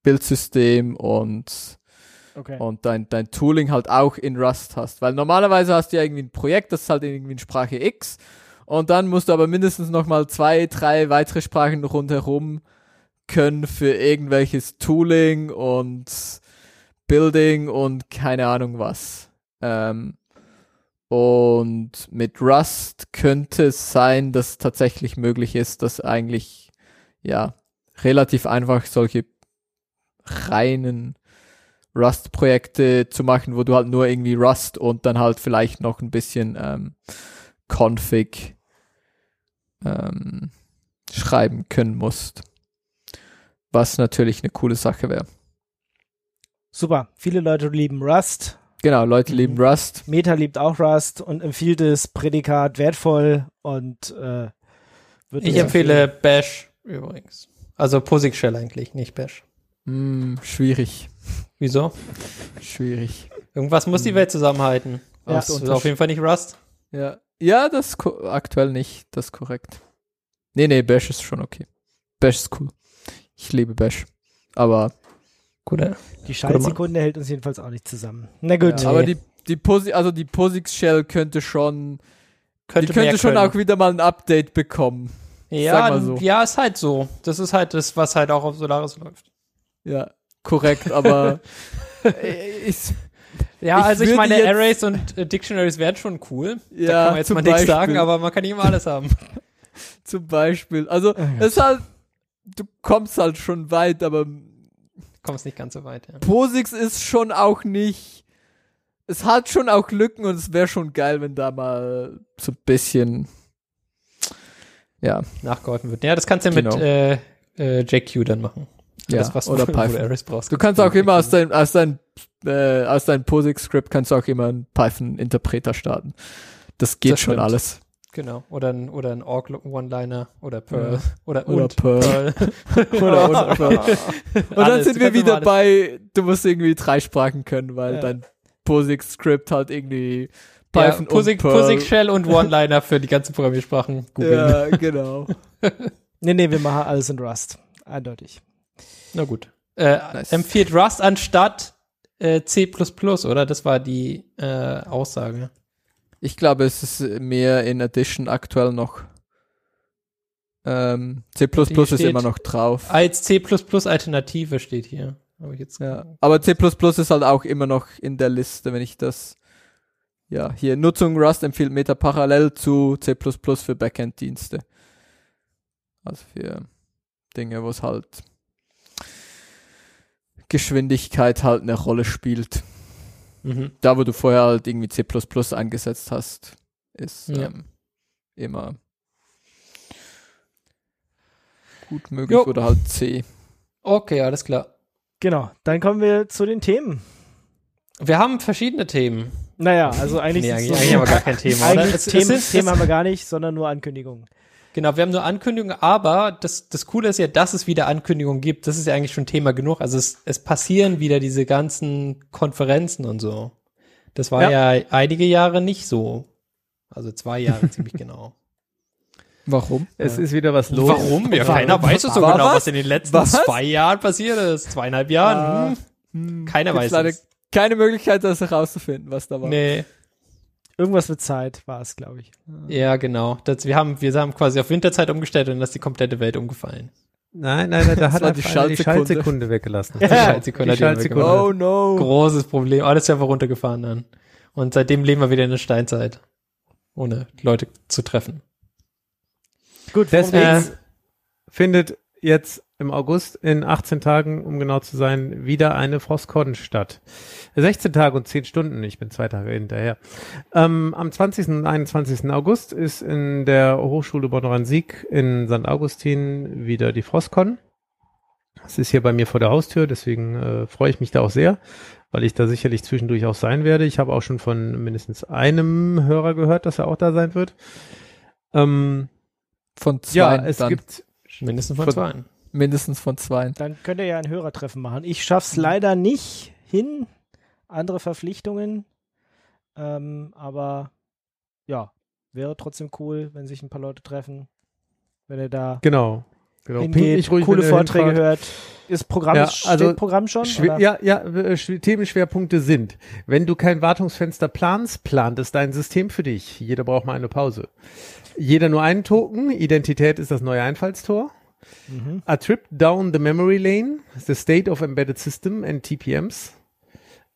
Bildsystem und okay. und dein, dein Tooling halt auch in Rust hast. Weil normalerweise hast du ja irgendwie ein Projekt, das ist halt irgendwie in Sprache X Und dann musst du aber mindestens noch mal zwei, drei weitere Sprachen rundherum können für irgendwelches Tooling und Building und keine Ahnung was. Ähm, und mit Rust könnte es sein, dass tatsächlich möglich ist, dass eigentlich ja relativ einfach solche reinen Rust-Projekte zu machen, wo du halt nur irgendwie Rust und dann halt vielleicht noch ein bisschen ähm, Config ähm, schreiben können musst. Was natürlich eine coole Sache wäre. Super. Viele Leute lieben Rust. Genau, Leute Mhm. lieben Rust. Meta liebt auch Rust und empfiehlt das Prädikat wertvoll und äh, wird Ich empfehle Bash übrigens. Also POSIX Shell eigentlich, nicht Bash. Hm, schwierig, Wieso? schwierig. Irgendwas muss die Welt zusammenhalten. Ja, das ist auf jeden Fall nicht Rust. Ja, ja, das aktuell nicht, das ist korrekt. Nee, nee, Bash ist schon okay. Bash ist cool. Ich liebe Bash. Aber, Gute. Die Schaltsekunde hält uns jedenfalls auch nicht zusammen. Na gut. ja, aber die, die Posi also die POSIX Shell könnte schon, Könnte die könnte schon können. auch wieder mal ein Update bekommen. Ja, sag mal so. ja, ist halt so. Das ist halt das, was halt auch auf Solaris läuft. Ja, korrekt, aber äh, ich, Ja, Ich also ich meine, Arrays und äh, Dictionaries wären schon cool. da Ja, kann man jetzt mal nichts sagen, aber man kann nicht immer alles haben. zum Beispiel, also es ist halt, du kommst halt schon weit, aber Kommst nicht ganz so weit, ja. POSIX ist schon auch nicht. Es hat schon auch Lücken und es wäre schon geil, wenn da mal so ein bisschen. Ja, Nachgeholfen wird. Ja, das kannst du ja Genau. mit äh, äh, JQ dann machen. Ja das, was oder Python. Arrays brauchst. Du kannst auch immer aus deinem aus dein, äh, aus deinem POSIX-Skript kannst du auch immer einen Python-Interpreter starten. Das geht Das schon stimmt. alles. Genau. Oder ein, oder ein Org One-Liner oder Perl. Ja. Oder, Oder Perl. Perl. Oder und Perl. Und dann Alles, sind wir wieder bei, du musst irgendwie drei Sprachen können, weil Ja. dein POSIX-Skript halt irgendwie Ja, Python POSIX, und Perl. POSIX Shell und One-Liner für die ganzen Programmiersprachen googeln. Ja, genau. nee, nee, wir machen alles in Rust. Eindeutig. Na gut. Äh, Nice. Empfiehlt Rust anstatt äh, C++, oder? Das war die äh, Aussage. Ich glaube, es ist mehr in Addition aktuell noch. Ähm, C++ ist steht- immer noch drauf. Als C++ Alternative steht hier. Ich jetzt Ja. Aber C++ ist halt auch immer noch in der Liste, wenn ich das. Ja, hier Nutzung Rust empfiehlt Meta parallel zu C++ für Backend-Dienste. Also für Dinge, wo es halt Geschwindigkeit halt eine Rolle spielt. Mhm. Da, wo du vorher halt irgendwie C++ eingesetzt hast, ist Ja. ähm, immer gut möglich Jo. oder halt C. Okay, alles klar. Genau. Dann kommen wir zu den Themen. Wir haben verschiedene Themen. Naja, also eigentlich, Nee, eigentlich, eigentlich haben wir gar kein Thema, oder? Themen, es- haben wir gar nicht, sondern nur Ankündigungen. Genau, wir haben nur Ankündigungen, aber das, das Coole ist ja, dass es wieder Ankündigungen gibt. Das ist ja eigentlich schon Thema genug. Also es, es passieren wieder diese ganzen Konferenzen und so. Das war ja, einige Jahre nicht so. Also zwei Jahre ziemlich genau. Warum? Es ist wieder was los. Warum? Ja, keiner weiß es so War genau, was? was in den letzten Was? zwei Jahren passiert ist. Zweieinhalb Jahren. Ah. Hm. Keiner weiß leider es. keine Möglichkeit, das herauszufinden, was da war. Nee. Irgendwas mit Zeit war es, glaube ich. Ja, genau. Das, wir, haben, wir haben quasi auf Winterzeit umgestellt und dann ist die komplette Welt umgefallen. Nein, nein, nein, da hat er die die Schaltsekunde. Weggelassen. Die Schaltsekunde die Schaltsekunde. Oh no. Großes Problem. Alles Server runtergefahren dann. Und seitdem leben wir wieder in der Steinzeit. Ohne Leute zu treffen. Gut, Deswegen Äh, findet jetzt im August in 18 Tagen, um genau zu sein, wieder eine Frostcon statt. 16 Tage und 10 Stunden, ich bin zwei Tage hinterher. Ähm, am 20. und 21. August ist in der Hochschule Bonn-Rhein-Sieg in St. Augustin wieder die Frostcon. Es ist hier bei mir vor der Haustür, deswegen äh, freue ich mich da auch sehr, weil ich da sicherlich zwischendurch auch sein werde. Ich habe auch schon von mindestens einem Hörer gehört, dass er auch da sein wird. Ähm, Von zwei. ja, es dann. gibt Mindestens von Von- zwei. Mindestens von zwei. Dann könnt ihr ja ein Hörertreffen machen. Ich schaff's leider nicht hin. Andere Verpflichtungen. Ähm, aber ja, wäre trotzdem cool, wenn sich ein paar Leute treffen. Wenn ihr da Genau. Genau. hingeht, mich ruhig, coole Vorträge hört. Ist Programm, Ja, steht also Programm schon? Oder? ja, ja, äh, Schw- Themenschwerpunkte sind, wenn du kein Wartungsfenster planst, plant es dein System für dich. Jeder braucht mal eine Pause. Jeder nur einen Token. Identität ist das neue Einfallstor. Mhm. A trip down the memory lane, the state of embedded system and TPMs.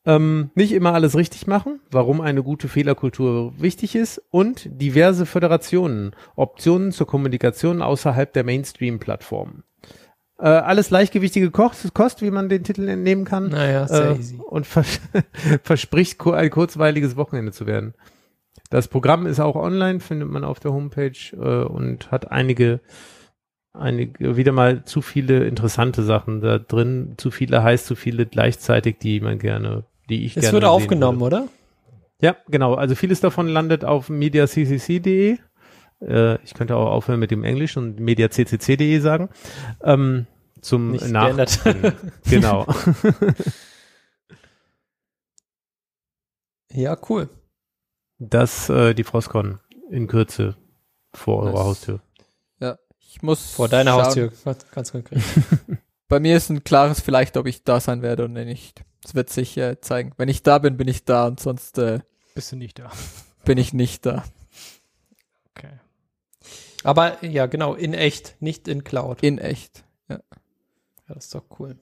Ähm, nicht immer alles richtig machen, warum eine gute Fehlerkultur wichtig ist und diverse Föderationen, Optionen zur Kommunikation außerhalb der Mainstream-Plattformen. Äh, alles leichtgewichtige Kost, Kost, wie man den Titel entnehmen kann Naja, sehr äh, easy. und vers verspricht ein kurzweiliges Wochenende zu werden. Das Programm ist auch online, findet man auf der Homepage äh, und hat einige, einige, wieder mal zu viele interessante Sachen da drin. Zu viele heißt zu viele gleichzeitig, die man gerne, die ich Es gerne wird sehen aufgenommen, würde. oder? Ja, genau. Also vieles davon landet auf mediaccc.de. Äh, ich könnte auch aufhören mit dem Englisch und mediaccc.de sagen. Ähm, zum Nicht Nach genau. Ja, cool. Das äh, die Frostcon in Kürze vor eurer. Haustür. Ja, ich muss Vor deiner schauen. Haustür, ganz, konkret. Bei mir ist ein klares vielleicht, ob ich da sein werde oder nicht. Das wird sich äh, zeigen. Wenn ich da bin, bin ich da und sonst äh, Bist du nicht da. bin ich nicht da. Okay. Aber ja, genau, in echt, nicht in Cloud. In echt. Ja, das ist doch cool.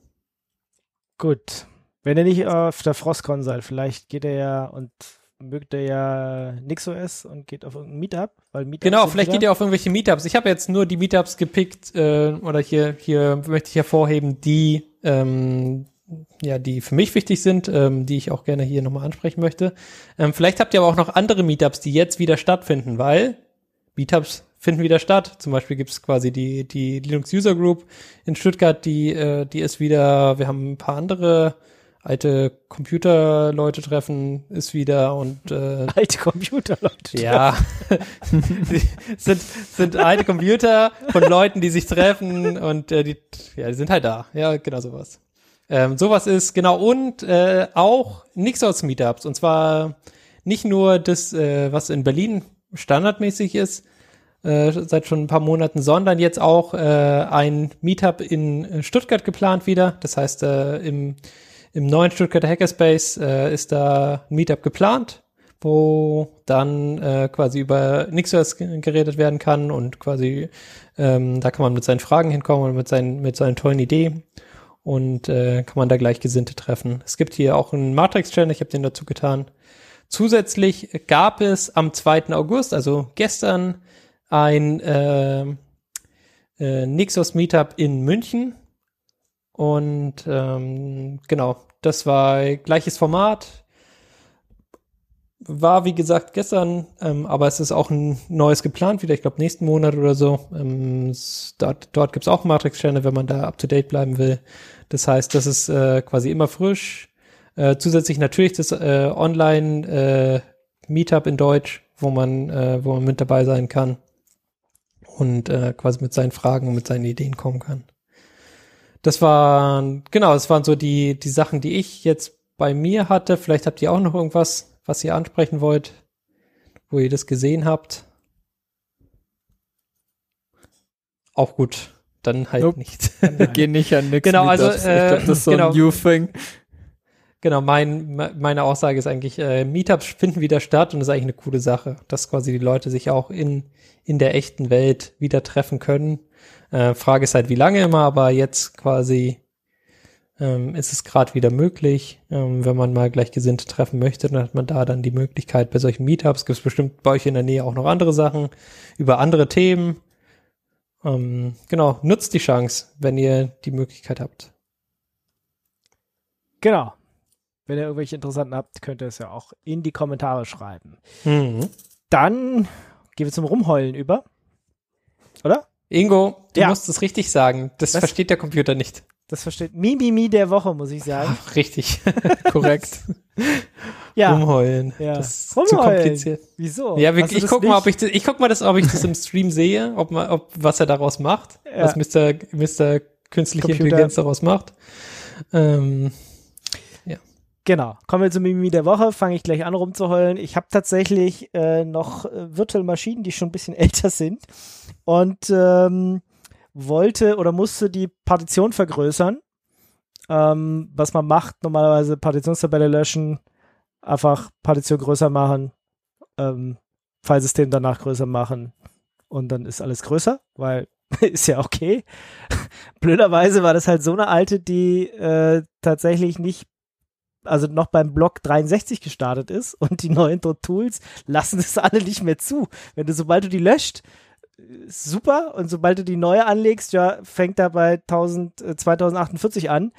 Gut. Wenn ihr nicht auf der Frostcon seid, vielleicht geht er ja und mögt er ja NixOS und geht auf irgendein Meetup, weil Meetups Genau, vielleicht wieder. geht ihr auf irgendwelche Meetups. Ich habe jetzt nur die Meetups gepickt, äh, oder hier, hier möchte ich hervorheben, die, ähm, ja, die für mich wichtig sind, ähm, die ich auch gerne hier nochmal ansprechen möchte. Ähm, vielleicht habt ihr aber auch noch andere Meetups, die jetzt wieder stattfinden, weil Meetups finden wieder statt. Zum Beispiel gibt es quasi die, die Linux User Group in Stuttgart, die, äh, die ist wieder, wir haben ein paar andere alte Computerleute treffen, ist wieder und äh, alte Computer, Leute. ja, sind, sind alte Computer von Leuten, die sich treffen und äh, die, ja, die sind halt da. Ja, genau sowas. Ähm, sowas ist, genau, und äh, auch Nixos Meetups. Und zwar nicht nur das, äh, was in Berlin standardmäßig ist, äh, seit schon ein paar Monaten, sondern jetzt auch äh, ein Meetup in Stuttgart geplant wieder. Das heißt, äh, im, im neuen Stuttgarter Hackerspace äh, ist da ein Meetup geplant wo dann äh, quasi über NixOS ge- geredet werden kann und quasi ähm, da kann man mit seinen Fragen hinkommen und mit seinen mit seinen tollen Ideen und äh, kann man da Gleichgesinnte treffen. Es gibt hier auch einen Matrix-Channel, ich habe den dazu getan. Zusätzlich gab es am 2. August, also gestern, ein äh, äh, Nixos Meetup in München. Und ähm, genau, das war gleiches Format, war, wie gesagt, gestern, ähm, aber es ist auch ein neues geplant, wieder, ich glaube, nächsten Monat oder so. Ähm, dort dort gibt's auch Matrix-Sterne, wenn man da up-to-date bleiben will. Das heißt, das ist äh, quasi immer frisch. Äh, zusätzlich natürlich das äh, Online-Meetup in Deutsch, wo man, äh, wo man mit dabei sein kann und äh, quasi mit seinen Fragen und mit seinen Ideen kommen kann. Das waren, genau, das waren so die, die Sachen, die ich jetzt bei mir hatte. Vielleicht habt ihr auch noch irgendwas, was ihr ansprechen wollt, wo ihr das gesehen habt. Auch gut, dann halt Nope. nicht. Wir gehen nicht an nix Genau, also, äh, glaub, das ist so genau. ein New Thing. Genau, mein, me- meine Aussage ist eigentlich, äh, Meetups finden wieder statt und das ist eigentlich eine coole Sache, dass quasi die Leute sich auch in, in der echten Welt wieder treffen können. Äh, Frage ist halt, wie lange immer, aber jetzt quasi ähm, ist es gerade wieder möglich. Ähm, wenn man mal Gleichgesinnte treffen möchte, dann hat man da dann die Möglichkeit bei solchen Meetups. Gibt es bestimmt bei euch in der Nähe auch noch andere Sachen über andere Themen. Ähm, genau, nutzt die Chance, wenn ihr die Möglichkeit habt. Genau. Wenn ihr irgendwelche Interessanten habt, könnt ihr es ja auch in die Kommentare schreiben. Mhm. Dann gehen wir zum Rumheulen über. Oder? Ingo, du Ja. musst es richtig sagen. Das Was? versteht der Computer nicht. Das versteht Mimimi der Woche, muss ich sagen. Ach, richtig. Korrekt. Ja. Rumheulen. Ja. Das ist Rumheulen. zu kompliziert. Wieso? Ja, wir, ich das guck mal, ob ich das, ich guck mal, das, ob ich das im Stream sehe, ob, man, ob was er daraus macht, Ja. was Mr. Mr. Künstliche Computer. Intelligenz daraus macht. Ähm, Genau. Kommen wir zum Mimimi der Woche. Fange ich gleich an rumzuheulen. Ich habe tatsächlich äh, noch äh, Virtual Maschinen, die schon ein bisschen älter sind. Und ähm, wollte oder musste die Partition vergrößern. Ähm, was man macht, normalerweise Partitionstabelle löschen, einfach Partition größer machen, ähm, Filesystem danach größer machen und dann ist alles größer, weil ist ja okay. Blöderweise war das halt so eine alte, die äh, tatsächlich nicht, also noch beim Block 63 gestartet ist und die neuen Tools lassen es alle nicht mehr zu. Wenn du, sobald du die löscht, super. Und sobald du die neue anlegst, ja, fängt er bei 1000, äh, 2048 an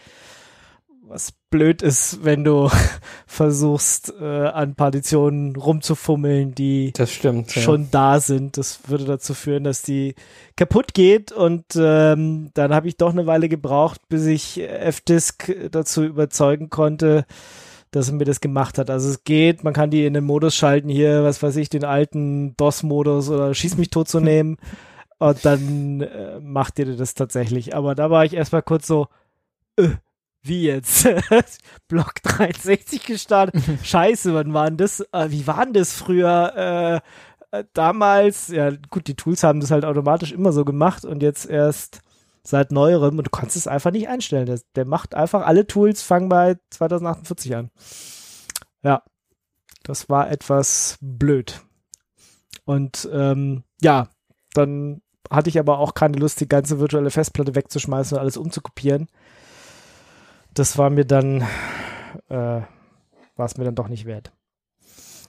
was blöd ist, wenn du versuchst, äh, an Partitionen rumzufummeln, die stimmt. ja. schon da sind. Das würde dazu führen, dass die kaputt geht und ähm, dann habe ich doch eine Weile gebraucht, bis ich F-Disk dazu überzeugen konnte, dass er mir das gemacht hat. Also es geht, man kann die in den Modus schalten, hier, was weiß ich, den alten DOS-Modus oder Schieß mich tot zu nehmen und dann äh, macht ihr das tatsächlich. Aber da war ich erstmal kurz so, äh, wie jetzt? Block 63 gestartet? Scheiße, wann waren das? Äh, wie waren das früher? Äh, äh, damals, ja gut, die Tools haben das halt automatisch immer so gemacht und jetzt erst seit neuerem und du kannst es einfach nicht einstellen. Der, der macht einfach alle Tools, fangen bei 2048 an. Ja, das war etwas blöd. Und ähm, ja, dann hatte ich aber auch keine Lust, die ganze virtuelle Festplatte wegzuschmeißen und alles umzukopieren. Das war mir dann, äh, war es mir dann doch nicht wert.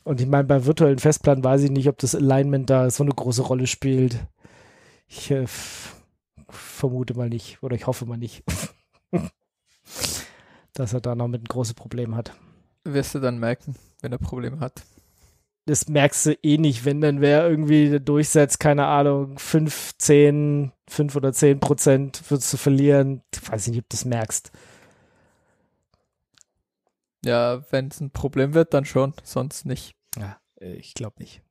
Und ich meine, bei virtuellen Festplatten weiß ich nicht, ob das Alignment da so eine große Rolle spielt. Ich äh, vermute mal nicht, oder ich hoffe mal nicht, dass er da noch mit ein großes Problem hat. Wirst du dann merken, wenn er Probleme hat. das merkst du eh nicht, wenn dann wer irgendwie durchsetzt, keine Ahnung, 5, 10, 5 oder 10 Prozent würdest du verlieren. Weiß ich nicht, ob du das merkst. Ja, wenn es ein Problem wird, dann schon, sonst nicht. Ja, äh, ich glaube nicht.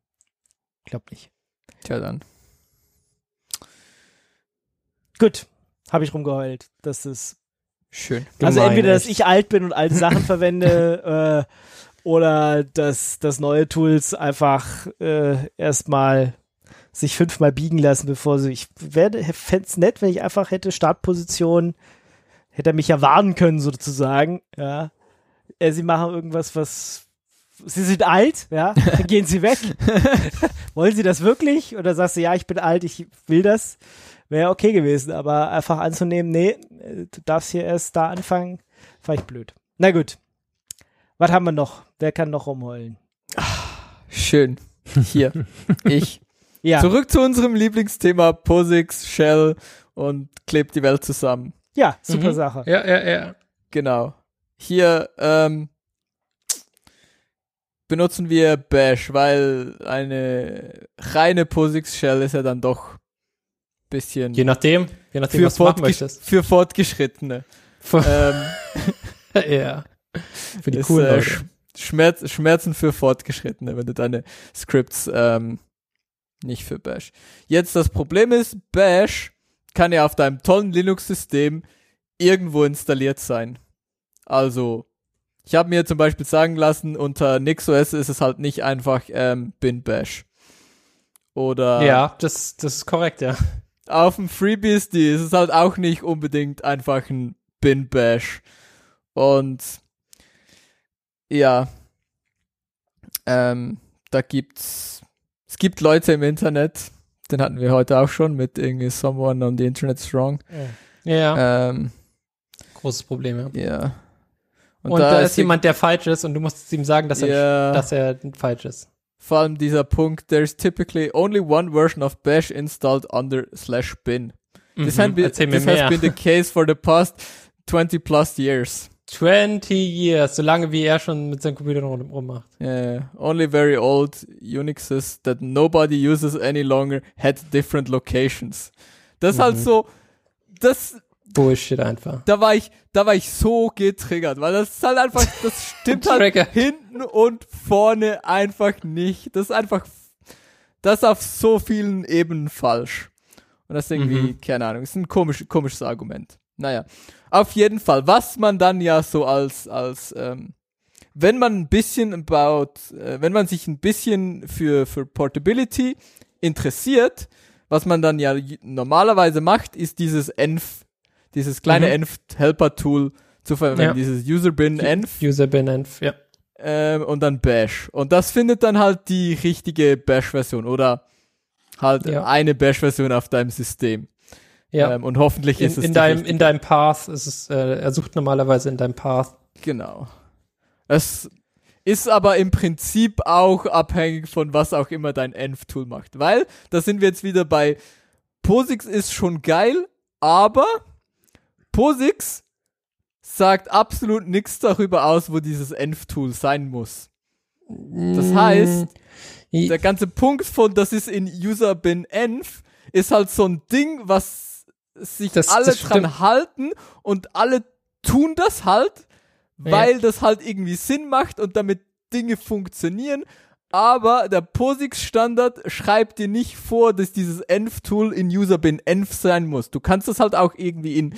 Ich glaube nicht. Tja, dann. Gut, habe ich rumgeheult. Das ist Schön. also Gemein, entweder, dass echt. ich alt bin und alte Sachen verwende äh, oder dass, dass neue Tools einfach äh, erstmal sich fünfmal biegen lassen, bevor sie. Ich werde fände es nett, wenn ich einfach hätte Startposition, hätte er mich ja warnen können, sozusagen. Ja. Äh, sie machen irgendwas, was. Sie sind alt, ja, dann gehen sie weg. Wollen sie das wirklich? Oder sagst du, ja, ich bin alt, ich will das? Wäre okay gewesen, aber einfach anzunehmen, nee, du darfst hier erst da anfangen, fand ich blöd. Na gut. Was haben wir noch? Wer kann noch rumheulen? Schön. Hier. ich. Ja, Zurück zu unserem Lieblingsthema POSIX, Shell und klebt die Welt zusammen. ja, super Mhm. Sache. Ja, ja, ja. Genau. Hier ähm, benutzen wir Bash, weil eine reine POSIX Shell ist ja dann doch ein bisschen Je nachdem, je nachdem, was du machen möchtest. für Fortgeschrittene. ähm, ja. Für die ist, coolen äh, Schmerz, Schmerzen für Fortgeschrittene, wenn du deine Scripts ähm, nicht für Bash. Jetzt das Problem ist, Bash kann ja auf deinem tollen Linux-System irgendwo installiert sein. Also, ich habe mir zum Beispiel sagen lassen, unter NixOS ist es halt nicht einfach ähm, bin Bash. Oder Ja, das, das ist korrekt, ja. auf dem FreeBSD ist es halt auch nicht unbedingt einfach ein bin Bash. Und ja, ähm, da gibt's, es gibt Leute im Internet, den hatten wir heute auch schon mit irgendwie Someone on the Internet Strong. Ja, ja. Ähm, großes Problem, ja. ja. Und, da, ist jemand, der falsch ist und du musst ihm sagen, dass er, ja, dass er falsch ist. vor allem dieser Punkt, there's typically only one version of Bash installed under slash bin. This, Mhm. has been, Erzähl mir this has been the case for the past 20 plus years. 20 years, so lange wie er schon mit seinem Computer rum, rummacht. Yeah, only very old Unixes that nobody uses any longer had different locations. Das ist halt Mhm. so, das, Bullshit einfach. da war ich, da war ich so getriggert, weil das ist halt einfach, das stimmt halt hinten und vorne einfach nicht. Das ist einfach, das ist auf so vielen Ebenen falsch. Und das ist irgendwie, Mhm. keine Ahnung, ist ein komisch, komisches Argument. Naja, auf jeden Fall, was man dann ja so als, als, ähm, wenn man ein bisschen about, äh, wenn man sich ein bisschen für, für Portability interessiert, was man dann ja normalerweise macht, ist dieses env, dieses kleine Mhm. env-Helper-Tool zu verwenden, Ja. dieses userbin env User bin env, ja. ähm, und dann bash. Und das findet dann halt die richtige bash-Version oder halt Ja. eine bash-Version auf deinem System. Ja. Ähm, und hoffentlich in, ist es in deinem, richtige. in deinem Path ist es, äh, er sucht normalerweise in deinem Path. Genau. Es ist aber im Prinzip auch abhängig von was auch immer dein Env-Tool macht. Weil, da sind wir jetzt wieder bei POSIX ist schon geil, aber POSIX sagt absolut nichts darüber aus, wo dieses Env-Tool sein muss. Das heißt, I- der ganze Punkt von, das ist in User bin env, ist halt so ein Ding, was sich Das- alle das dran stimmt. halten und alle tun das halt, weil das halt irgendwie Sinn macht und damit Dinge funktionieren. Aber der POSIX-Standard schreibt dir nicht vor, dass dieses env-Tool in User bin env sein muss. Du kannst das halt auch irgendwie in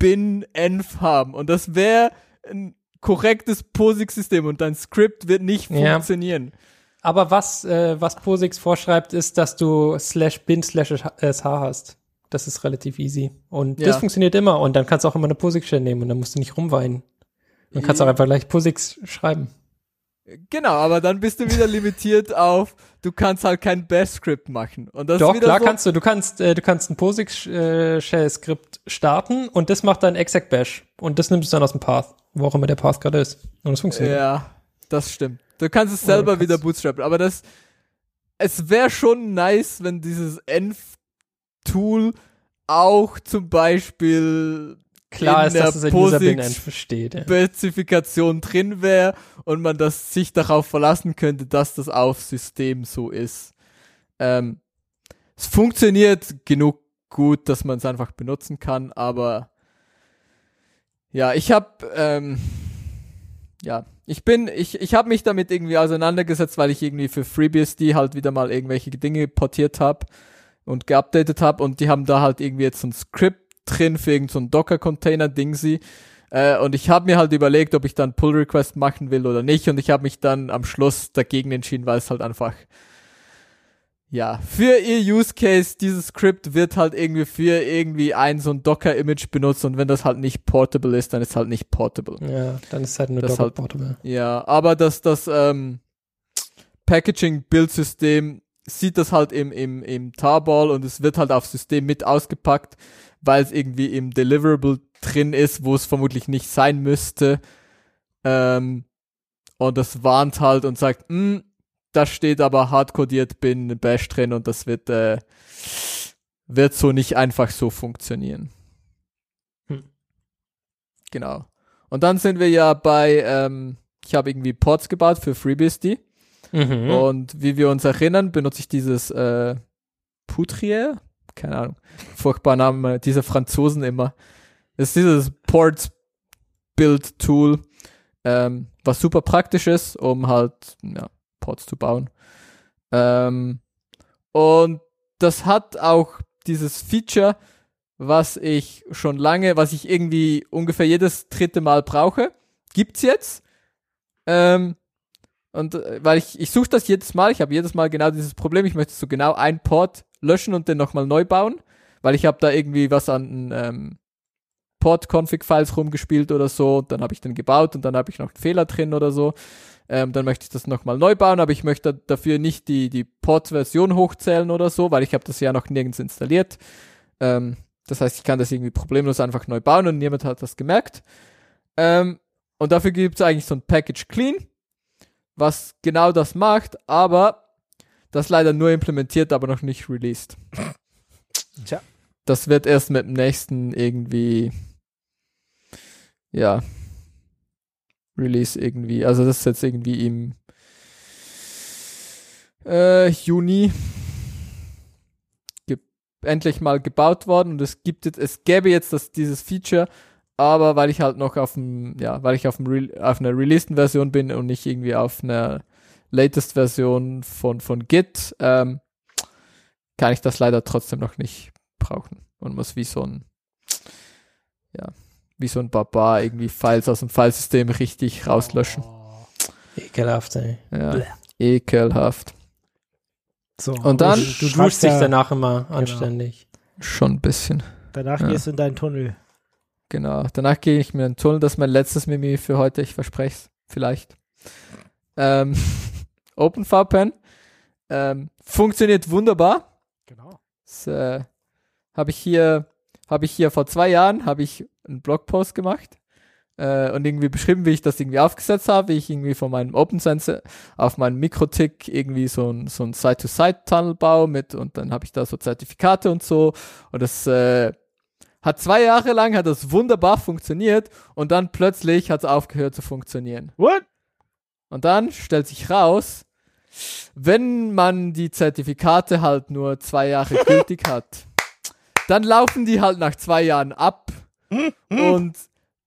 bin env haben und das wäre ein korrektes POSIX-System und dein Skript wird nicht Ja. funktionieren. Aber was, äh, was POSIX vorschreibt, ist, dass du slash bin slash sh hast. Das ist relativ easy. Und Ja. das funktioniert immer. Und dann kannst du auch immer eine POSIX-Shell nehmen und dann musst du nicht rumweinen. Dann kannst du auch einfach gleich POSIX schreiben. Genau, aber dann bist du wieder limitiert auf, du kannst halt kein Bash-Skript machen. Und das Doch, klar so, kannst du. Du kannst, äh, du kannst ein POSIX-Shell-Skript starten und das macht dann exec bash. Und das nimmst du dann aus dem Path, wo auch immer der Path gerade ist. Und das funktioniert. Ja, das stimmt. Du kannst es selber kannst- wieder bootstrappen, aber das, es wäre schon nice, wenn dieses Env-Tool auch zum Beispiel Klar ist, dass es in User bin POSIX versteht. Ja. Spezifikation drin wäre und man das sich darauf verlassen könnte, dass das auf System so ist. Ähm, es funktioniert genug gut, dass man es einfach benutzen kann, aber ja, ich habe ähm, ja, ich bin, ich, ich habe mich damit irgendwie auseinandergesetzt, weil ich irgendwie für FreeBSD halt wieder mal irgendwelche Dinge portiert habe und geupdatet habe und die haben da halt irgendwie jetzt so ein Skript drin für irgendein so ein Docker-Container-Dingsy. Äh, und ich habe mir halt überlegt, ob ich dann Pull-Request machen will oder nicht und ich habe mich dann am Schluss dagegen entschieden, weil es halt einfach ja, für ihr Use Case, dieses Skript wird halt irgendwie für irgendwie ein so ein Docker-Image benutzt und wenn das halt nicht portable ist, dann ist halt nicht portable. Ja, dann ist halt nur Das Docker halt- Portable. Ja, aber das, das ähm, Packaging-Build-System sieht das halt im, im, im Tarball und es wird halt aufs System mit ausgepackt, weil es irgendwie im Deliverable drin ist, wo es vermutlich nicht sein müsste. Ähm, und das warnt halt und sagt, "Hm, da steht aber hardcodiert bin Bash drin und das wird, äh, wird so nicht einfach so funktionieren. Hm. Genau. Und dann sind wir ja bei, ähm, ich habe irgendwie Ports gebaut für FreeBSD. Mhm. Und wie wir uns erinnern, benutze ich dieses äh, Poutrier, keine Ahnung, furchtbar Name dieser Franzosen immer. Das ist dieses Ports Build Tool, ähm, was super praktisch ist, um halt ja, Ports zu bauen. Ähm, und das hat auch dieses Feature, was ich schon lange, was ich irgendwie ungefähr jedes dritte Mal brauche, gibt's jetzt. Ähm, und äh, weil ich, ich suche das jedes Mal, ich habe jedes Mal genau dieses Problem, ich möchte so genau einen Port löschen und den nochmal neu bauen, weil ich habe da irgendwie was an ähm, Port-Config-Files rumgespielt oder so, dann habe ich den gebaut und dann habe ich noch einen Fehler drin oder so. Ähm, dann möchte ich das nochmal neu bauen, aber ich möchte dafür nicht die, die Port-Version hochzählen oder so, weil ich habe das ja noch nirgends installiert. Ähm, das heißt, ich kann das irgendwie problemlos einfach neu bauen und niemand hat das gemerkt. Ähm, und dafür gibt es eigentlich so ein Package Clean, was genau das macht, aber das leider nur implementiert, aber noch nicht released. Tja. Das wird erst mit dem nächsten irgendwie, ja, Release irgendwie. Also das ist jetzt irgendwie im äh, Juni endlich mal gebaut worden und es gibt jetzt, es gäbe jetzt das, dieses Feature, aber weil ich halt noch auf dem, ja, weil ich auf, dem Re auf einer releaseden Version bin und nicht irgendwie auf einer latest Version von, von Git, ähm, kann ich das leider trotzdem noch nicht brauchen und muss wie so ein, ja, wie so ein Barbar irgendwie Files aus dem Filesystem richtig rauslöschen. Ekelhaft, ey. Ja, ekelhaft. So, Und dann- Du, duschst dich danach immer anständig. Schon ein bisschen. Danach Ja. gehst du in deinen Tunnel. Genau. Danach gehe ich mir einen Tunnel. Das ist mein letztes Mimi für heute. Ich verspreche es. Vielleicht. Ähm, OpenVPN. Ähm, funktioniert wunderbar. Genau. Das, äh, habe ich hier, habe ich hier vor zwei Jahren, habe ich einen Blogpost gemacht äh, und irgendwie beschrieben, wie ich das irgendwie aufgesetzt habe, wie ich irgendwie von meinem OpenSense auf meinem Mikrotick irgendwie so ein, so ein Side-to-Side-Tunnel baue mit und dann habe ich da so Zertifikate und so und das äh, hat zwei Jahre lang hat das wunderbar funktioniert und dann plötzlich hat es aufgehört zu funktionieren. What? Und dann stellt sich raus, wenn man die Zertifikate halt nur zwei Jahre gültig hat, dann laufen die halt nach zwei Jahren ab und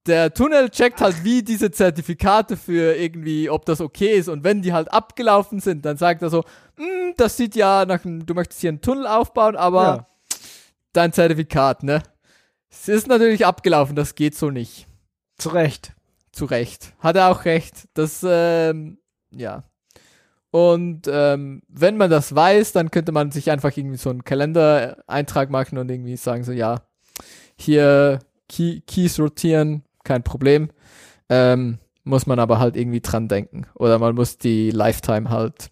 der Tunnel checkt halt, wie diese Zertifikate für irgendwie, ob das okay ist. Und wenn die halt abgelaufen sind, dann sagt er so, "Hm, das sieht ja nach, einem- du möchtest hier einen Tunnel aufbauen, aber Ja. dein Zertifikat, ne? Es ist natürlich abgelaufen, das geht so nicht. Zu Recht. Zu Recht. Hat er auch recht. Das, ähm, ja. Und ähm, wenn man das weiß, dann könnte man sich einfach irgendwie so einen Kalendereintrag machen und irgendwie sagen so, ja, hier Key, Keys rotieren, kein Problem. Ähm, muss man aber halt irgendwie dran denken. Oder man muss die Lifetime halt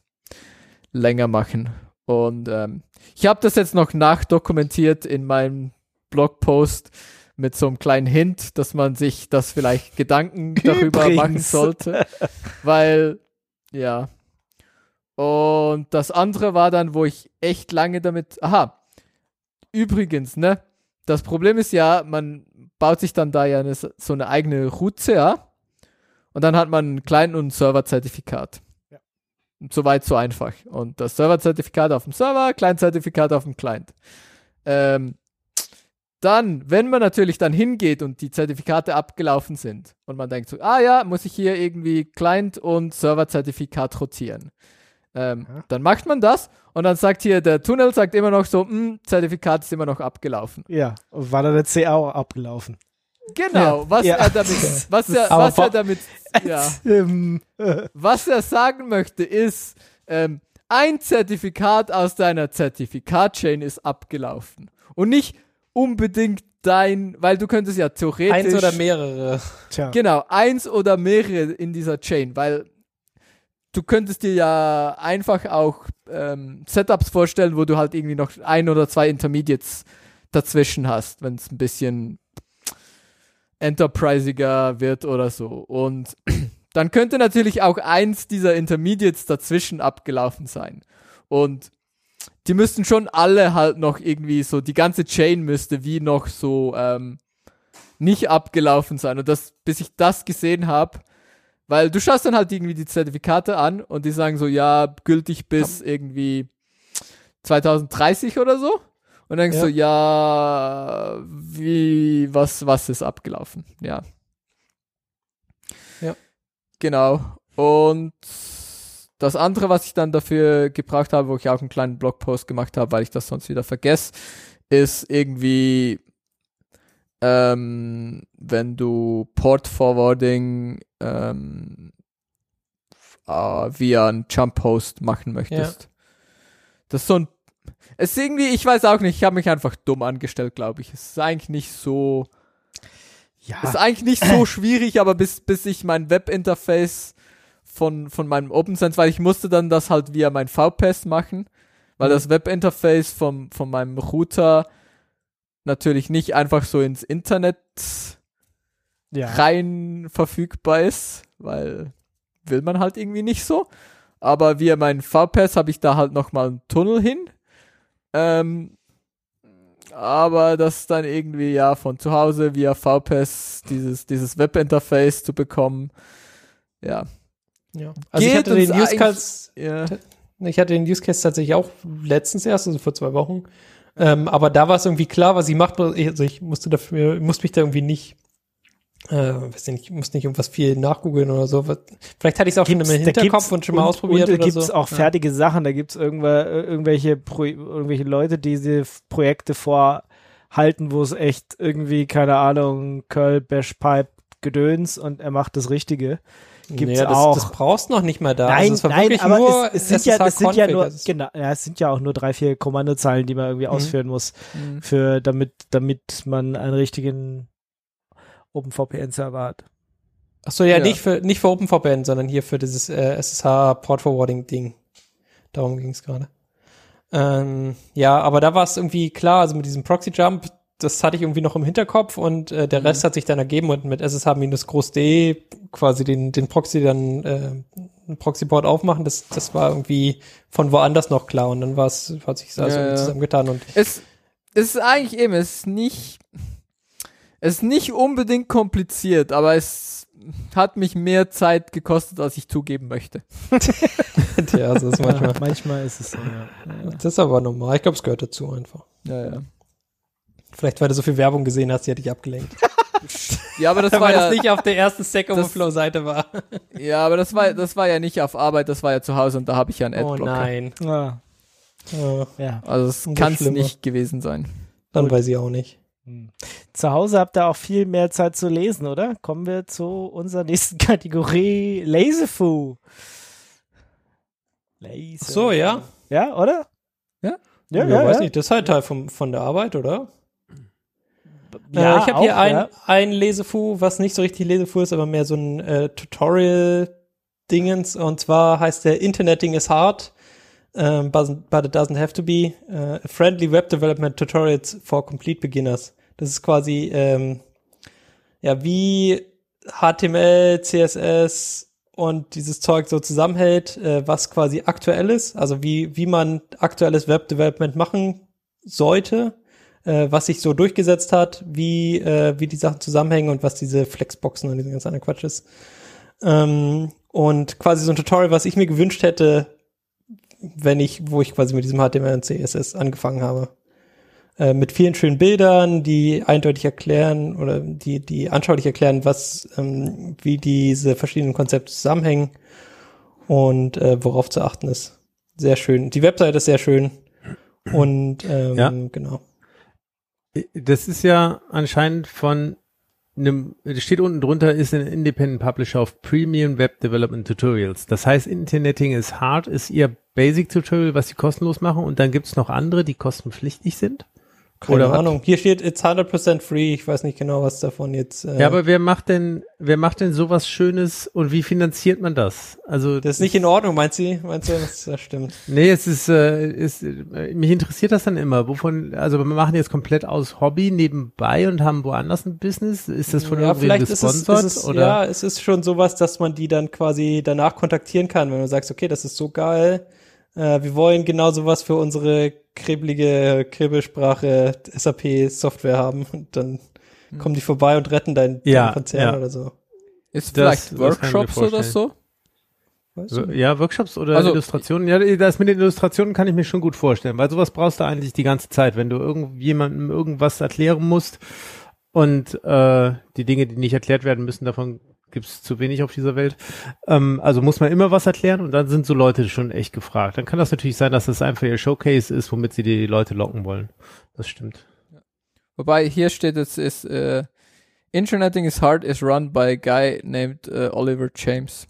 länger machen. Und ähm, ich habe das jetzt noch nachdokumentiert in meinem Blogpost mit so einem kleinen Hint, dass man sich das vielleicht Gedanken darüber machen Übrigens. sollte. Weil, ja. Und das andere war dann, wo ich echt lange damit. Aha. Übrigens, ne? Das Problem ist ja, man baut sich dann da ja eine, so eine eigene Route, ja. Und dann hat man einen Client und ein Serverzertifikat. Ja. Und so weit, so einfach. Und das Serverzertifikat auf dem Server, Client-Zertifikat auf dem Client. Ähm, dann, wenn man natürlich dann hingeht und die Zertifikate abgelaufen sind und man denkt so, ah ja, muss ich hier irgendwie Client und Serverzertifikat rotieren. Ähm, Ja. Dann macht man das und dann sagt hier, der Tunnel sagt immer noch so, "Hm, Zertifikat ist immer noch abgelaufen. Ja. War dann der CA auch abgelaufen? Genau, was Ja. er damit, was er, was er damit, ja, Ähm, was er sagen möchte ist, ähm, ein Zertifikat aus deiner Zertifikat-Chain ist abgelaufen. Und nicht unbedingt dein, weil du könntest ja theoretisch. Eins oder mehrere. tja. Genau, eins oder mehrere in dieser Chain, weil du könntest dir ja einfach auch ähm, Setups vorstellen, wo du halt irgendwie noch ein oder zwei Intermediates dazwischen hast, wenn es ein bisschen enterprisiger wird oder so. Und dann könnte natürlich auch eins dieser Intermediates dazwischen abgelaufen sein. Und die müssten schon alle halt noch irgendwie so, die ganze Chain müsste wie noch so ähm, nicht abgelaufen sein. Und das, bis ich das gesehen habe, weil du schaust dann halt irgendwie die Zertifikate an und die sagen so, ja, gültig bis irgendwie 2030 oder so. Und dann denkst Ja. du, ja, wie, was, was ist abgelaufen? Ja. Ja. Genau. Und das andere, was ich dann dafür gebraucht habe, wo ich auch einen kleinen Blogpost gemacht habe, weil ich das sonst wieder vergesse, ist irgendwie, ähm, wenn du Port Forwarding ähm, äh, via ein Jump Host machen möchtest. Das ist so ein es ist irgendwie, ich weiß auch nicht, ich habe mich einfach dumm angestellt, glaube ich. Es ist eigentlich nicht so, Ja. ist eigentlich nicht so schwierig, aber bis, bis ich mein Webinterface von, von meinem OpenSense, weil ich musste dann das halt via mein VPS machen, weil Mhm. das Webinterface vom, von meinem Router natürlich nicht einfach so ins Internet ja. rein verfügbar ist, weil will man halt irgendwie nicht so. Aber via mein VPS habe ich da halt nochmal einen Tunnel hin. Ähm, aber das dann irgendwie ja von zu Hause via VPS dieses, dieses Webinterface zu bekommen. Ja. Ja. Also ich Geht hatte den Use Case, ja. ich hatte den Use Case tatsächlich auch letztens erst, also vor zwei Wochen. Ähm, aber da war es irgendwie klar, was ich machte. Also ich musste dafür, musste mich da irgendwie nicht, äh, weiß nicht, ich musste nicht irgendwas viel nachgoogeln oder so. Vielleicht hatte ich es auch schon im Gibt's- Hinterkopf gibt's- und schon mal ausprobiert und, oder da gibt's so. auch fertige Sachen, da gibt's irgendwa- äh, irgendwelche, Pro irgendwelche Leute, die diese Projekte vorhalten, wo es echt irgendwie, keine Ahnung, Curl, Bash, Pipe, Gedöns und er macht das Richtige. Gibt's naja, das, auch. Das brauchst du noch nicht mal da. nein, also nein, aber nur es, es sind ja, es sind ja nur, genau, ja, es sind ja auch nur drei, vier Kommandozeilen, die man irgendwie Mhm. ausführen muss, Mhm. für, damit, damit man einen richtigen OpenVPN-Server hat. Ach so, ja, Ja. nicht für nicht für OpenVPN, sondern hier für dieses äh, SSH Port Forwarding Ding. Darum ging es gerade. Ähm, ja, aber da war es irgendwie klar, also mit diesem Proxy Jump, das hatte ich irgendwie noch im Hinterkopf und äh, der Rest hat sich dann ergeben und mit SSH minus groß D quasi den den Proxy dann äh, einen Proxy Port aufmachen, das das war irgendwie von woanders noch klar und dann war es hat sich also Ja, ja. zusammengetan und Es, es ist eigentlich eben, es ist nicht, es ist nicht unbedingt kompliziert, aber es hat mich mehr Zeit gekostet, als ich zugeben möchte. ja, also ist manchmal manchmal ist es so, ja. das ist aber normal. Ich glaube, es gehört dazu einfach. Ja, ja. Vielleicht weil du so viel Werbung gesehen hast, die hat dich abgelenkt. Ja, aber das war weil ja, das nicht auf der ersten Stack Overflow Seite war. ja, aber das war, das war ja nicht auf Arbeit, das war ja zu Hause und da habe ich ja einen Oh Adblocker. nein. Ja, Oh, ja. Also es kann es nicht gewesen sein. dann weiß ich auch nicht. Hm. Zu Hause habt ihr auch viel mehr Zeit zu lesen, oder? Kommen wir zu unserer nächsten Kategorie Laserfu. Laser. Ach so, ja. Ja, oder? Ja? Ja, Ja, ja, weiß ja. nicht. Das ist halt Teil vom, von der Arbeit, oder? Ja, äh, ich habe hier ein, ja. ein Lesefu, was nicht so richtig Lesefu ist, aber mehr so ein äh, Tutorial-Dingens. Und zwar heißt der Interneting is hard, ähm, but, it doesn't have to be. Äh, friendly Web Development Tutorials for Complete Beginners. Das ist quasi, ähm, ja, wie HTML, CSS und dieses Zeug so zusammenhält, äh, was quasi aktuell ist, also wie, wie man aktuelles Web Development machen sollte, äh, was sich so durchgesetzt hat, wie, äh, wie die Sachen zusammenhängen und was diese Flexboxen und diesen ganzen anderen Quatsch ist. Ähm, und quasi so ein Tutorial, was ich mir gewünscht hätte, wenn ich, wo ich quasi mit diesem HTML und CSS angefangen habe. Äh, mit vielen schönen Bildern, die eindeutig erklären oder die, die anschaulich erklären, was, ähm, wie diese verschiedenen Konzepte zusammenhängen und äh, worauf zu achten ist. Sehr schön. Die Webseite ist sehr schön. Und ähm, Ja. genau. Das ist ja anscheinend von einem, steht unten drunter, ist ein Independent Publisher of Premium Web Development Tutorials. Das heißt, Interneting is Hard ist ihr Basic Tutorial, was sie kostenlos machen und dann gibt's noch andere, die kostenpflichtig sind. Keine Oder was? Ahnung. Hier steht, it's 100% free. Ich weiß nicht genau, was davon jetzt. Äh, Ja, aber wer macht denn, wer macht denn sowas Schönes und wie finanziert man das? Also das ist nicht in Ordnung, meinst du? Meinst du, das, das stimmt? Nee, es ist, äh, ist mich interessiert das dann immer. Wovon, also wir machen jetzt komplett aus Hobby nebenbei und haben woanders ein Business. Ist das von ja, vielleicht ist es, gesponsert ist es oder? ja, es ist schon sowas, dass man die dann quasi danach kontaktieren kann, wenn du sagst, okay, das ist so geil. Äh, wir wollen genau sowas für unsere kribbelige Kribbelsprache SAP Software haben und dann kommen die vorbei und retten deinen, Ja, deinen Konzern ja. oder so. Ist Das- vielleicht Workshops oder so? Du? Ja, Workshops oder Also- Illustrationen. Ja, das mit den Illustrationen kann ich mir schon gut vorstellen, weil sowas brauchst du eigentlich die ganze Zeit, wenn du irgendjemandem irgendwas erklären musst und äh, die Dinge, die nicht erklärt werden müssen, davon gibt's zu wenig auf dieser Welt. Ähm, also muss man immer was erklären und dann sind so Leute schon echt gefragt. Dann kann das natürlich sein, dass das einfach ihr Showcase ist, womit sie die Leute locken wollen. Das stimmt. Wobei hier steht jetzt ist äh, Interneting is hard is run by a guy named äh, Oliver James.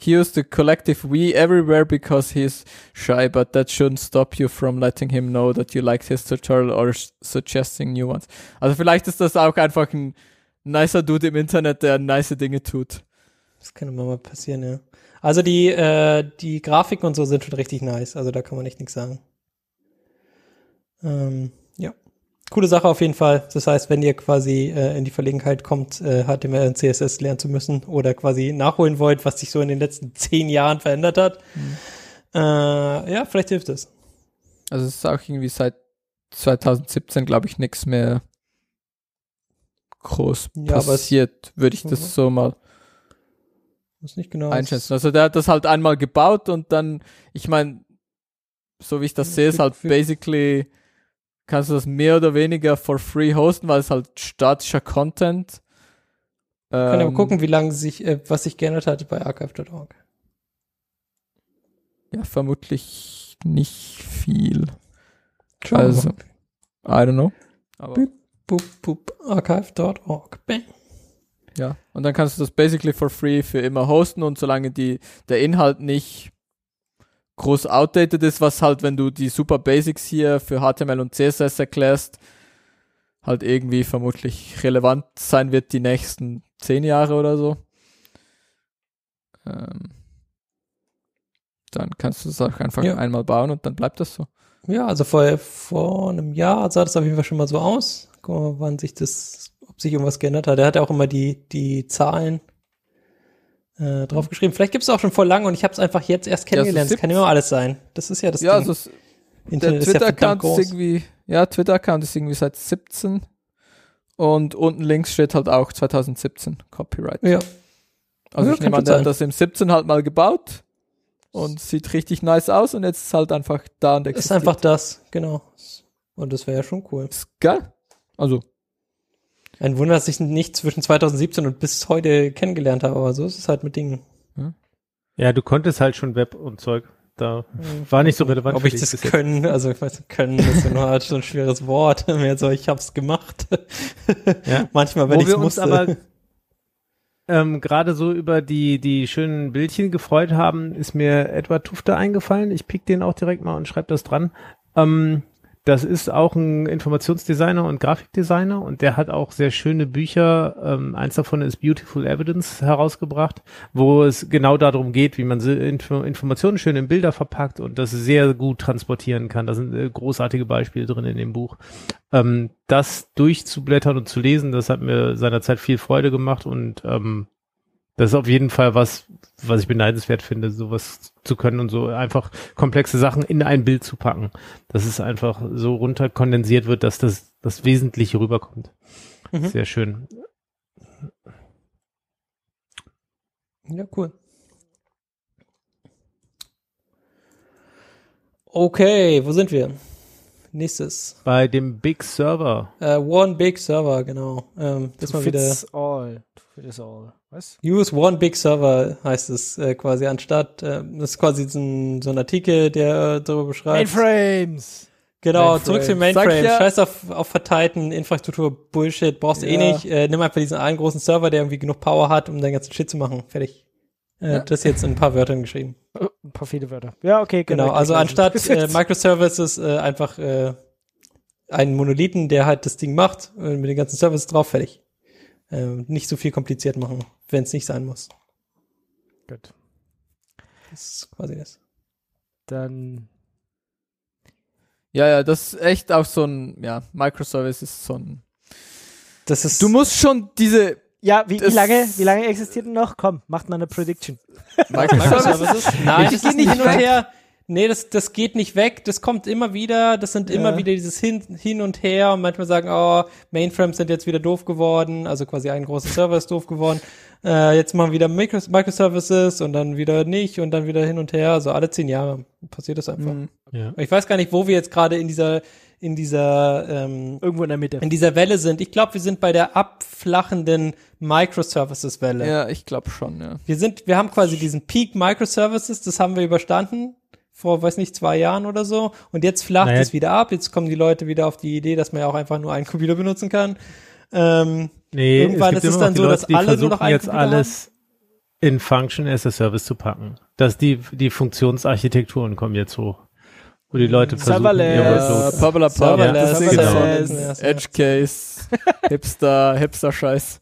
He used the collective we everywhere because he's shy, but that shouldn't stop you from letting him know that you liked his tutorial or suggesting new ones. Also vielleicht ist das auch einfach ein nicer Dude im Internet, der nice Dinge tut. Das kann immer mal passieren, ja. Also die, äh, die Grafiken und so sind schon richtig nice. Also da kann man echt nichts sagen. Ähm, ja. Coole Sache auf jeden Fall. Das heißt, wenn ihr quasi äh, in die Verlegenheit kommt, äh, HTML und CSS lernen zu müssen oder quasi nachholen wollt, was sich so in den letzten zehn Jahren verändert hat, äh, ja, vielleicht hilft es. Also es ist auch irgendwie seit 2017, glaube ich, nichts mehr groß Ja, passiert, würde ich Mhm. das so mal genau einschätzen. Also der hat das halt einmal gebaut und dann, ich meine, so wie ich das sehe, ist halt basically, kannst du das mehr oder weniger for free hosten, weil es halt statischer Content. Können wir Ähm, mal gucken, wie lange sich, äh, was sich geändert hat bei archive.org. Ja, vermutlich nicht viel. Schauen Also. I don't know. Aber Boop, boop, archive.org. Bang. Ja, und dann kannst du das basically for free für immer hosten und solange die, der Inhalt nicht groß outdated ist, was halt, wenn du die super Basics hier für HTML und CSS erklärst, halt irgendwie vermutlich relevant sein wird die nächsten zehn Jahre oder so. Ähm, dann kannst du es auch einfach Ja. einmal bauen und dann bleibt das so. Ja, also vor, vor einem Jahr sah das auf jeden Fall schon mal so aus. Guck mal, wann sich das, ob sich irgendwas geändert hat. Er hat ja auch immer die, die Zahlen äh, draufgeschrieben. Vielleicht gibt es auch schon vor lang und ich habe es einfach jetzt erst kennengelernt. so das kann immer alles sein. Das ist ja das ja, Ding. also der Internet ist ja Twitter-Account ist irgendwie, ja, Twitter-Account ist irgendwie seit 17 und unten links steht halt auch 2017 Copyright. Ja, Also Ja, ich nehme an, der hat das im 17 halt mal gebaut und sieht richtig nice aus und jetzt ist halt einfach da und ist existiert. einfach das, genau. Und das wäre ja schon cool. Ist geil. Also, Ein Wunder, dass ich nicht zwischen 2017 und bis heute kennengelernt habe, aber so ist es halt mit Dingen. Ja, du konntest halt schon Web und Zeug. Da war nicht so relevant. Ob ich das können, also ich weiß, können ist ja nur halt so ein schweres Wort. Mehr so, ich hab's gemacht. Ja. Manchmal, wenn ich wir uns musste. aber ähm, gerade so über die, die schönen Bildchen gefreut haben, ist mir Edward Tufte eingefallen. Ich pick den auch direkt mal und schreibe das dran. Ähm, das ist auch ein Informationsdesigner und Grafikdesigner und der hat auch sehr schöne Bücher. Ähm, eins davon ist Beautiful Evidence herausgebracht, wo es genau darum geht, wie man Informationen schön in Bilder verpackt und das sehr gut transportieren kann. Da sind äh, großartige Beispiele drin in dem Buch. Ähm, das durchzublättern und zu lesen, das hat mir seinerzeit viel Freude gemacht und ähm, das ist auf jeden Fall was, was ich beneidenswert finde, sowas zu können und so einfach komplexe Sachen in ein Bild zu packen. Dass es einfach so runterkondensiert wird, dass das, das Wesentliche rüberkommt. Mhm. Sehr schön. Ja, cool. Okay, wo sind wir? Nächstes. Bei dem Big Server. Äh, One Big Server, genau. Ähm, das To mal wieder. fits all. To fits all. Was? Use One Big Server heißt es äh, quasi anstatt. Äh, das ist quasi so ein, so ein Artikel, der äh, darüber beschreibt. Mainframes. Genau, Mainframe. zurück zu Mainframes. ja- Scheiß auf, auf verteilten Infrastruktur, Bullshit, brauchst du eh Ja. nicht. Äh, nimm einfach diesen einen großen Server, der irgendwie genug Power hat, um deinen ganzen Shit zu machen. Fertig. Äh, Ja. Das jetzt in ein paar Wörtern geschrieben. Oh, ein paar viele Wörter. Ja, okay, Genau, genau. also anstatt äh. Microservices äh, einfach äh, einen Monolithen, der halt das Ding macht, äh, mit den ganzen Services drauf, fertig. Äh, nicht so viel kompliziert machen, wenn es nicht sein muss. Gut. Das ist quasi das. Dann ja, ja, das ist echt auch so ein, ja, Microservice ist so ein. Das ist Du musst schon diese Ja, wie, wie lange, wie lange existiert denn noch? Komm, macht mal eine Prediction. Microservices. Nein, Ich das geh ist nicht hin und her. Nee, das, das geht nicht weg. Das kommt immer wieder. Das sind immer Ja. wieder dieses hin, hin und her. Und manchmal sagen, oh, Mainframes sind jetzt wieder doof geworden. Also quasi ein großer Server ist doof geworden. Äh, jetzt machen wir wieder Micros Microservices und dann wieder nicht und dann wieder hin und her. Also alle zehn Jahre passiert das einfach. Mhm. Ja. Ich weiß gar nicht, wo wir jetzt gerade in dieser, in dieser, ähm, Irgendwo in der Mitte. in dieser Welle sind. Ich glaube, wir sind bei der abflachenden Microservices-Welle. Ja, ich glaube schon, ja. Wir sind, wir haben quasi diesen Peak Microservices, das haben wir überstanden vor, weiß nicht, zwei Jahren oder so. Und jetzt flacht Naja. es wieder ab. Jetzt kommen die Leute wieder auf die Idee, dass man ja auch einfach nur einen Computer benutzen kann. Ähm, Nee, Irgendwann es ist gibt es immer dann noch die so, Leute, dass die alle nur noch einen jetzt Computer alles in Function as a Service zu packen. Dass die, die Funktionsarchitekturen kommen jetzt hoch. Wo die Leute versuchen, Serverless. Serverless, Serverless, genau. Edge Case, Hipster, Hipster-Scheiß.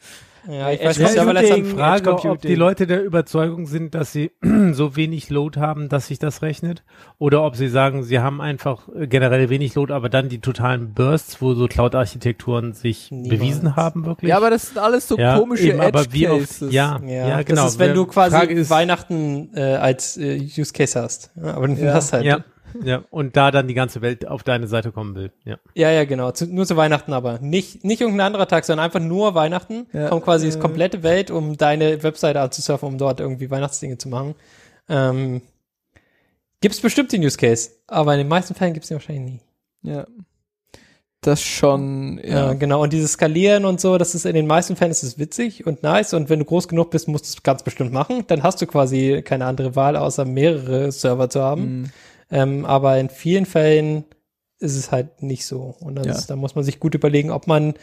Ja, ich Edge weiß nicht. Serverless Die hat, Frage, Edge ob die. Leute der Überzeugung sind, dass sie so wenig Load haben, dass sich das rechnet, oder ob sie sagen, sie haben einfach äh, generell wenig Load, aber dann die totalen Bursts, wo so Cloud-Architekturen sich Niemals. bewiesen haben, wirklich. Ja, aber das sind alles so Ja, komische eben, aber wie oft, ja, ja, ja, genau. Das ist, wenn du quasi ist, Weihnachten äh, als äh, Use Case hast. Ja, aber du Ja. hast halt. ja, ja, und da dann die ganze Welt auf deine Seite kommen will, ja. Ja, ja, genau. Zu, nur zu Weihnachten aber. Nicht, nicht irgendein anderer Tag, sondern einfach nur Weihnachten. Ja. Kommt quasi Äh. das komplette Welt, um deine Webseite anzusurfen, um dort irgendwie Weihnachtsdinge zu machen. Ähm, gibt's bestimmt den Use Case, aber in den meisten Fällen gibt's den wahrscheinlich nie. Ja. Das schon, Ja. ja. genau. Und dieses Skalieren und so, das ist in den meisten Fällen ist es witzig und nice. Und wenn du groß genug bist, musst du es ganz bestimmt machen. Dann hast du quasi keine andere Wahl, außer mehrere Server zu haben. Mhm. Ähm, aber in vielen Fällen ist es halt nicht so. Und dann Ja. da muss man sich gut überlegen, ob man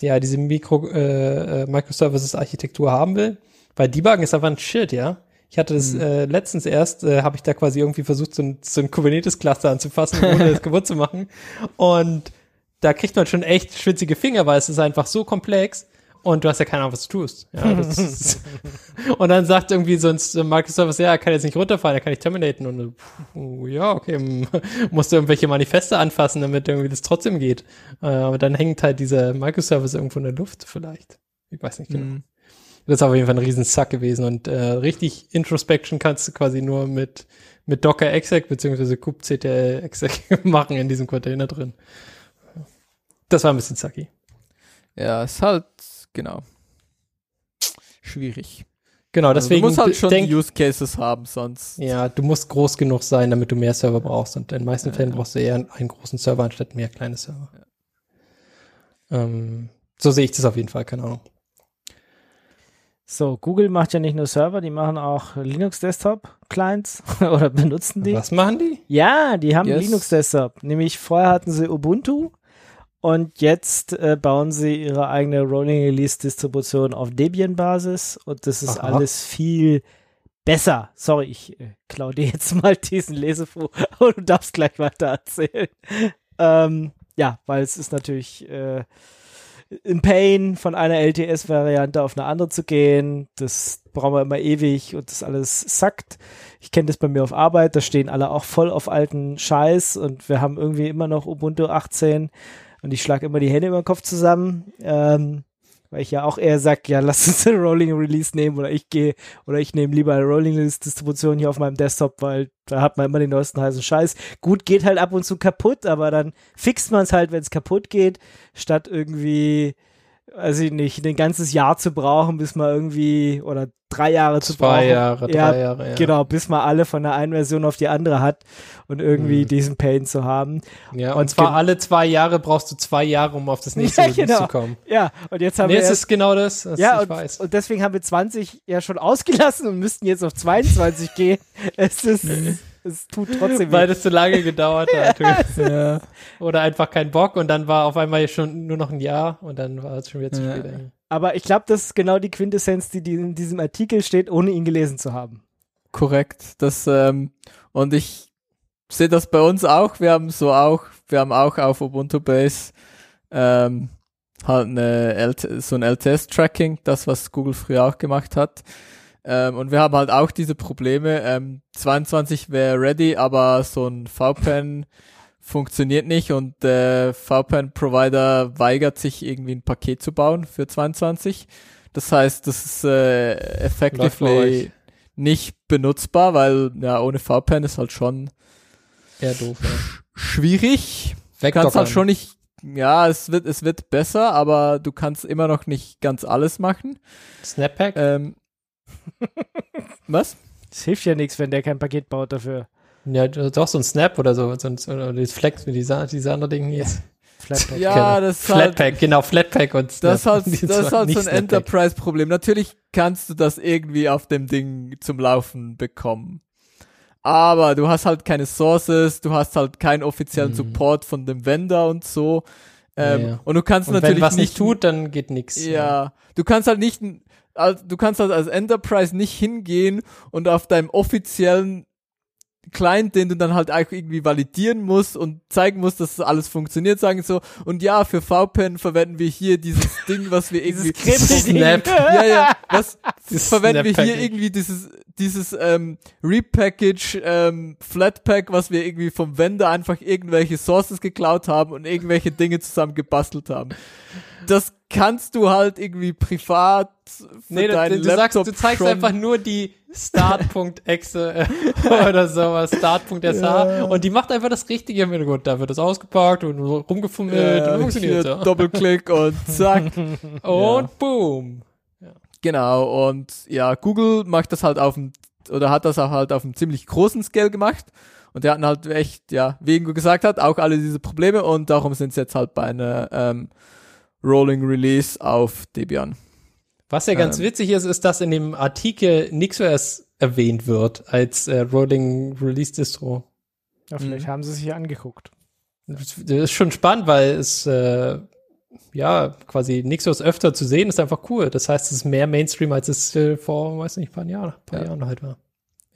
ja, diese Mikro, äh, äh, Microservices-Architektur haben will. Weil Debuggen ist einfach ein Shit, ja. Ich hatte das Mhm. äh, letztens erst, äh, habe ich da quasi irgendwie versucht, so ein, so ein Kubernetes-Cluster anzufassen, ohne das kaputt zu machen. Und da kriegt man schon echt schwitzige Finger, weil es ist einfach so komplex und du hast ja keine Ahnung, was du tust. Ja, das ist, und dann sagt irgendwie sonst äh, Microservice, ja, er kann jetzt nicht runterfahren, er kann nicht terminaten. Und du, puh, ja, okay, musst du irgendwelche Manifeste anfassen, damit irgendwie das trotzdem geht. Äh, aber dann hängt halt dieser Microservice irgendwo in der Luft vielleicht. Ich weiß nicht genau. Mhm. Das ist auf jeden Fall ein riesen Sack gewesen und äh, richtig Introspection kannst du quasi nur mit, mit Docker exec beziehungsweise kubectl exec machen in diesem Container drin. Das war ein bisschen sucky. Ja, ist halt, genau. Schwierig. Genau, deswegen du musst halt schon Use Cases haben, sonst. ja, du musst groß genug sein, damit du mehr Server brauchst und in den meisten Fällen brauchst du eher einen großen Server anstatt mehr kleine Server. Ähm, so sehe ich das auf jeden Fall, keine Ahnung. So, Google macht ja nicht nur Server, die machen auch Linux Desktop Clients oder benutzen die. Was machen die? Ja, die haben Yes. Linux Desktop. Nämlich vorher hatten sie Ubuntu und jetzt äh, bauen sie ihre eigene Rolling Release Distribution auf Debian Basis und das ist Aha. alles viel besser. Sorry, ich äh, klaue dir jetzt mal diesen Lesefu und du darfst gleich weiter erzählen. Ähm, ja, weil es ist natürlich äh, ein Pain, von einer LTS-Variante auf eine andere zu gehen. Das brauchen wir immer ewig und das alles sackt. Ich kenne das bei mir auf Arbeit, da stehen alle auch voll auf alten Scheiß und wir haben irgendwie immer noch Ubuntu 18 und ich schlage immer die Hände über den Kopf zusammen, ähm, weil ich ja auch eher sag, ja, lass uns eine Rolling Release nehmen oder ich gehe oder ich nehme lieber eine Rolling Release Distribution hier auf meinem Desktop, weil da hat man immer den neuesten heißen Scheiß. Gut, geht halt ab und zu kaputt, aber dann fixt man es halt, wenn es kaputt geht, statt irgendwie ich nicht, ein ganzes Jahr zu brauchen, bis man irgendwie, oder drei Jahre zu brauchen. Zwei Jahre, ja, drei Jahre, ja. Genau, bis man alle von der einen Version auf die andere hat und irgendwie Mhm. diesen Pain zu haben. Ja, Und und zwar alle zwei Jahre brauchst du zwei Jahre, um auf das nächste Ja, genau. zu kommen. Ja, und jetzt haben Nee, wir erst, ist genau das, was ja, ich und, weiß. und deswegen haben wir 20 ja schon ausgelassen und müssten jetzt auf 22 gehen. Es ist, es tut trotzdem Weil weh. das zu lange gedauert hat. ja. Oder einfach kein Bock und dann war auf einmal schon nur noch ein Jahr und dann war es schon wieder zu Ja. spät. Aber ich glaube, das ist genau die Quintessenz, die, die in diesem Artikel steht, ohne ihn gelesen zu haben. Korrekt. Das, ähm, und ich sehe das bei uns auch. Wir haben so auch, wir haben auch auf Ubuntu Base ähm, halt eine LT, so ein LTS-Tracking, das was Google früher auch gemacht hat. Ähm, und wir haben halt auch diese Probleme. Ähm, 22 wäre ready, aber so ein VPN funktioniert nicht und der VPN-Provider weigert sich irgendwie ein Paket zu bauen für 22. Das heißt, das ist äh, effectively nicht benutzbar, weil ja ohne VPN ist halt schon Ja, doof. Ja. schwierig. Du kannst halt schon nicht, ja, es wird, es wird besser, aber du kannst immer noch nicht ganz alles machen. Snappack? Ähm, was? Es hilft ja nichts, wenn der kein Paket baut dafür. ja, doch so ein Snap oder so. so ein- Oder das Flex, wie dieser, dieser andere Ding hieß. Flatpak. Ja, Genau. das ist halt, Flatpak, genau, Flatpak und Snap. das ist halt, das ist halt nicht so ein. Enterprise-Problem. Natürlich kannst du das irgendwie auf dem Ding zum Laufen bekommen. Aber du hast halt keine Sources, du hast halt keinen offiziellen Mhm. Support von dem Vendor und so. Ähm, Ja, ja. Und du kannst Und natürlich wenn was nicht nicht tut, dann geht nix. Ja, du kannst halt nicht, also du kannst halt als Enterprise nicht hingehen und auf deinem offiziellen Client, den du dann halt irgendwie validieren musst und zeigen musst, dass das alles funktioniert, sagen so, und ja, für VPN verwenden wir hier dieses Ding, was wir irgendwie, Snap. ja, ja, was Dieses verwenden wir hier irgendwie dieses, dieses ähm, Repackage ähm, Flatpak, was wir irgendwie vom Vendor einfach irgendwelche Sources geklaut haben und irgendwelche Dinge zusammen gebastelt haben. Das kannst du halt irgendwie privat für Nee, du, deinen du sagst, Laptop du zeigst einfach nur die Start.exe oder sowas, Start.sh Ja. und die macht einfach das Richtige im Hintergrund. Da wird das ausgepackt und rumgefummelt äh, und funktioniert ja. Doppelklick und zack. Und boom. Genau, und ja, Google macht das halt auf dem, oder hat das auch halt auf einem ziemlich großen Scale gemacht. Und die hatten halt echt, ja, wie Ingo gesagt hat, auch alle diese Probleme und darum sind sie jetzt halt bei einer ähm, Rolling Release auf Debian. Was ja ganz Ähm. witzig ist, ist, dass in dem Artikel NixOS erwähnt wird als äh, Rolling Release Distro. Ja, vielleicht Mhm. haben sie sich ja angeguckt. Das ist schon spannend, weil es, äh, ja, quasi Nixos öfter zu sehen, ist einfach cool. Das heißt, es ist mehr Mainstream, als es äh, vor, weiß nicht, ein paar Jahren, paar Ja. Jahren halt war.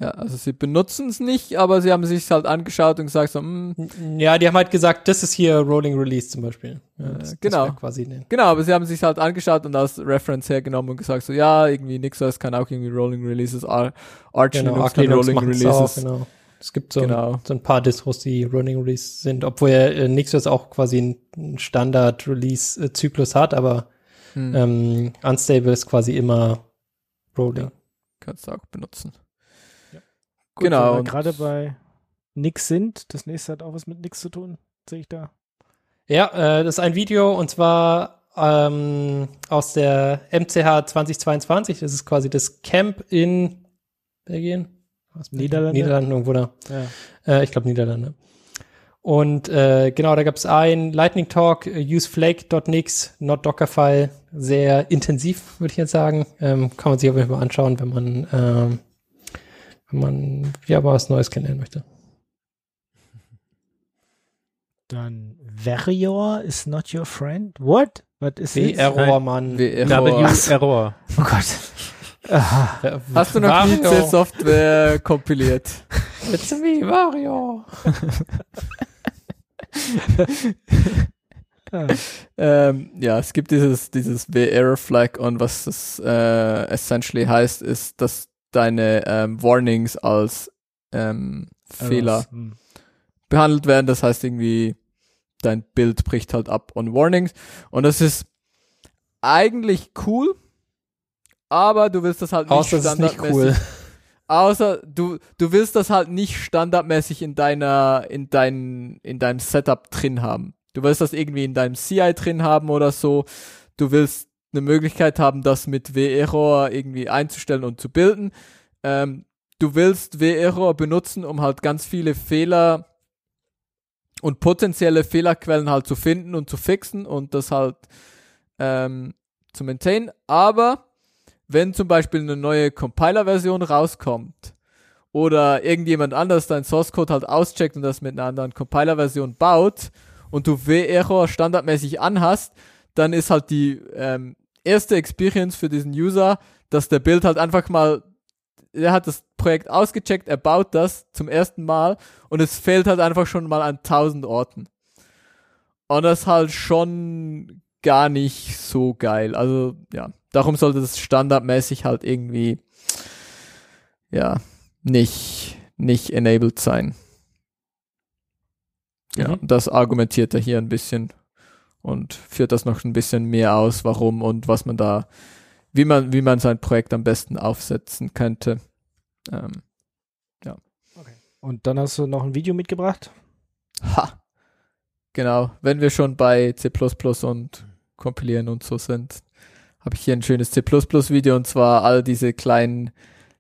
Ja, also sie benutzen es nicht, aber sie haben sich halt angeschaut und gesagt so, hm, Ja, die haben halt gesagt, das ist hier Rolling Release zum Beispiel. Ja, Äh, das, genau. Das quasi ne. Genau, aber sie haben sich halt angeschaut und als Reference hergenommen und gesagt so, ja, irgendwie Nixos kann auch irgendwie Rolling Releases, Ar Arch Genau, Linux kann Rolling Releases. auch, genau. Es gibt so, Genau. ein, so ein paar Distros, die Rolling Release sind, obwohl ja äh, Nixos auch quasi einen Standard-Release-Zyklus hat, aber Hm, ähm, Unstable ist quasi immer Rolling. kannst du auch benutzen. Gut, Genau, Wenn wir gerade bei Nix sind, das nächste hat auch was mit Nix zu tun, sehe ich da. Ja, äh, das ist ein Video und zwar ähm, aus der MCH 2022. Das ist quasi das Camp in Belgien. Niederlande? Niederlande, irgendwo da. Ja. Äh, ich glaube Niederlande. Und äh, genau, da gab es ein Lightning Talk, äh, use flake.nix, not Dockerfile. Sehr intensiv, würde ich jetzt sagen. Ähm, kann man sich auf jeden Fall mal anschauen, wenn man, ähm, wenn man ja was Neues kennenlernen möchte. Dann Verior is not your friend. What? Was ist Wie this? Error, Mann. W-Error. W-Error. Oh Gott. Aha. Hast du noch Mario. nie C-Software kompiliert? It's me, Mario. Ja. Ähm, ja, es gibt dieses, dieses W-Error Flag und was das äh, essentially heißt, ist, dass deine ähm, Warnings als ähm, Fehler Hm. behandelt werden. Das heißt irgendwie, dein Bild bricht halt ab on Warnings. Und das ist eigentlich cool, aber du willst das halt nicht Außer ist nicht standardmäßig. cool. Außer du, du willst das halt nicht standardmäßig in deiner, in dein, in deinem Setup drin haben. Du willst das irgendwie in deinem CI drin haben oder so. Du willst eine Möglichkeit haben, das mit W-Error irgendwie einzustellen und zu bilden. Ähm, du willst W-Error benutzen, um halt ganz viele Fehler und potenzielle Fehlerquellen halt zu finden und zu fixen und das halt ähm, zu maintainen. Aber wenn zum Beispiel eine neue Compiler-Version rauskommt oder irgendjemand anders dein Source Code halt auscheckt und das mit einer anderen Compiler-Version baut und du W-Error standardmäßig anhast, dann ist halt die ähm, erste Experience für diesen User, dass der Bild halt einfach mal, er hat das Projekt ausgecheckt, er baut das zum ersten Mal und es fehlt halt einfach schon mal an tausend Orten. Und das ist halt schon gar nicht so geil. Also ja, darum sollte das standardmäßig halt irgendwie ja nicht nicht enabled sein. Ja, Mhm. das argumentiert er hier ein bisschen und führt das noch ein bisschen mehr aus, warum und was man da, wie man wie man sein Projekt am besten aufsetzen könnte. Ähm, Und dann hast du noch ein Video mitgebracht. ha, genau. Wenn wir schon bei C++ und kompilieren und so sind, habe ich hier ein schönes C++-Video und zwar all diese kleinen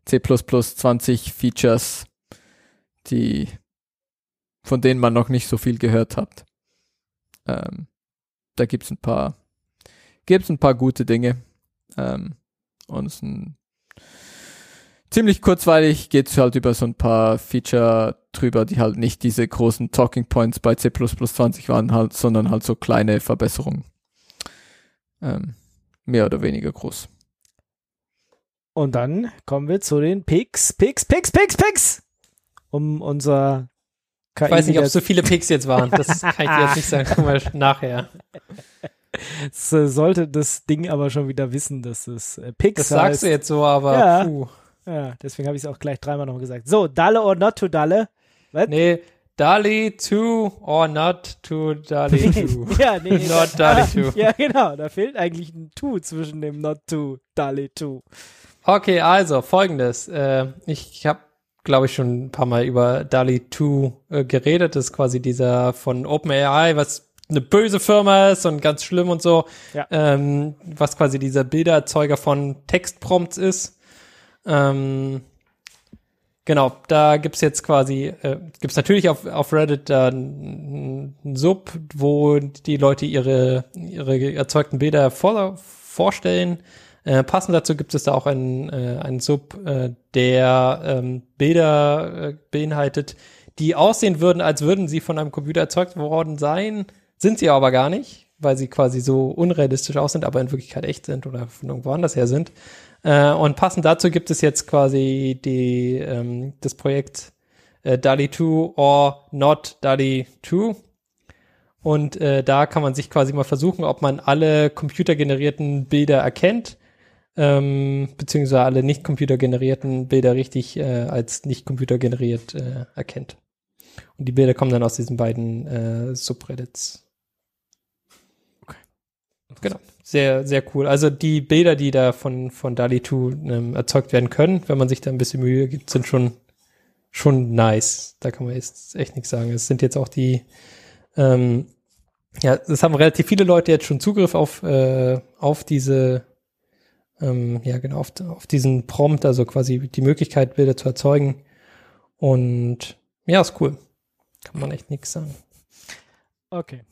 C++ 20 Features, die von denen man noch nicht so viel gehört hat. Ähm, da gibt's ein paar, gibt's ein paar gute Dinge. Ähm, und es ist ein ziemlich kurzweilig geht's halt über so ein paar Feature drüber, die halt nicht diese großen Talking Points bei C++ 20 waren halt, sondern halt so kleine Verbesserungen. Ähm, mehr oder weniger groß. Und dann kommen wir zu den Picks, Picks, Picks, Picks, Picks. Um unser KI Ich weiß nicht, ob es so viele Picks jetzt waren. Das kann ich dir jetzt nicht sagen. Guck mal nachher. Es, äh, sollte das Ding aber schon wieder wissen, dass es äh, Picks Das sagst du jetzt so, aber Ja. puh. Ja, deswegen habe ich es auch gleich dreimal noch gesagt. So, Dalle or not to Dalle. Was? Nee, Dali 2 or not to Dali 2. ja, nee. Not da, Dali 2. Ja, genau. Da fehlt eigentlich ein To zwischen dem not to Dali 2. Okay, also folgendes. Äh, ich habe, glaube ich, schon ein paar Mal über DALI 2 äh, geredet. Das ist quasi dieser von OpenAI, was eine böse Firma ist und ganz schlimm und so. Ja. Ähm, was quasi dieser Bildererzeuger von Textprompts ist. Ähm, genau, da gibt's jetzt quasi, äh, gibt's natürlich auf, auf Reddit da ein ein Sub, wo die Leute ihre, ihre erzeugten Bilder vor, vorstellen. Äh, passend dazu gibt es da auch einen, äh, einen Sub, äh, der ähm, Bilder äh, beinhaltet, die aussehen würden, als würden sie von einem Computer erzeugt worden sein, sind sie aber gar nicht, weil sie quasi so unrealistisch aus sind, aber in Wirklichkeit echt sind oder von irgendwo anders her sind. Äh, und passend dazu gibt es jetzt quasi die, ähm, das Projekt äh, DALI 2 or not DALI 2. Und äh, da kann man sich quasi mal versuchen, ob man alle computergenerierten Bilder erkennt, ähm, beziehungsweise alle nicht computergenerierten Bilder richtig äh, als nicht computergeneriert äh, erkennt. Und die Bilder kommen dann aus diesen beiden äh, Subreddits. Genau. Sehr, sehr cool. Also die Bilder, die da von, von DALI 2 ähm, erzeugt werden können, wenn man sich da ein bisschen Mühe gibt, sind schon, schon nice. Da kann man jetzt echt nichts sagen. Es sind jetzt auch die, ähm, ja, es haben relativ viele Leute jetzt schon Zugriff auf, äh, auf diese, ähm, ja genau, auf, auf diesen Prompt, also quasi die Möglichkeit, Bilder zu erzeugen. Und ja, ist cool. Kann man echt nichts sagen. Okay.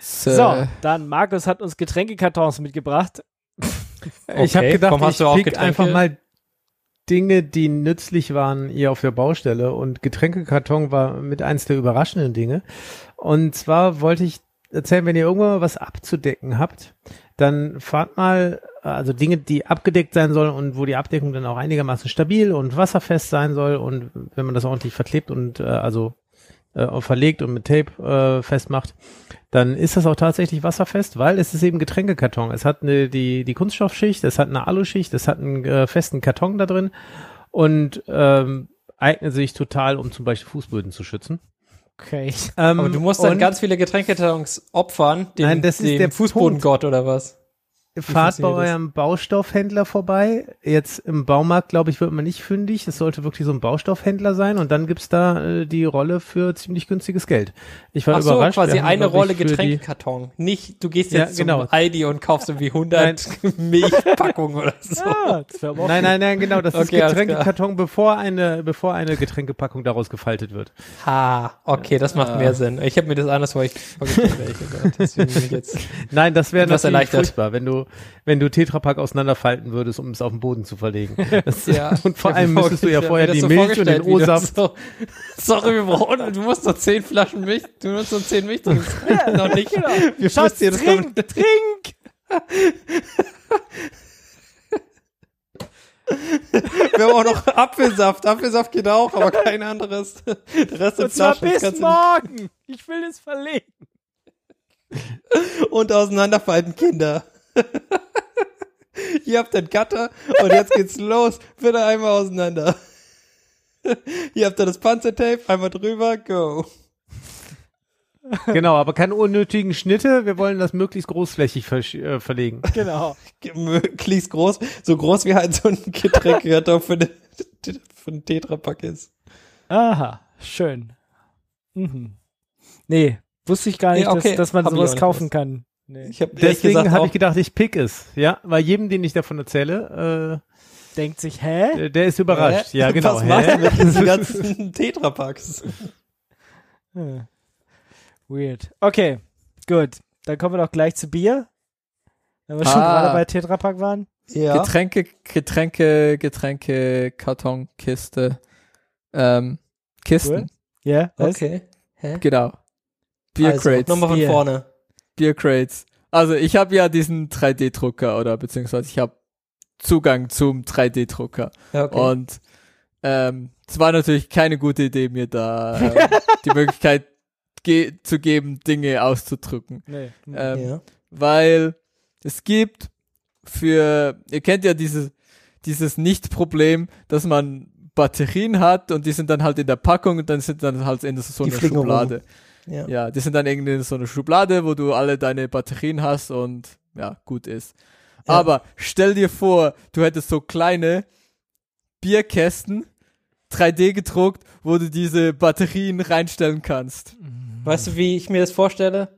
So, So, dann Markus hat uns Getränkekartons mitgebracht. Ich habe Okay, gedacht, ich pick Getränke? einfach mal Dinge, die nützlich waren hier auf der Baustelle und Getränkekarton war mit eins der überraschenden Dinge. Und zwar wollte ich erzählen, wenn ihr irgendwann mal was abzudecken habt, dann fahrt mal, also Dinge, die abgedeckt sein sollen und wo die Abdeckung dann auch einigermaßen stabil und wasserfest sein soll und wenn man das ordentlich verklebt und äh, also äh, verlegt und mit Tape äh, festmacht, dann ist das auch tatsächlich wasserfest, weil es ist eben Getränkekarton. Es hat eine, die, die Kunststoffschicht, es hat eine Aluschicht, es hat einen äh, festen Karton da drin und ähm, eignet sich total, um zum Beispiel Fußböden zu schützen. Okay. Ähm, Aber du musst dann ganz viele Getränkekartons opfern, dem, Nein, das ist dem der Fußbodengott oder was? Fahrt bei eurem Baustoffhändler vorbei. Jetzt im Baumarkt, glaube ich, wird man nicht fündig. Es sollte wirklich so ein Baustoffhändler sein und dann gibt's da äh, die Rolle für ziemlich günstiges Geld. Ich war Ach so, überrascht. quasi eine ich, Rolle Getränkekarton. Nicht, du gehst Ja, jetzt genau. zum Aldi und kaufst irgendwie 100 Milchpackungen oder so. Ah, auch Nein, nein, nein, genau. Das ist Okay, klar. Getränkekarton, bevor eine, bevor eine Getränkepackung daraus gefaltet wird. Ha, okay, das macht mehr Sinn. Ich habe mir das anders vorgestellt, ehrlich gesagt. Deswegen bin ich jetzt. Nein, das wäre natürlich erleichtert. furchtbar, wenn du, wenn du Tetrapack auseinanderfalten würdest, um es auf den Boden zu verlegen. Das, Ja, und vor allem müsstest du ja vorher die so Milch und den O-Saft. So, sorry, wir brauchen, du musst noch 10 Flaschen Milch, du musst noch 10 Milch trinken. Ja, noch nicht. Wir Schatz, frustrieren das trink, trink! Wir haben auch noch Apfelsaft. Apfelsaft geht auch, aber kein anderes. Der Rest Und zwar Flaschen. bis morgen. Ich will es verlegen. Und auseinanderfalten Kinder. Hier habt ihr ein Gatter und jetzt geht's los. Bitte einmal auseinander. Hier habt ihr das Panzertape, einmal drüber, go. Genau, aber keine unnötigen Schnitte. Wir wollen das möglichst großflächig ver äh, verlegen. Genau. Möglichst groß, so groß wie halt so ein Getränkekarton für, eine, für einen Tetrapack ist. Aha, schön. Mhm. Nee, wusste ich gar nicht, Nee, okay, dass, dass man hab sowas kaufen kann. Nee. Ich hab Deswegen habe ich gedacht, ich pick es. Ja, weil jedem, den ich davon erzähle, Denkt sich, äh, hä? der, der ist überrascht. Hä? Ja, genau. Was machst du Hä? mit diesen ganzen Tetrapacks? Hm. Weird. Okay, gut. Dann kommen wir doch gleich zu Bier. Wenn wir schon Ah. gerade bei Tetrapack waren. Ja. Getränke, Getränke, Getränke, Karton, Kiste, ähm, Kisten, Ja, was? Okay. Hä? genau. Beer also, Crates, Nochmal von Bier. vorne. Beer Crates. Also ich habe ja diesen 3D-Drucker oder beziehungsweise ich habe Zugang zum 3D-Drucker Ja, okay. und ähm, es war natürlich keine gute Idee, mir da ähm, die Möglichkeit ge zu geben, Dinge auszudrücken. Nee. Ähm, ja. weil es gibt für, ihr kennt ja dieses, dieses Nicht-Problem, dass man Batterien hat und die sind dann halt in der Packung und dann sind dann halt in so einer fliegen rum. Ja. Ja, die sind dann irgendwie in so einer Schublade, wo du alle deine Batterien hast und ja, gut ist. Ja. Aber stell dir vor, du hättest so kleine Bierkästen, 3D gedruckt, wo du diese Batterien reinstellen kannst. Weißt du, wie ich mir das vorstelle?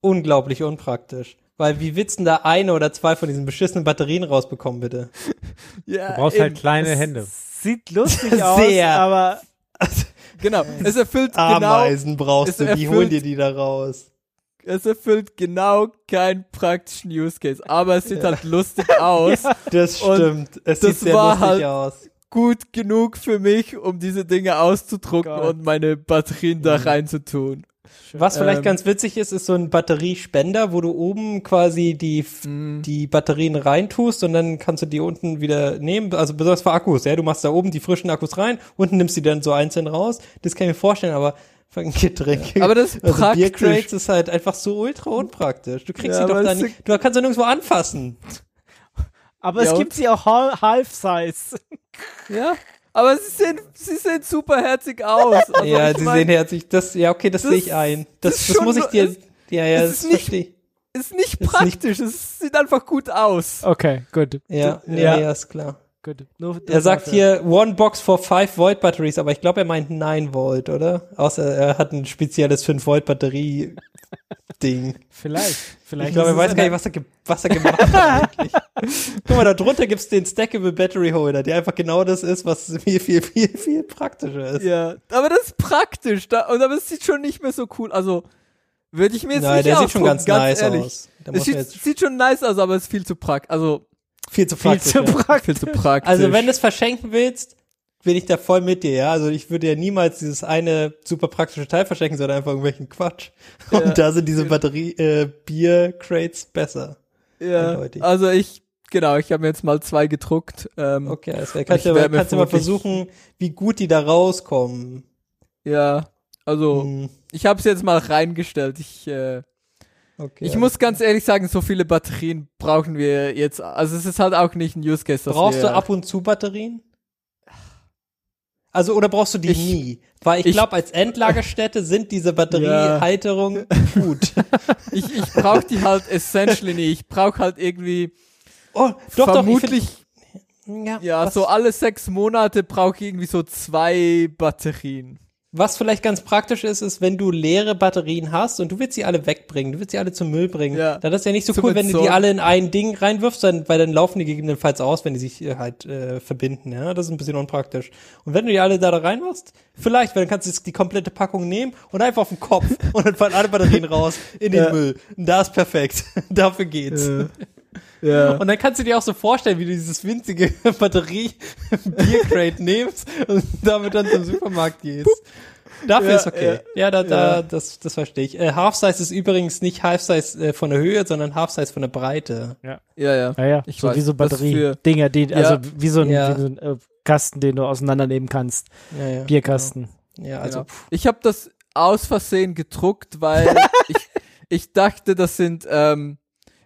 Unglaublich unpraktisch. Weil wie willst da eine oder zwei von diesen beschissenen Batterien rausbekommen, bitte? Ja, Du brauchst halt kleine Hände. Sieht lustig aus, aber Genau, es erfüllt genau Ameisen brauchst es du, wie holen dir die da raus? es erfüllt genau keinen praktischen Use Case, aber es sieht halt lustig aus. Das Und stimmt. Es das sieht sehr war lustig halt- aus. Gut genug für mich, um diese Dinge auszudrucken Gott. und meine Batterien da reinzutun. Was vielleicht Ähm. ganz witzig ist, ist so ein Batteriespender, wo du oben quasi die, Mm. die Batterien reintust und dann kannst du die unten wieder nehmen. Also besonders für Akkus, ja. Du machst da oben die frischen Akkus rein, unten nimmst du die dann so einzeln raus. Das kann ich mir vorstellen, aber für ein Getränk. Aber das ist also praktisch. Biercrates ist halt einfach so ultra unpraktisch. Du kriegst Ja, sie doch da nicht, du kannst sie nirgendwo anfassen. Aber Ja, es gibt sie auch Hal- Half-Size. Ja, aber sie sehen, sie sehen super herzig aus. Also ja, sie mein, sehen herzig, das, ja, okay, das, das- sehe ich ein. Das, das ist das, muss ich dir, es- ja, ja, das ist nicht- verstehe ich. ist nicht Ist praktisch, es sieht einfach gut aus. Okay, gut. Ja, ja, ja, ist klar. Gut. Nur, Er sagt hier One Box for 5 Volt Batteries, aber ich glaube, er meint 9 Volt, oder? Außer er hat ein spezielles 5 Volt Batterie Ding. Vielleicht. Vielleicht Ich glaube, er weiß es gar nicht, was er, ge was er gemacht hat eigentlich. Guck mal, da drunter gibt's den Stackable Battery Holder, der einfach genau das ist, was viel, viel, viel, viel praktischer ist. Ja, aber das ist praktisch. Da, und aber es sieht schon nicht mehr so cool. Also würde ich mir jetzt Nein, nicht der sieht schon ausdrucken, ganz, nice ehrlich. aus. Es sieht, sieht schon nice aus, aber es ist viel zu praktisch. Also viel zu viel praktisch. zu ja. praktisch. viel zu praktisch. Also wenn du es verschenken willst, bin ich da voll mit dir, ja. Also ich würde ja niemals dieses eine super praktische Teil verschenken, sondern einfach irgendwelchen Quatsch. Und Ja. da sind diese Batterie, äh, Bier-Crates besser. ja, eindeutig. also ich, genau, ich habe mir jetzt mal zwei gedruckt. Ähm, Okay, alles klar. Kannst mir kannst du mal versuchen, wie gut die da rauskommen. Ja, also Hm, ich habe es jetzt mal reingestellt. Ich, äh, okay. ich muss ganz ehrlich sagen, so viele Batterien brauchen wir jetzt. Also es ist halt auch nicht ein Use Case. dass Brauchst wir, du ab und zu Batterien? Also, oder brauchst du die Ich- nie? Weil ich ich- glaube, als Endlagerstätte sind diese Batteriehalterungen gut. Ich, ich brauche die halt essentially nicht. Ich brauche halt irgendwie Oh, doch, vermutlich, doch. Ich find, ja, ja, so alle sechs Monate brauche ich irgendwie so zwei Batterien. Was vielleicht ganz praktisch ist, ist, wenn du leere Batterien hast und du willst sie alle wegbringen, du willst sie alle zum Müll bringen, Ja. dann ist ja nicht so Zum cool, wenn du die alle in ein Ding reinwirfst, dann, weil dann laufen die gegebenenfalls aus, wenn die sich äh, halt äh, verbinden, ja, das ist ein bisschen unpraktisch. Und wenn du die alle da, da reinmachst, vielleicht, weil dann kannst du die komplette Packung nehmen und einfach auf den Kopf und dann fallen alle Batterien raus in den Ja. Müll. Und da ist perfekt. Dafür geht's. Ja. Und dann kannst du dir auch so vorstellen, wie du dieses winzige Batterie-Biercrate nimmst und damit dann zum Supermarkt gehst. Dafür Ja, ist okay. Ja, da, da, ja. das, das verstehe ich. Äh, Half-Size ist übrigens nicht Half-Size äh, von der Höhe, sondern Half-Size von der Breite. ja, ja. Naja, Ich so weiß, wie so Batterie-Dinger, die, Ja. also wie so ein, Ja. wie so ein äh, Kasten, den du auseinandernehmen kannst. Ja, ja, Bierkasten. Genau. Ja, also genau. Ich habe das aus Versehen gedruckt, weil ich, ich dachte, das sind, ähm,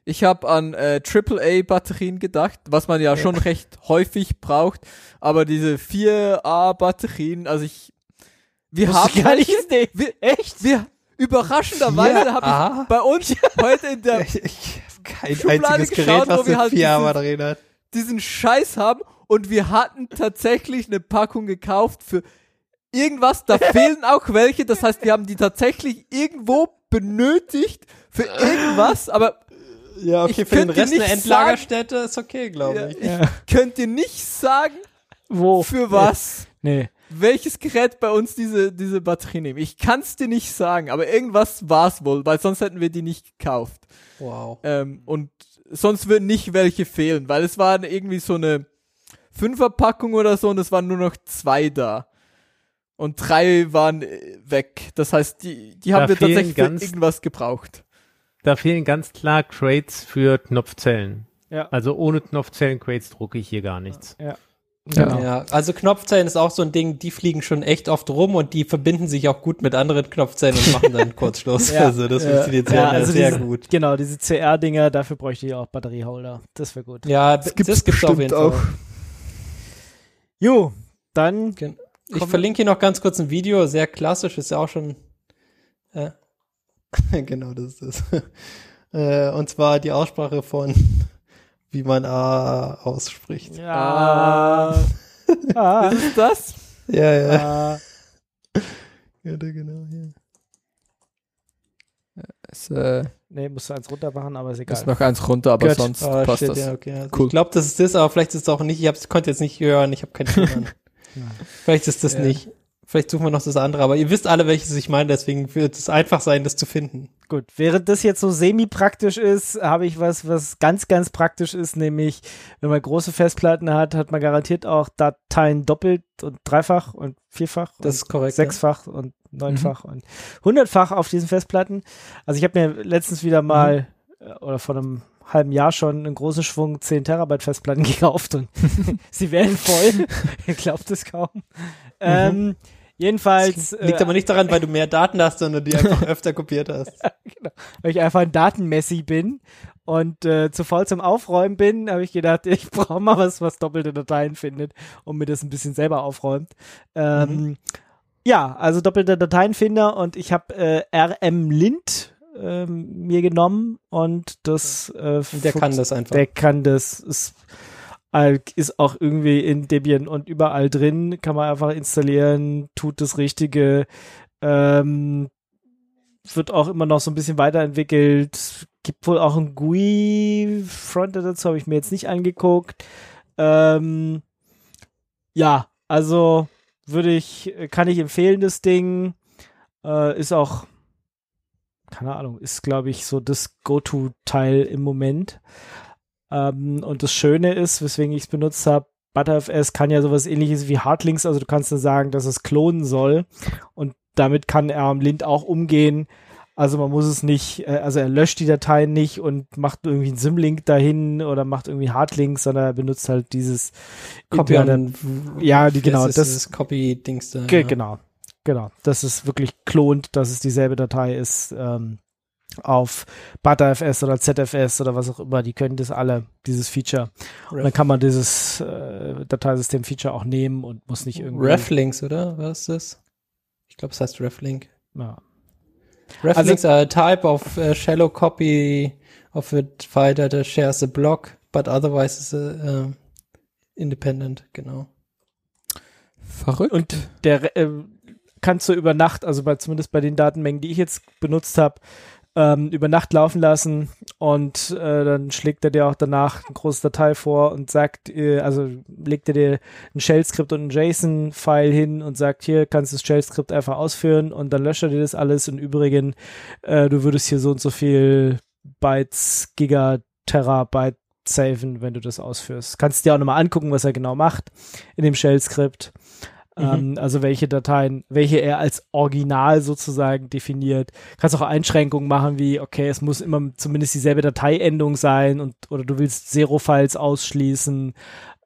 ich habe an äh, AAA-Batterien gedacht, was man ja, schon recht häufig braucht, aber diese 4A-Batterien, also ich, wir Wusste haben gar nicht, nee. wir, echt, wir, überraschenderweise habe ich bei uns heute in der ich, ich habe kein Schublade einziges geschaut, Gerät, wo was wir halt 4 diese- Batterien hat. diesen Scheiß haben. Und wir hatten tatsächlich eine Packung gekauft für irgendwas, da fehlen auch welche, das heißt, wir haben die tatsächlich irgendwo benötigt für irgendwas, aber Ja, okay, Ich für den könnte Rest eine nicht Endlagerstätte ist okay, glaube ja, ich. ich könnte nicht sagen, Wo? für was, Nee. welches Gerät bei uns diese, diese Batterie nehmen. Ich kann es dir nicht sagen, aber irgendwas war's wohl, weil sonst hätten wir die nicht gekauft. Wow. Ähm, und sonst würden nicht welche fehlen, weil es waren irgendwie so eine Fünferpackung oder so und es waren nur noch zwei da. Und drei waren äh, weg. Das heißt, die, die haben Da wir fehlen tatsächlich für ganz- irgendwas gebraucht. Da fehlen ganz klar Crates für Knopfzellen. Ja. Also ohne Knopfzellen-Crates drucke ich hier gar nichts. Genau. Ja, also Knopfzellen ist auch so ein Ding, die fliegen schon echt oft rum und die verbinden sich auch gut mit anderen Knopfzellen und machen dann Kurzschluss. Ja. Also das funktioniert sehr, Ja, also sehr diese, gut. Genau, diese CR-Dinger, dafür bräuchte ich auch Batterieholder. Das wäre gut. Ja, das gibt's, auf jeden Fall. Jo, dann Ich verlinke hier noch ganz kurz ein Video, sehr klassisch, ist ja auch schon. Äh, genau, das ist es. äh, und zwar die Aussprache von, wie man A ausspricht. ja. Ah, Ist es das? Ja, ja. ah, ja genau, ja. Es, äh, nee, musst du eins runter machen, aber ist egal. ist noch eins runter, aber Gut. sonst Ah, passt shit, das. ja, okay. Also Cool. Ich glaube, das ist das, aber vielleicht ist es auch nicht. Ich hab's, konnte jetzt nicht hören, ich habe keinen Ton. Vielleicht ist das Ja. nicht. Vielleicht suchen wir noch das andere, aber ihr wisst alle, welches ich meine, deswegen wird es einfach sein, das zu finden. Gut, während das jetzt so semi-praktisch ist, habe ich was, was ganz, ganz praktisch ist, nämlich, wenn man große Festplatten hat, hat man garantiert auch Dateien doppelt und dreifach und vierfach Das und ist korrekt. sechsfach und neunfach und hundertfach auf diesen Festplatten. Also ich habe mir letztens wieder mal äh, oder vor einem halben Jahr schon einen großen Schwung 10 Terabyte Festplatten gekauft und sie werden voll. Ihr glaubt es kaum. Ähm, jedenfalls. Liegt äh, aber nicht daran, weil du mehr Daten hast, sondern die einfach öfter kopiert hast. genau, weil ich einfach ein Datenmessi bin und äh, zu voll zum Aufräumen bin, habe ich gedacht, ich brauche mal was, was doppelte Dateien findet und mir das ein bisschen selber aufräumt. Ähm, Ja, also doppelte Dateienfinder und ich habe äh, RM Lint ähm, mir genommen und das äh, Und der kann das einfach. der kann das ist, äh, ist auch irgendwie in Debian und überall drin, kann man einfach installieren, tut das Richtige, ähm, wird auch immer noch so ein bisschen weiterentwickelt, gibt wohl auch ein GUI Frontend dazu, habe ich mir jetzt nicht angeguckt. Ähm, ja, also würde ich, kann ich empfehlen, das Ding. Äh, ist auch, keine Ahnung, ist, glaube ich, so das Go-To-Teil im Moment. Ähm, und das Schöne ist, weswegen ich es benutzt habe, ButterFS kann ja sowas ähnliches wie Hardlinks, also du kannst dann sagen, dass es klonen soll. Und damit kann er am Lint auch umgehen. Also man muss es nicht, äh, also er löscht die Dateien nicht und macht irgendwie einen Symlink dahin oder macht irgendwie Hardlinks, sondern er benutzt halt dieses Copy on, Ja, die, genau, das das, ist Copy-Dings da. Ge ja. Genau, genau. Dass es wirklich klont, dass es dieselbe Datei ist ähm, auf ButterFS oder ZFS oder was auch immer. Die können das alle, dieses Feature. Und dann kann man dieses äh, Dateisystem-Feature auch nehmen und muss nicht irgendwie. Reflinks, oder? Was ist das? Ich glaube, es heißt Reflink. Ja. Reflinks are a type of uh, shallow copy of a file that shares a block, but otherwise is a, uh, independent, genau. Verrückt. Und der äh, kannst du über Nacht, also bei, zumindest bei den Datenmengen, die ich jetzt benutzt habe, ähm, über Nacht laufen lassen und äh, dann schlägt er dir auch danach eine große Datei vor und sagt, äh, also legt er dir ein Shell-Skript und ein JSON-File hin und sagt, hier kannst du das Shell-Skript einfach ausführen und dann löscht er dir das alles. Im Übrigen, äh, du würdest hier so und so viel Bytes, Giga, Terabyte saven, wenn du das ausführst. Kannst dir auch nochmal angucken, was er genau macht in dem Shell-Skript. Ähm, also welche Dateien, welche er als Original sozusagen definiert. Kannst auch Einschränkungen machen, wie, okay, es muss immer zumindest dieselbe Dateiendung sein und oder du willst Zero-Files ausschließen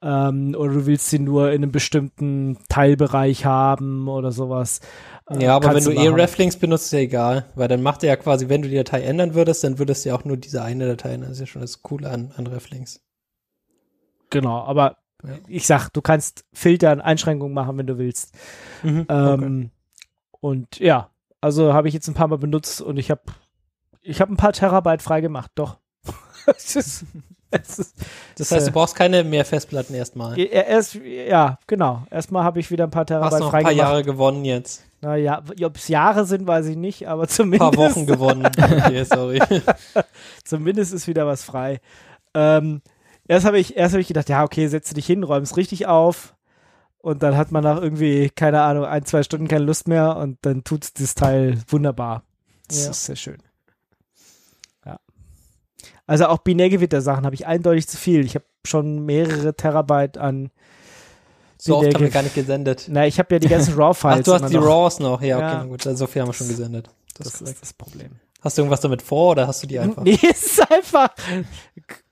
ähm, oder du willst sie nur in einem bestimmten Teilbereich haben oder sowas. Äh, Ja, aber wenn du eh. Reflinks benutzt, ist ja egal, weil dann macht er ja quasi, wenn du die Datei ändern würdest, dann würdest du ja auch nur diese eine Datei ändern. Das ist ja schon das Coole an, an Reflinks. Genau, aber Ja. ich sag, du kannst Filtern, Einschränkungen machen, wenn du willst. Mhm, Ähm, Und ja, also habe ich jetzt ein paar Mal benutzt und ich habe ich habe ein paar Terabyte frei gemacht, doch. es ist, es ist, Das heißt, äh, du brauchst keine mehr Festplatten erstmal. ja, erst, ja, genau. Erstmal habe ich wieder ein paar Hast Terabyte noch frei ein paar gemacht. Jahre gewonnen jetzt. Naja, ob es Jahre sind, weiß ich nicht, aber Ein zumindest, paar Wochen gewonnen. Okay, sorry. zumindest ist wieder was frei. Ähm, erst habe ich, erst habe ich gedacht, ja, okay, setze dich hin, räum's richtig auf. Und dann hat man nach irgendwie, keine Ahnung, ein, zwei Stunden keine Lust mehr und dann tut's das Teil wunderbar. Das Ja. ist sehr schön. Ja. Also auch Binärgewitter-Sachen habe ich eindeutig zu viel. Ich habe schon mehrere Terabyte an. So oft haben wir gar nicht gesendet. Na, ich habe ja die ganzen Ach, RAW-Files. du hast die noch. RAWs noch. Ja, okay, Ja. gut. Also so viel haben wir schon gesendet. Das, Das ist das Problem. Hast du irgendwas damit vor oder hast du die einfach? Nee, es ist einfach.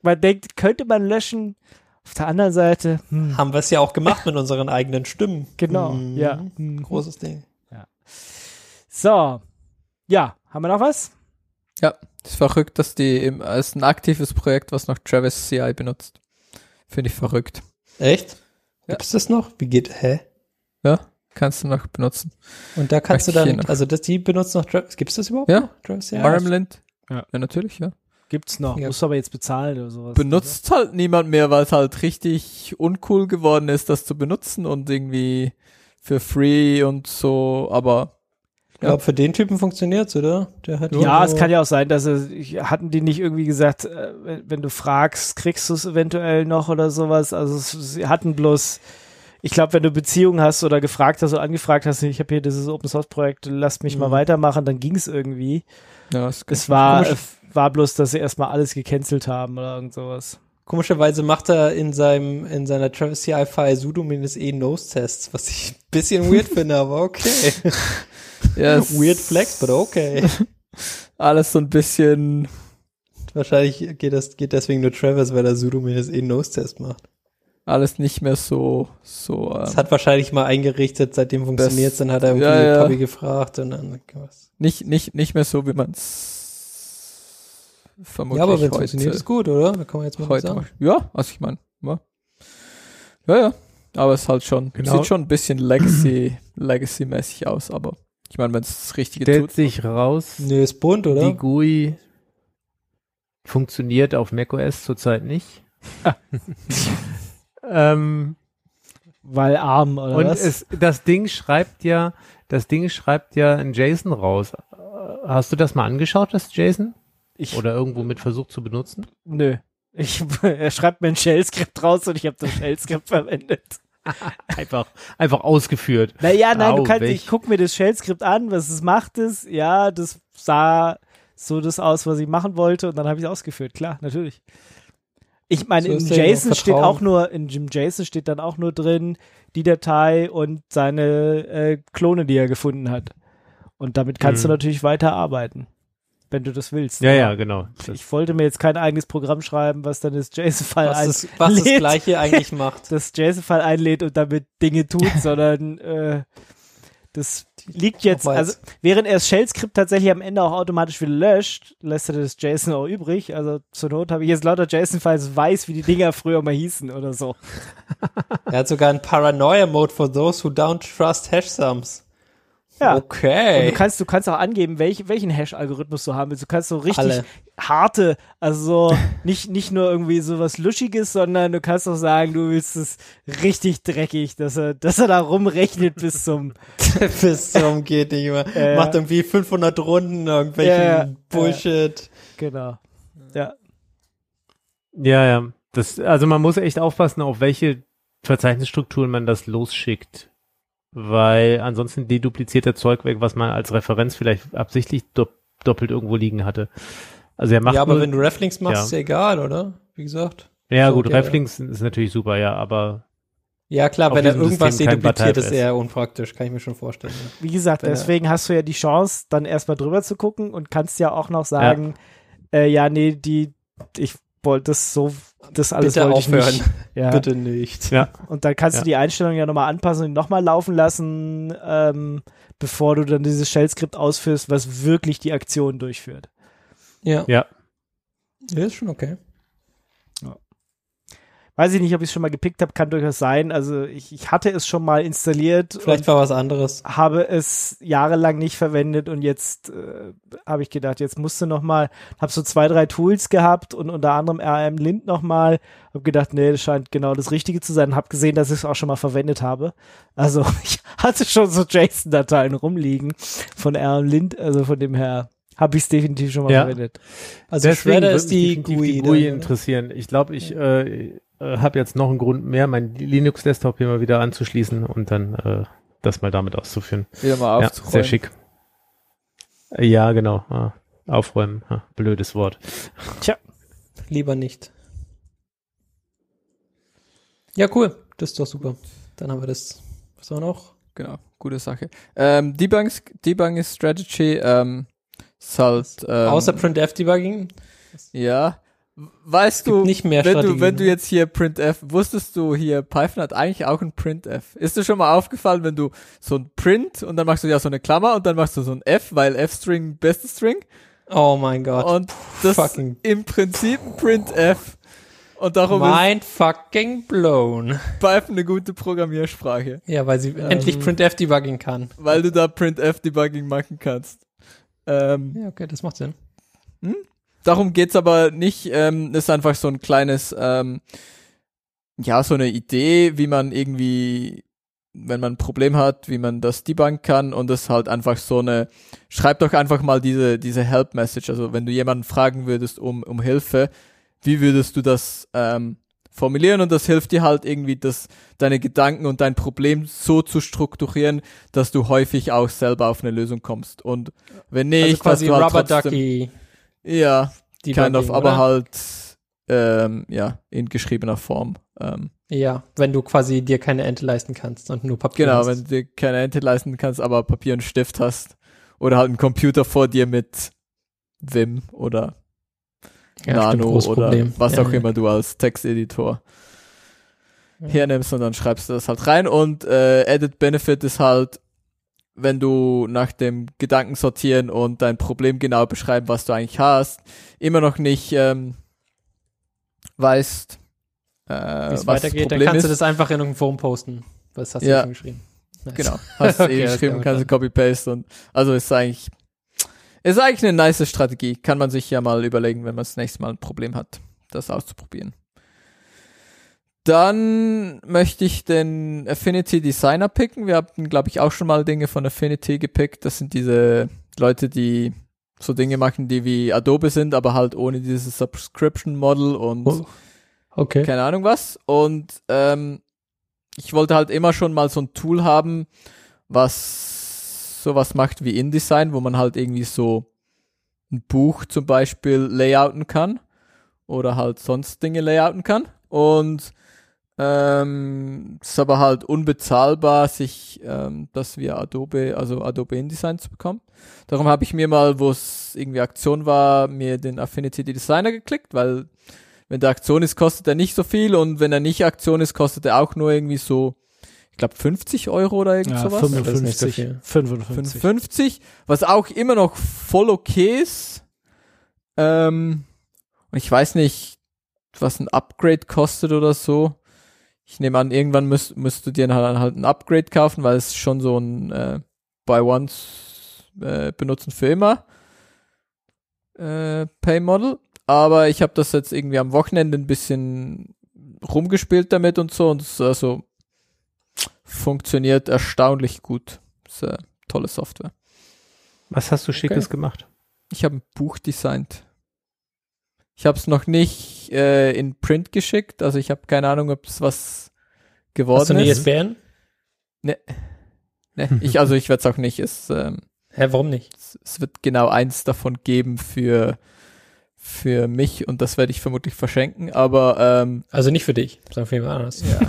Man denkt, könnte man löschen. Auf der anderen Seite, hm, Haben wir es ja auch gemacht mit unseren eigenen Stimmen. genau, Mhm. ja. hm. Großes Ding. So, ja, haben wir noch was? Ja, ist verrückt, dass die im, als ein aktives Projekt, was noch Travis CI benutzt. Finde ich verrückt. Echt? Ja. Gibt's das noch? Wie geht, hä? Ja, kannst du noch benutzen. Und da kannst du Möchte ich dann, also das, die benutzen noch Travis, gibt's das überhaupt Ja. noch? Travis, ja. Armland? Ja. ja, natürlich, ja. Gibt's noch, Ja. musst du aber jetzt bezahlen oder sowas. Benutzt halt niemand mehr, weil es halt richtig uncool geworden ist, das zu benutzen und irgendwie für free und so, aber Ich glaube, für den Typen funktioniert's, oder? Der hat Ja, es kann ja auch sein, dass es, ich- hatten die nicht irgendwie gesagt, äh, wenn, wenn du fragst, kriegst du es eventuell noch oder sowas. Also es, sie hatten bloß, ich glaube, wenn du Beziehungen hast oder gefragt hast oder angefragt hast, ich habe hier dieses Open Source Projekt, lasst mich mal Mhm. weitermachen, dann ging es irgendwie. ja, es Es war, Komisch. war bloß, dass sie erstmal alles gecancelt haben oder irgend sowas. Komischerweise macht er in seinem, in seiner Travis CI-File sudo-e Nose-Tests, was ich ein bisschen weird finde, aber okay. Yes. Weird Flex, but okay. Alles so ein bisschen, Wahrscheinlich geht das, geht deswegen nur Travis, weil er sudo-e Nose-Test macht. Alles nicht mehr so, so, Das ähm, hat wahrscheinlich mal eingerichtet, seitdem funktioniert's, dann hat er irgendwie Ja, ja. Tobi gefragt und dann was. nicht, nicht, nicht mehr so, wie man es vermutlich Ja, aber wenn es heute, funktioniert, ist gut, oder? Da kann man jetzt mal heute sagen. Ja, also ich meine, ja. ja, ja, aber es ist halt schon, Genau. sieht schon ein bisschen Legacy, Legacy-mäßig aus, aber ich meine, wenn es das Richtige Stellt tut, sich raus, Nee, ist bunt, oder? die GUI funktioniert auf macOS zurzeit nicht. ähm, Weil arm oder und was? es, das Ding schreibt ja, das Ding schreibt ja ein JSON raus. Hast du das mal angeschaut, das JSON? ich, Oder irgendwo mit versucht zu benutzen? nö. Ich, er schreibt mir ein Shell-Skript raus und ich habe das Shell-Skript verwendet. Einfach, einfach ausgeführt. Naja, nein, du Au, kannst, weg. ich guck mir das Shell-Skript an, was es macht es. Ja, das sah so das aus, was ich machen wollte und dann habe ich es ausgeführt. Klar, natürlich. Ich meine, So im ist der ja JSON auch steht auch nur, in im JSON steht dann auch nur drin, die Datei und seine äh, Klone, die er gefunden hat. Und damit kannst Mhm. du natürlich weiter arbeiten, wenn du das willst. Ja, Aber ja, genau. Das, Ich wollte mir jetzt kein eigenes Programm schreiben, was dann das JSON-File was, ein das, was das. Gleiche eigentlich macht. das JSON-File einlädt und damit Dinge tut, sondern äh, das liegt jetzt, Nochmals. also während er das Shell-Skript tatsächlich am Ende auch automatisch wieder löscht, lässt er das JSON auch übrig. Also zur Not habe ich jetzt lauter JSON-Files, weiß, wie die Dinger früher mal hießen oder so. Er hat sogar einen Paranoia-Mode for those who don't trust Hash-Sums. Ja. Und Okay. du kannst, du kannst auch angeben, welch, welchen Hash-Algorithmus du haben willst. Du kannst so richtig Alle. harte, also so nicht, nicht nur irgendwie so was Luschiges, sondern du kannst auch sagen, du willst es richtig dreckig, dass er, dass er da rumrechnet bis zum, Bis zum geht nicht mehr. Ja. Macht irgendwie 500 Runden irgendwelchen ja. Bullshit. genau. Ja. ja, ja. Das, also man muss echt aufpassen, auf welche Verzeichnisstrukturen man das losschickt. Weil ansonsten dedupliziert der Zeug weg, was man als Referenz vielleicht absichtlich do doppelt irgendwo liegen hatte. Also er macht Ja, aber nur, wenn du Reflinks machst, Ja. ist ja egal, oder? Wie gesagt. ja so, gut, okay, Reflinks ist natürlich super, ja, aber Ja, klar, wenn er irgendwas dedupliziert, ist eher unpraktisch, kann ich mir schon vorstellen. Ja. Wie gesagt, Wenn er- deswegen hast du ja die Chance, dann erstmal drüber zu gucken und kannst ja auch noch sagen, ja, äh, ja nee, die, ich wollte das so, das alles Bitte wollte ich aufhören. nicht. Ja. Bitte nicht. ja, Und dann kannst Ja. du die Einstellung ja nochmal anpassen und nochmal laufen lassen, ähm, bevor du dann dieses Shell-Skript ausführst, was wirklich die Aktion durchführt. Ja. ja. Ja, ist schon okay. Weiß ich nicht, ob ich es schon mal gepickt habe, kann durchaus sein. Also ich, ich hatte es schon mal installiert Vielleicht war was anderes. habe es jahrelang nicht verwendet und jetzt äh, habe ich gedacht, jetzt musst du noch mal, habe so zwei, drei Tools gehabt und unter anderem RM Lint noch mal, habe gedacht, nee, das scheint genau das Richtige zu sein, habe gesehen, dass ich es auch schon mal verwendet habe. Also ich hatte schon so JSON-Dateien rumliegen von RM Lint, also von dem her habe ich es definitiv schon mal Ja. verwendet. Also Deswegen Shredder würde ist die definitiv GUI. die GUI oder? interessieren. Ich glaube, ich äh, äh, habe jetzt noch einen Grund mehr, meinen Linux-Desktop hier mal wieder anzuschließen und dann äh, das mal damit auszuführen. wieder mal Ja, aufzuräumen. sehr schick. Äh, Ja, genau. Ah, aufräumen. Ah, blödes Wort. Lieber nicht. Ja, cool. Das ist doch super. Dann haben wir das. Was war noch? Genau, gute Sache. Ähm, Debug, Debugging Strategy ähm, ist halt, ähm, Außer Printf-Debugging. ja. Weißt du, nicht mehr wenn du, wenn du jetzt hier printf, wusstest du hier, Python hat eigentlich auch ein printf. Ist dir schon mal aufgefallen, wenn du so ein print und dann machst du ja so eine Klammer und dann machst du so ein f, weil f-String beste String Oh mein Gott. und das fucking- im Prinzip ein printf und darum Mind fucking blown. Python eine gute Programmiersprache, Ja, weil sie endlich Printf-Debugging kann. weil du da printf Debugging machen kannst. Ähm, Ja, okay, das macht Sinn. Darum geht's aber nicht. Ähm, ist einfach so ein kleines, ähm, ja, so eine Idee, wie man irgendwie, wenn man ein Problem hat, wie man das debuggen kann und das halt einfach so eine, schreib doch einfach mal diese, diese Help-Message. Also wenn du jemanden fragen würdest um, um Hilfe, wie würdest du das ähm, formulieren und das hilft dir halt irgendwie, das, deine Gedanken und dein Problem so zu strukturieren, dass du häufig auch selber auf eine Lösung kommst. Und wenn nicht, also quasi dass du halt Rubber trotzdem- Ducky Ja, Debugging, kind of, aber oder? halt ähm, ja, in geschriebener Form. Ähm, Ja, wenn du quasi dir keine Ente leisten kannst und nur Papier genau, hast. wenn du dir keine Ente leisten kannst, aber Papier und Stift hast. Oder halt einen Computer vor dir mit Vim oder Ja, stimmt, Nano großes oder Problem. was Ja, auch ja. immer du als Texteditor hernimmst und dann schreibst du das halt rein und äh, Edit Benefit ist halt, wenn du nach dem Gedanken sortieren und dein Problem genau beschreiben, was du eigentlich hast, immer noch nicht ähm, weißt, äh, Wie was es das weitergeht, dann Problem kannst ist. du das einfach in irgendein Forum posten. Was hast du Ja. schon geschrieben? Nice. Genau, hast du Okay, eh geschrieben, kannst du Copy-Paste und also ist eigentlich ist eigentlich eine nice Strategie. Kann man sich ja mal überlegen, wenn man das nächste Mal ein Problem hat, das auszuprobieren. Dann möchte ich den Affinity Designer picken. Wir hatten, glaube ich, auch schon mal Dinge von Affinity gepickt. Das sind diese Leute, die so Dinge machen, die wie Adobe sind, aber halt ohne dieses Subscription Model und Oh, Okay. keine Ahnung was. Und ähm, ich wollte halt immer schon mal so ein Tool haben, was sowas macht wie InDesign, wo man halt irgendwie so ein Buch zum Beispiel layouten kann oder halt sonst Dinge layouten kann. Und ähm, ist aber halt unbezahlbar, sich ähm, das via Adobe, also Adobe InDesign zu bekommen. Darum habe ich mir mal, wo es irgendwie Aktion war, mir den Affinity Designer geklickt, weil wenn der Aktion ist, kostet er nicht so viel und wenn er nicht Aktion ist, kostet er auch nur irgendwie so, ich glaube 50 Euro oder irgend Ja, sowas. 55. Das ist nicht so viel. 55. 55, was auch immer noch voll okay ist. Ähm, und ich weiß nicht, was ein Upgrade kostet oder so. Ich nehme an, irgendwann müsst, müsst du dir dann halt ein Upgrade kaufen, weil es schon so ein äh, Buy Once äh, benutzen für immer äh, Pay Model. Aber ich habe das jetzt irgendwie am Wochenende ein bisschen rumgespielt damit und so und es also funktioniert erstaunlich gut. Ist äh, tolle Software. Was hast du Schickes gemacht? Ich habe ein Buch designt. Ich habe es noch nicht äh, in Print geschickt, also ich habe keine Ahnung, ob es was geworden Hast du eine ist. ISBN? Ne, ich, also ich werde es auch nicht. Es, ähm, Hä, warum nicht? es, es wird genau eins davon geben für für mich und das werde ich vermutlich verschenken, aber ähm, Also nicht für dich, sondern für jemand anderes. ja,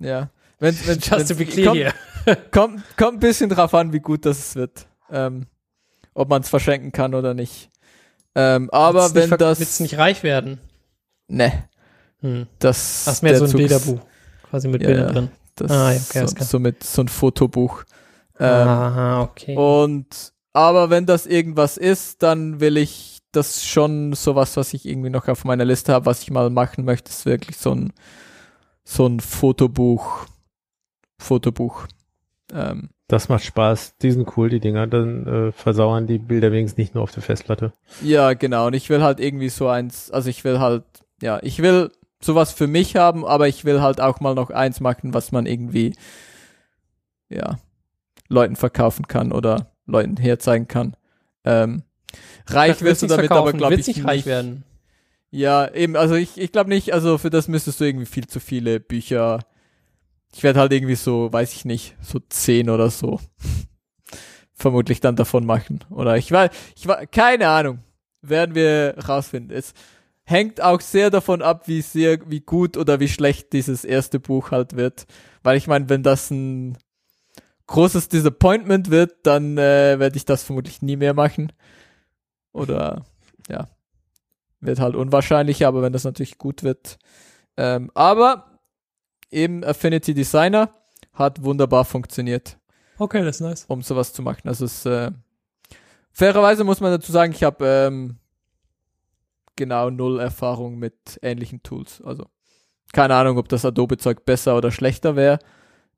ja. Wenn, wenn, Just to be clear kommt, hier. kommt, kommt ein bisschen drauf an, wie gut das wird. Ähm, ob man es verschenken kann oder nicht. Ähm, aber Willst wenn nicht, das. Willst nicht reich werden? Ne, Hm. das. Hast mehr so ein Zug ist- Bilderbuch. Quasi mit Ja, Bildern drin. Das Ah, ja, okay, so, so mit so ein Fotobuch. Ähm, Aha, okay. Und aber wenn das irgendwas ist, dann will ich das schon sowas, was ich irgendwie noch auf meiner Liste habe, was ich mal machen möchte, ist wirklich so ein so ein Fotobuch. Fotobuch. Ähm, Das macht Spaß. Die sind cool, die Dinger. Dann äh, versauern die Bilder wenigstens nicht nur auf der Festplatte. Ja, genau. Und ich will halt irgendwie so eins, also ich will halt, ja, ich will sowas für mich haben, aber ich will halt auch mal noch eins machen, was man irgendwie, ja, Leuten verkaufen kann oder Leuten herzeigen kann. Ähm, reich wirst du damit aber, verkaufen, glaube ich, nicht reich werden. Ja, eben, also ich, ich glaube nicht, also für das müsstest du irgendwie viel zu viele Bücher. Ich werde halt irgendwie so, weiß ich nicht, so zehn oder so vermutlich dann davon machen. Oder ich weiß, ich war, keine Ahnung. Werden wir rausfinden. Es hängt auch sehr davon ab, wie sehr, wie gut oder wie schlecht dieses erste Buch halt wird. Weil ich meine, wenn das ein großes Disappointment wird, dann äh, werde ich das vermutlich nie mehr machen. Oder ja, wird halt unwahrscheinlicher, aber wenn das natürlich gut wird. Ähm, aber eben Affinity Designer hat wunderbar funktioniert, Okay, das ist nice. um sowas zu machen. Also es äh, fairerweise muss man dazu sagen, ich habe ähm, genau null Erfahrung mit ähnlichen Tools. Also keine Ahnung, ob das Adobe-Zeug besser oder schlechter wäre.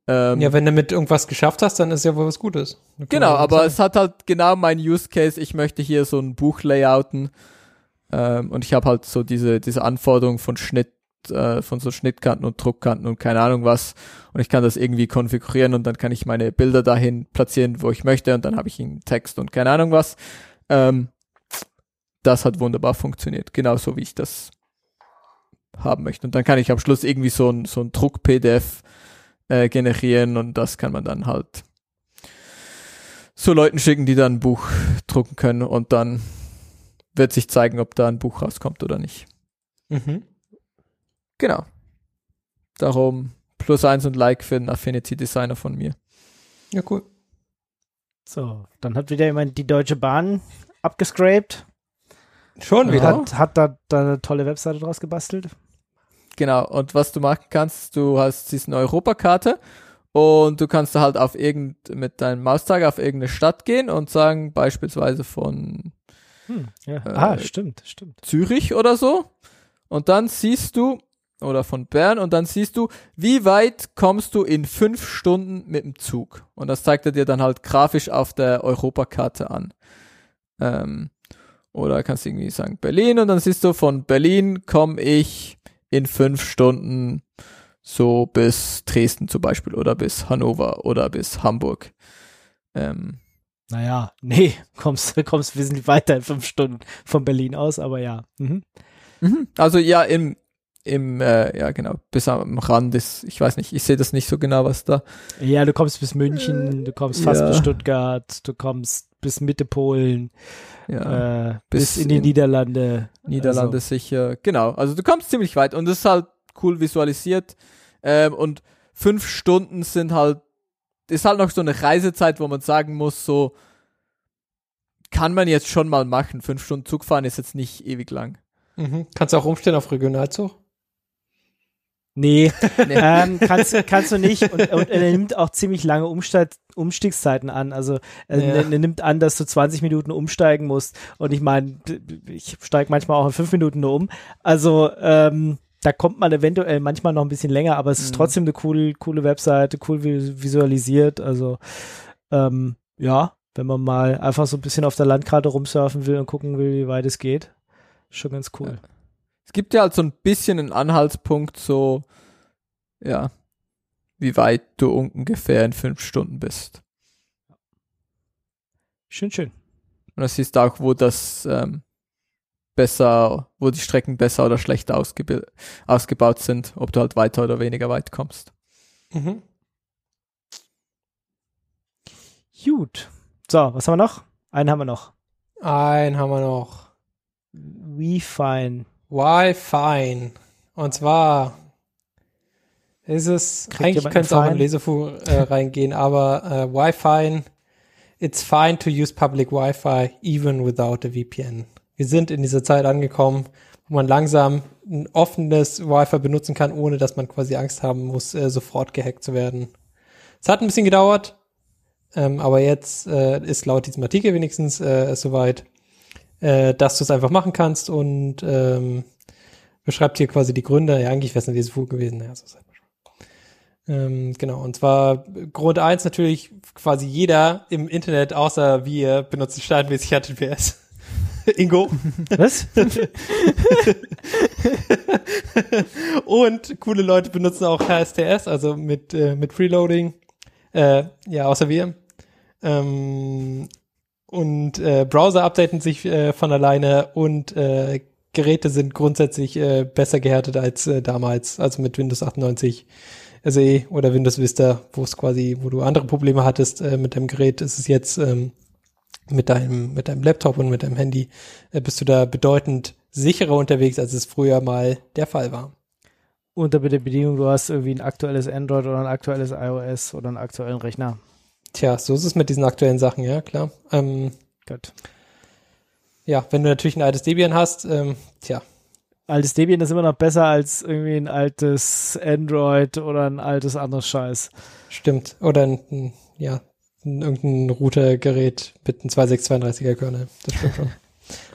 Ähm, Ja, wenn du mit irgendwas geschafft hast, dann ist ja wohl was Gutes. Genau, aber sagen. es hat halt genau mein Use Case. Ich möchte hier so ein Buch layouten ähm, und ich habe halt so diese diese Anforderungen von Schnitt, äh, von so Schnittkanten und Druckkanten und keine Ahnung was. Und ich kann das irgendwie konfigurieren und dann kann ich meine Bilder dahin platzieren, wo ich möchte und dann habe ich einen Text und keine Ahnung was. Ähm, das hat wunderbar funktioniert, genauso wie ich das haben möchte. Und dann kann ich am Schluss irgendwie so ein so ein Druck-PDF äh, generieren und das kann man dann halt so Leuten schicken, die dann ein Buch drucken können und dann wird sich zeigen, ob da ein Buch rauskommt oder nicht. Mhm. Genau. Darum plus eins und Like für den Affinity Designer von mir. Ja, cool. So, dann hat wieder jemand die Deutsche Bahn abgescraped. Schon wieder. hat, hat da, da eine tolle Webseite draus gebastelt. Genau. Und was du machen kannst, du hast diese Europakarte und du kannst da halt auf irgend, mit deinem Mauszeiger auf irgendeine Stadt gehen und sagen, beispielsweise von Hm, ja. Äh, ah, stimmt, stimmt. Zürich oder so. Und dann siehst du, oder von Bern, und dann siehst du, wie weit kommst du in fünf Stunden mit dem Zug. Und das zeigt er dir dann halt grafisch auf der Europakarte an. Ähm, oder kannst du irgendwie sagen Berlin und dann siehst du, von Berlin komme ich in fünf Stunden so bis Dresden zum Beispiel oder bis Hannover oder bis Hamburg. Ähm, Naja, nee, kommst, kommst wesentlich weiter in fünf Stunden von Berlin aus, aber ja. Mhm. Mhm. Also ja, im, im, äh, ja genau, bis am Rand ist, ich weiß nicht, ich sehe das nicht so genau, was da. Ja, du kommst bis München, du kommst fast ja. bis Stuttgart, du kommst bis Mitte Polen, Ja, äh, bis, bis in die in- Niederlande. Niederlande sicher. Genau, also du kommst ziemlich weit und es ist halt cool visualisiert. Ähm, und fünf Stunden sind halt, ist halt noch so eine Reisezeit, wo man sagen muss, so kann man jetzt schon mal machen. Fünf Stunden Zug fahren ist jetzt nicht ewig lang. Mhm. Kannst du auch umstellen auf Regionalzug? Nee, Nee. ähm, kannst, kannst du nicht. Und, und er nimmt auch ziemlich lange Umsteig, Umstiegszeiten an. Also er, Ja. er nimmt an, dass du 20 Minuten umsteigen musst. Und ich meine, ich steige manchmal auch in fünf Minuten nur um. Also ähm, da kommt man eventuell manchmal noch ein bisschen länger, aber es ist Mhm. trotzdem eine coole, coole Webseite, cool vi- visualisiert. Also ähm, ja, wenn man mal einfach so ein bisschen auf der Landkarte rumsurfen will und gucken will, wie weit es geht, schon ganz cool. Es gibt ja halt so ein bisschen einen Anhaltspunkt, so, ja, wie weit du ungefähr in fünf Stunden bist. Schön, schön. Und das siehst du auch, wo das ähm, besser, wo die Strecken besser oder schlechter ausgebaut sind, ob du halt weiter oder weniger weit kommst. Mhm. Gut. So, was haben wir noch? Einen haben wir noch. Einen haben wir noch. We fine. Wi-Fi. Und zwar ist es, Kriegt eigentlich könnte es auch in einen Lesefu äh, reingehen, aber äh, Wi-Fi, it's fine to use public Wi-Fi even without a VPN. Wir sind in dieser Zeit angekommen, wo man langsam ein offenes Wi-Fi benutzen kann, ohne dass man quasi Angst haben muss, äh, sofort gehackt zu werden. Es hat ein bisschen gedauert, ähm, aber jetzt äh, ist laut diesem Artikel wenigstens äh, soweit, äh, dass du es einfach machen kannst und ähm, beschreibt hier quasi die Gründe. Ja, eigentlich wäre es eine Lesefuhr gewesen. Naja, so ist halt. Ähm, genau, und zwar Grund eins natürlich quasi jeder im Internet, außer wir, benutzt standardmäßig HTTPS. Ingo. Was? und coole Leute benutzen auch HSTS, also mit, äh, mit Preloading. Äh, ja, außer wir. Ähm, und äh, Browser updaten sich äh, von alleine und äh, Geräte sind grundsätzlich äh, besser gehärtet als äh, damals, also mit Windows 98 SE oder Windows Vista, wo es quasi, wo du andere Probleme hattest äh, mit deinem Gerät, ist es jetzt ähm, mit deinem mit deinem Laptop und mit deinem Handy äh, bist du da bedeutend sicherer unterwegs, als es früher mal der Fall war. Unter der Bedingung, du hast irgendwie ein aktuelles Android oder ein aktuelles iOS oder einen aktuellen Rechner. Tja, so ist es mit diesen aktuellen Sachen, ja, klar. Ähm, Gut. ja, wenn du natürlich ein altes Debian hast, ähm, tja, Altes Debian ist immer noch besser als irgendwie ein altes Android oder ein altes anderes Scheiß. stimmt. Oder ein, ein ja, ein, irgendein Routergerät mit einem 2632er Kernel. Das stimmt schon.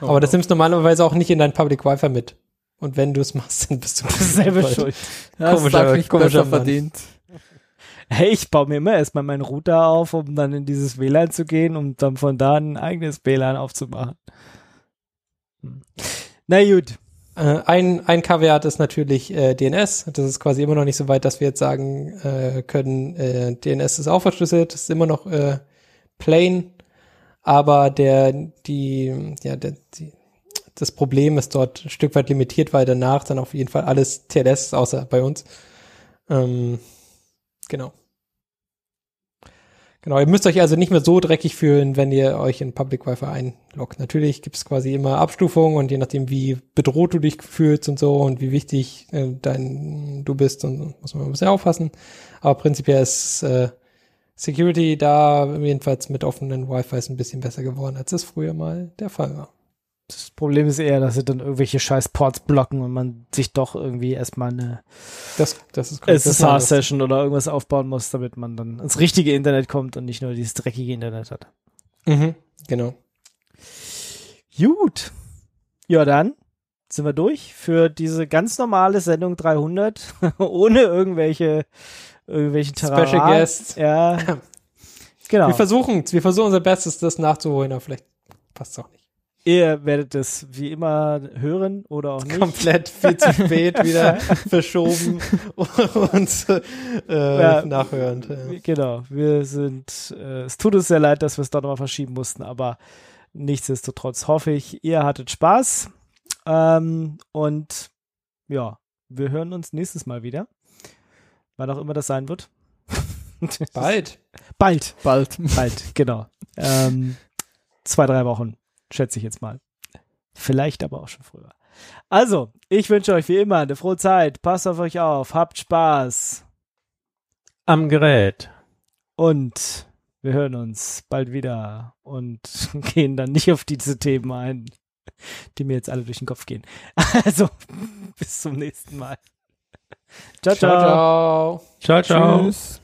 Aber das nimmst du normalerweise auch nicht in dein Public Wi-Fi mit. Und wenn du es machst, dann bist du Selber schuld. Ja, Komischer- komischer verdient. Hey, ich baue mir immer erstmal meinen Router auf, um dann in dieses WLAN zu gehen und dann von da ein eigenes WLAN aufzumachen. Hm. Na gut. Äh, ein, ein Kaviat ist natürlich äh, DNS. Das ist quasi immer noch nicht so weit, dass wir jetzt sagen äh, können, äh, DNS ist auch verschlüsselt, ist immer noch äh, plain, aber der, die, ja, der, die, das Problem ist dort ein Stück weit limitiert, weil danach dann auf jeden Fall alles TLS ist, außer bei uns. Ähm, genau. Genau, ihr müsst euch also nicht mehr so dreckig fühlen, wenn ihr euch in Public Wi-Fi Log. Natürlich gibt es quasi immer Abstufungen und je nachdem, wie bedroht du dich fühlst und so und wie wichtig äh, dein du bist, und muss man ein bisschen aufpassen. Aber prinzipiell ist äh, Security da jedenfalls mit offenen Wi-Fi ein bisschen besser geworden, als es früher mal der Fall war. Das Problem ist eher, dass sie dann irgendwelche scheiß Ports blocken und man sich doch irgendwie erstmal eine Das, das. SSH-Session oder irgendwas aufbauen muss, damit man dann ins richtige Internet kommt und nicht nur dieses dreckige Internet hat. Mhm, genau. Gut. Ja, dann sind wir durch für diese ganz normale Sendung 300 ohne irgendwelche irgendwelchen Terrain. Special Guests. Ja. Genau. Wir versuchen, wir versuchen unser Bestes, das nachzuholen, aber vielleicht passt es auch nicht. Ihr werdet es wie immer hören oder auch nicht. Komplett viel zu spät wieder verschoben und äh, Ja. nachhörend. Ja. Genau, wir sind, äh, es tut uns sehr leid, dass wir es doch nochmal verschieben mussten, aber nichtsdestotrotz hoffe ich, ihr hattet Spaß. Ähm, und ja, wir hören uns nächstes Mal wieder. Wann auch immer das sein wird. Bald. Bald, Bald. bald, genau. Ähm, zwei, drei Wochen, schätze ich jetzt mal. Vielleicht aber auch schon früher. Also, ich wünsche euch wie immer eine frohe Zeit. Passt auf euch auf, habt Spaß. Am Gerät. Und wir hören uns bald wieder und gehen dann nicht auf diese Themen ein, die mir jetzt alle durch den Kopf gehen. Also, bis zum nächsten Mal. ciao. ciao. ciao. Ciao, ciao. Tschüss.